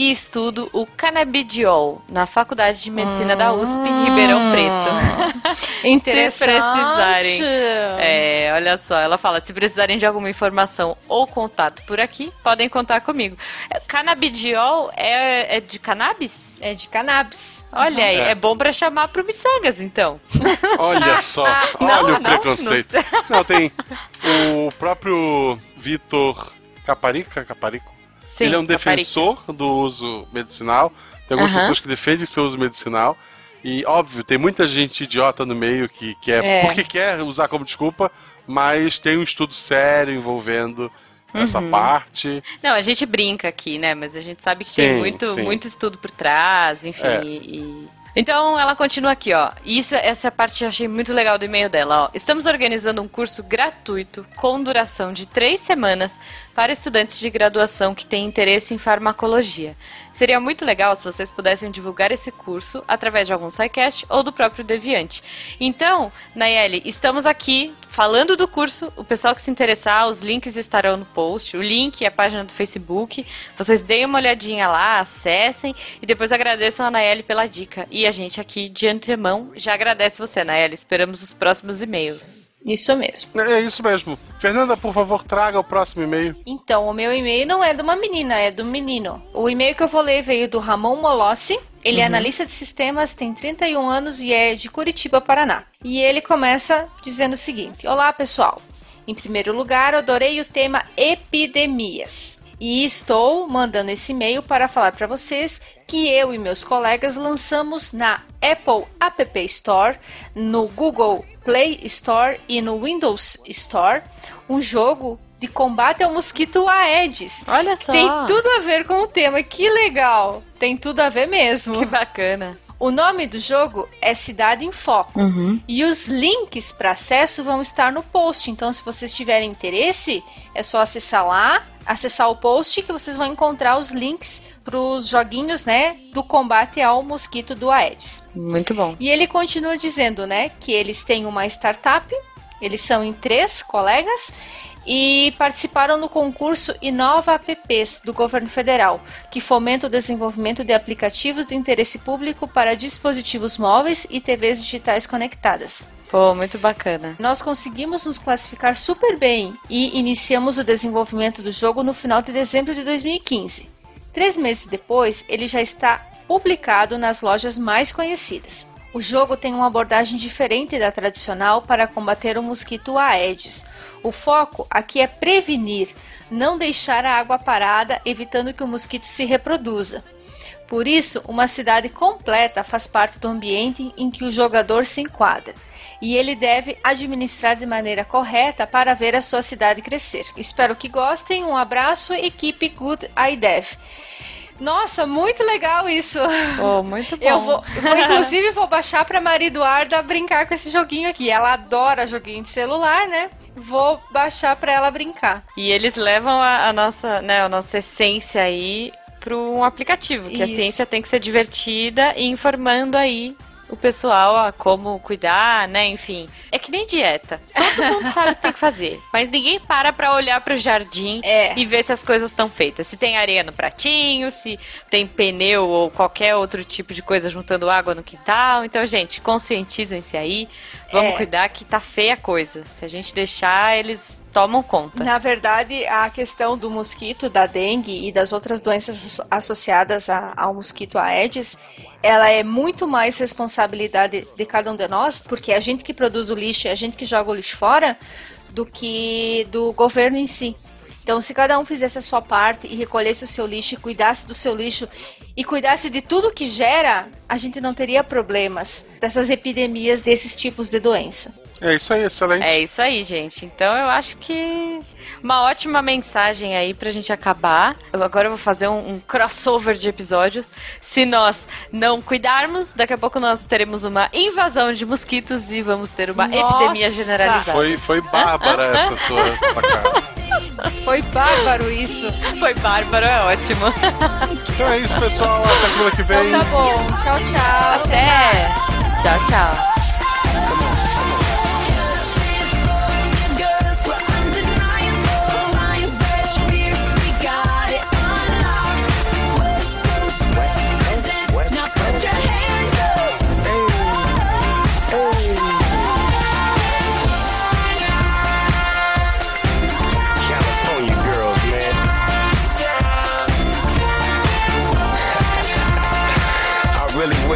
E estudo o canabidiol na Faculdade de Medicina da USP em Ribeirão Preto. [laughs] Se Interessante. precisarem. É, olha só, ela fala: se precisarem de alguma informação ou contato por aqui, podem contar comigo. É, Canabidiol é, é de cannabis? É de cannabis. Olha aí, É. é bom pra chamar pro Missangas, então. [laughs] Olha só, [laughs] Não, olha o não, preconceito. não Não, tem o próprio Vitor Caparica, Caparico. Sim, Ele é um defensor do uso medicinal. Tem algumas pessoas que defendem seu uso medicinal. E, óbvio, tem muita gente idiota no meio que quer, É. porque quer usar como desculpa, mas tem um estudo sério envolvendo essa Uhum. parte. Não, a gente brinca aqui, né? Mas a gente sabe que tem Sim, muito, sim. muito estudo por trás, enfim. É. e- Então ela continua aqui, ó. Isso, essa parte eu achei muito legal do e-mail dela, ó. Estamos organizando um curso gratuito com duração de três semanas para estudantes de graduação que têm interesse em farmacologia. Seria muito legal se vocês pudessem divulgar esse curso através de algum SciCast ou do próprio Deviante. Então, Nayeli, estamos aqui falando do curso. O pessoal que se interessar, os links estarão no post. O link e a página do Facebook. Vocês deem uma olhadinha lá, acessem e depois agradeçam a Nayeli pela dica. E a gente aqui, de antemão, já agradece você, Nayeli. Esperamos os próximos e-mails. Isso mesmo. É isso mesmo. Fernanda, por favor, traga o próximo e-mail. Então, o meu e-mail não é de uma menina, é do menino. O e-mail que eu vou ler veio do Ramon Molossi. Ele é Uhum. analista de sistemas, tem 31 anos e é de Curitiba, Paraná. E ele começa dizendo o seguinte: Olá, pessoal. Em primeiro lugar, adorei o tema epidemias. E estou mandando esse e-mail para falar para vocês que eu e meus colegas lançamos na Apple App Store, no Google Play Store e no Windows Store um jogo de combate ao mosquito Aedes. Olha só. Tem tudo a ver com o tema, que legal. Tem tudo a ver mesmo. Que bacana. O nome do jogo é Cidade em Foco. Uhum. E os links para acesso vão estar no post. Então, se vocês tiverem interesse, é só acessar lá, acessar o post que vocês vão encontrar os links para os joguinhos, né, do combate ao mosquito do Aedes. Muito bom. E ele continua dizendo, né, que eles têm uma startup, eles são em três colegas e participaram no concurso Inova Apps do governo federal, que fomenta o desenvolvimento de aplicativos de interesse público para dispositivos móveis e TVs digitais conectadas. Pô, muito bacana. Nós conseguimos nos classificar super bem e iniciamos o desenvolvimento do jogo no final de dezembro de 2015. Três meses depois, ele já está publicado nas lojas mais conhecidas. O jogo tem uma abordagem diferente da tradicional para combater o mosquito Aedes. O foco aqui é prevenir, não deixar a água parada, evitando que o mosquito se reproduza. Por isso, uma cidade completa faz parte do ambiente em que o jogador se enquadra. E ele deve administrar de maneira correta para ver a sua cidade crescer. Espero que gostem. Um abraço, equipe Good IDEV. Nossa, muito legal isso. Pô, muito bom. Eu vou, [laughs] inclusive, vou baixar pra Maria Eduarda brincar com esse joguinho aqui. Ela adora joguinho de celular, né? Vou baixar pra ela brincar. E eles levam a, a nossa, né, a nossa essência aí para um aplicativo, que a Isso. ciência tem que ser divertida e informando aí o pessoal a como cuidar, né? Enfim, é que nem dieta. Todo mundo [laughs] sabe o que tem que fazer, mas ninguém para pra olhar pro jardim É. e ver se as coisas estão feitas. Se tem areia no pratinho, se tem pneu ou qualquer outro tipo de coisa juntando água no quintal. Então, gente, conscientizem-se aí. Vamos É. cuidar que tá feia a coisa. Se a gente deixar, eles tomam conta. Na verdade, a questão do mosquito, da dengue e das outras doenças asso- associadas a- ao mosquito Aedes, ela é muito mais responsabilidade de cada um de nós, porque é a gente que produz o lixo, é a gente que joga o lixo fora, do que do governo em si. Então, se cada um fizesse a sua parte e recolhesse o seu lixo e cuidasse do seu lixo e cuidasse de tudo que gera, a gente não teria problemas dessas epidemias desses tipos de doença. É isso aí, excelente. É isso aí, gente. Então eu acho que uma ótima mensagem aí pra gente acabar. Eu agora eu vou fazer um, um crossover de episódios. Se nós não cuidarmos, daqui a pouco nós teremos uma invasão de mosquitos e vamos ter uma Nossa! epidemia generalizada. Foi, foi bárbara [laughs] essa tua sacada. Foi bárbaro isso. Foi bárbaro, é ótimo. Então é isso, pessoal. Até semana que vem. Então tá bom. Tchau, tchau. Até. Tchau, tchau.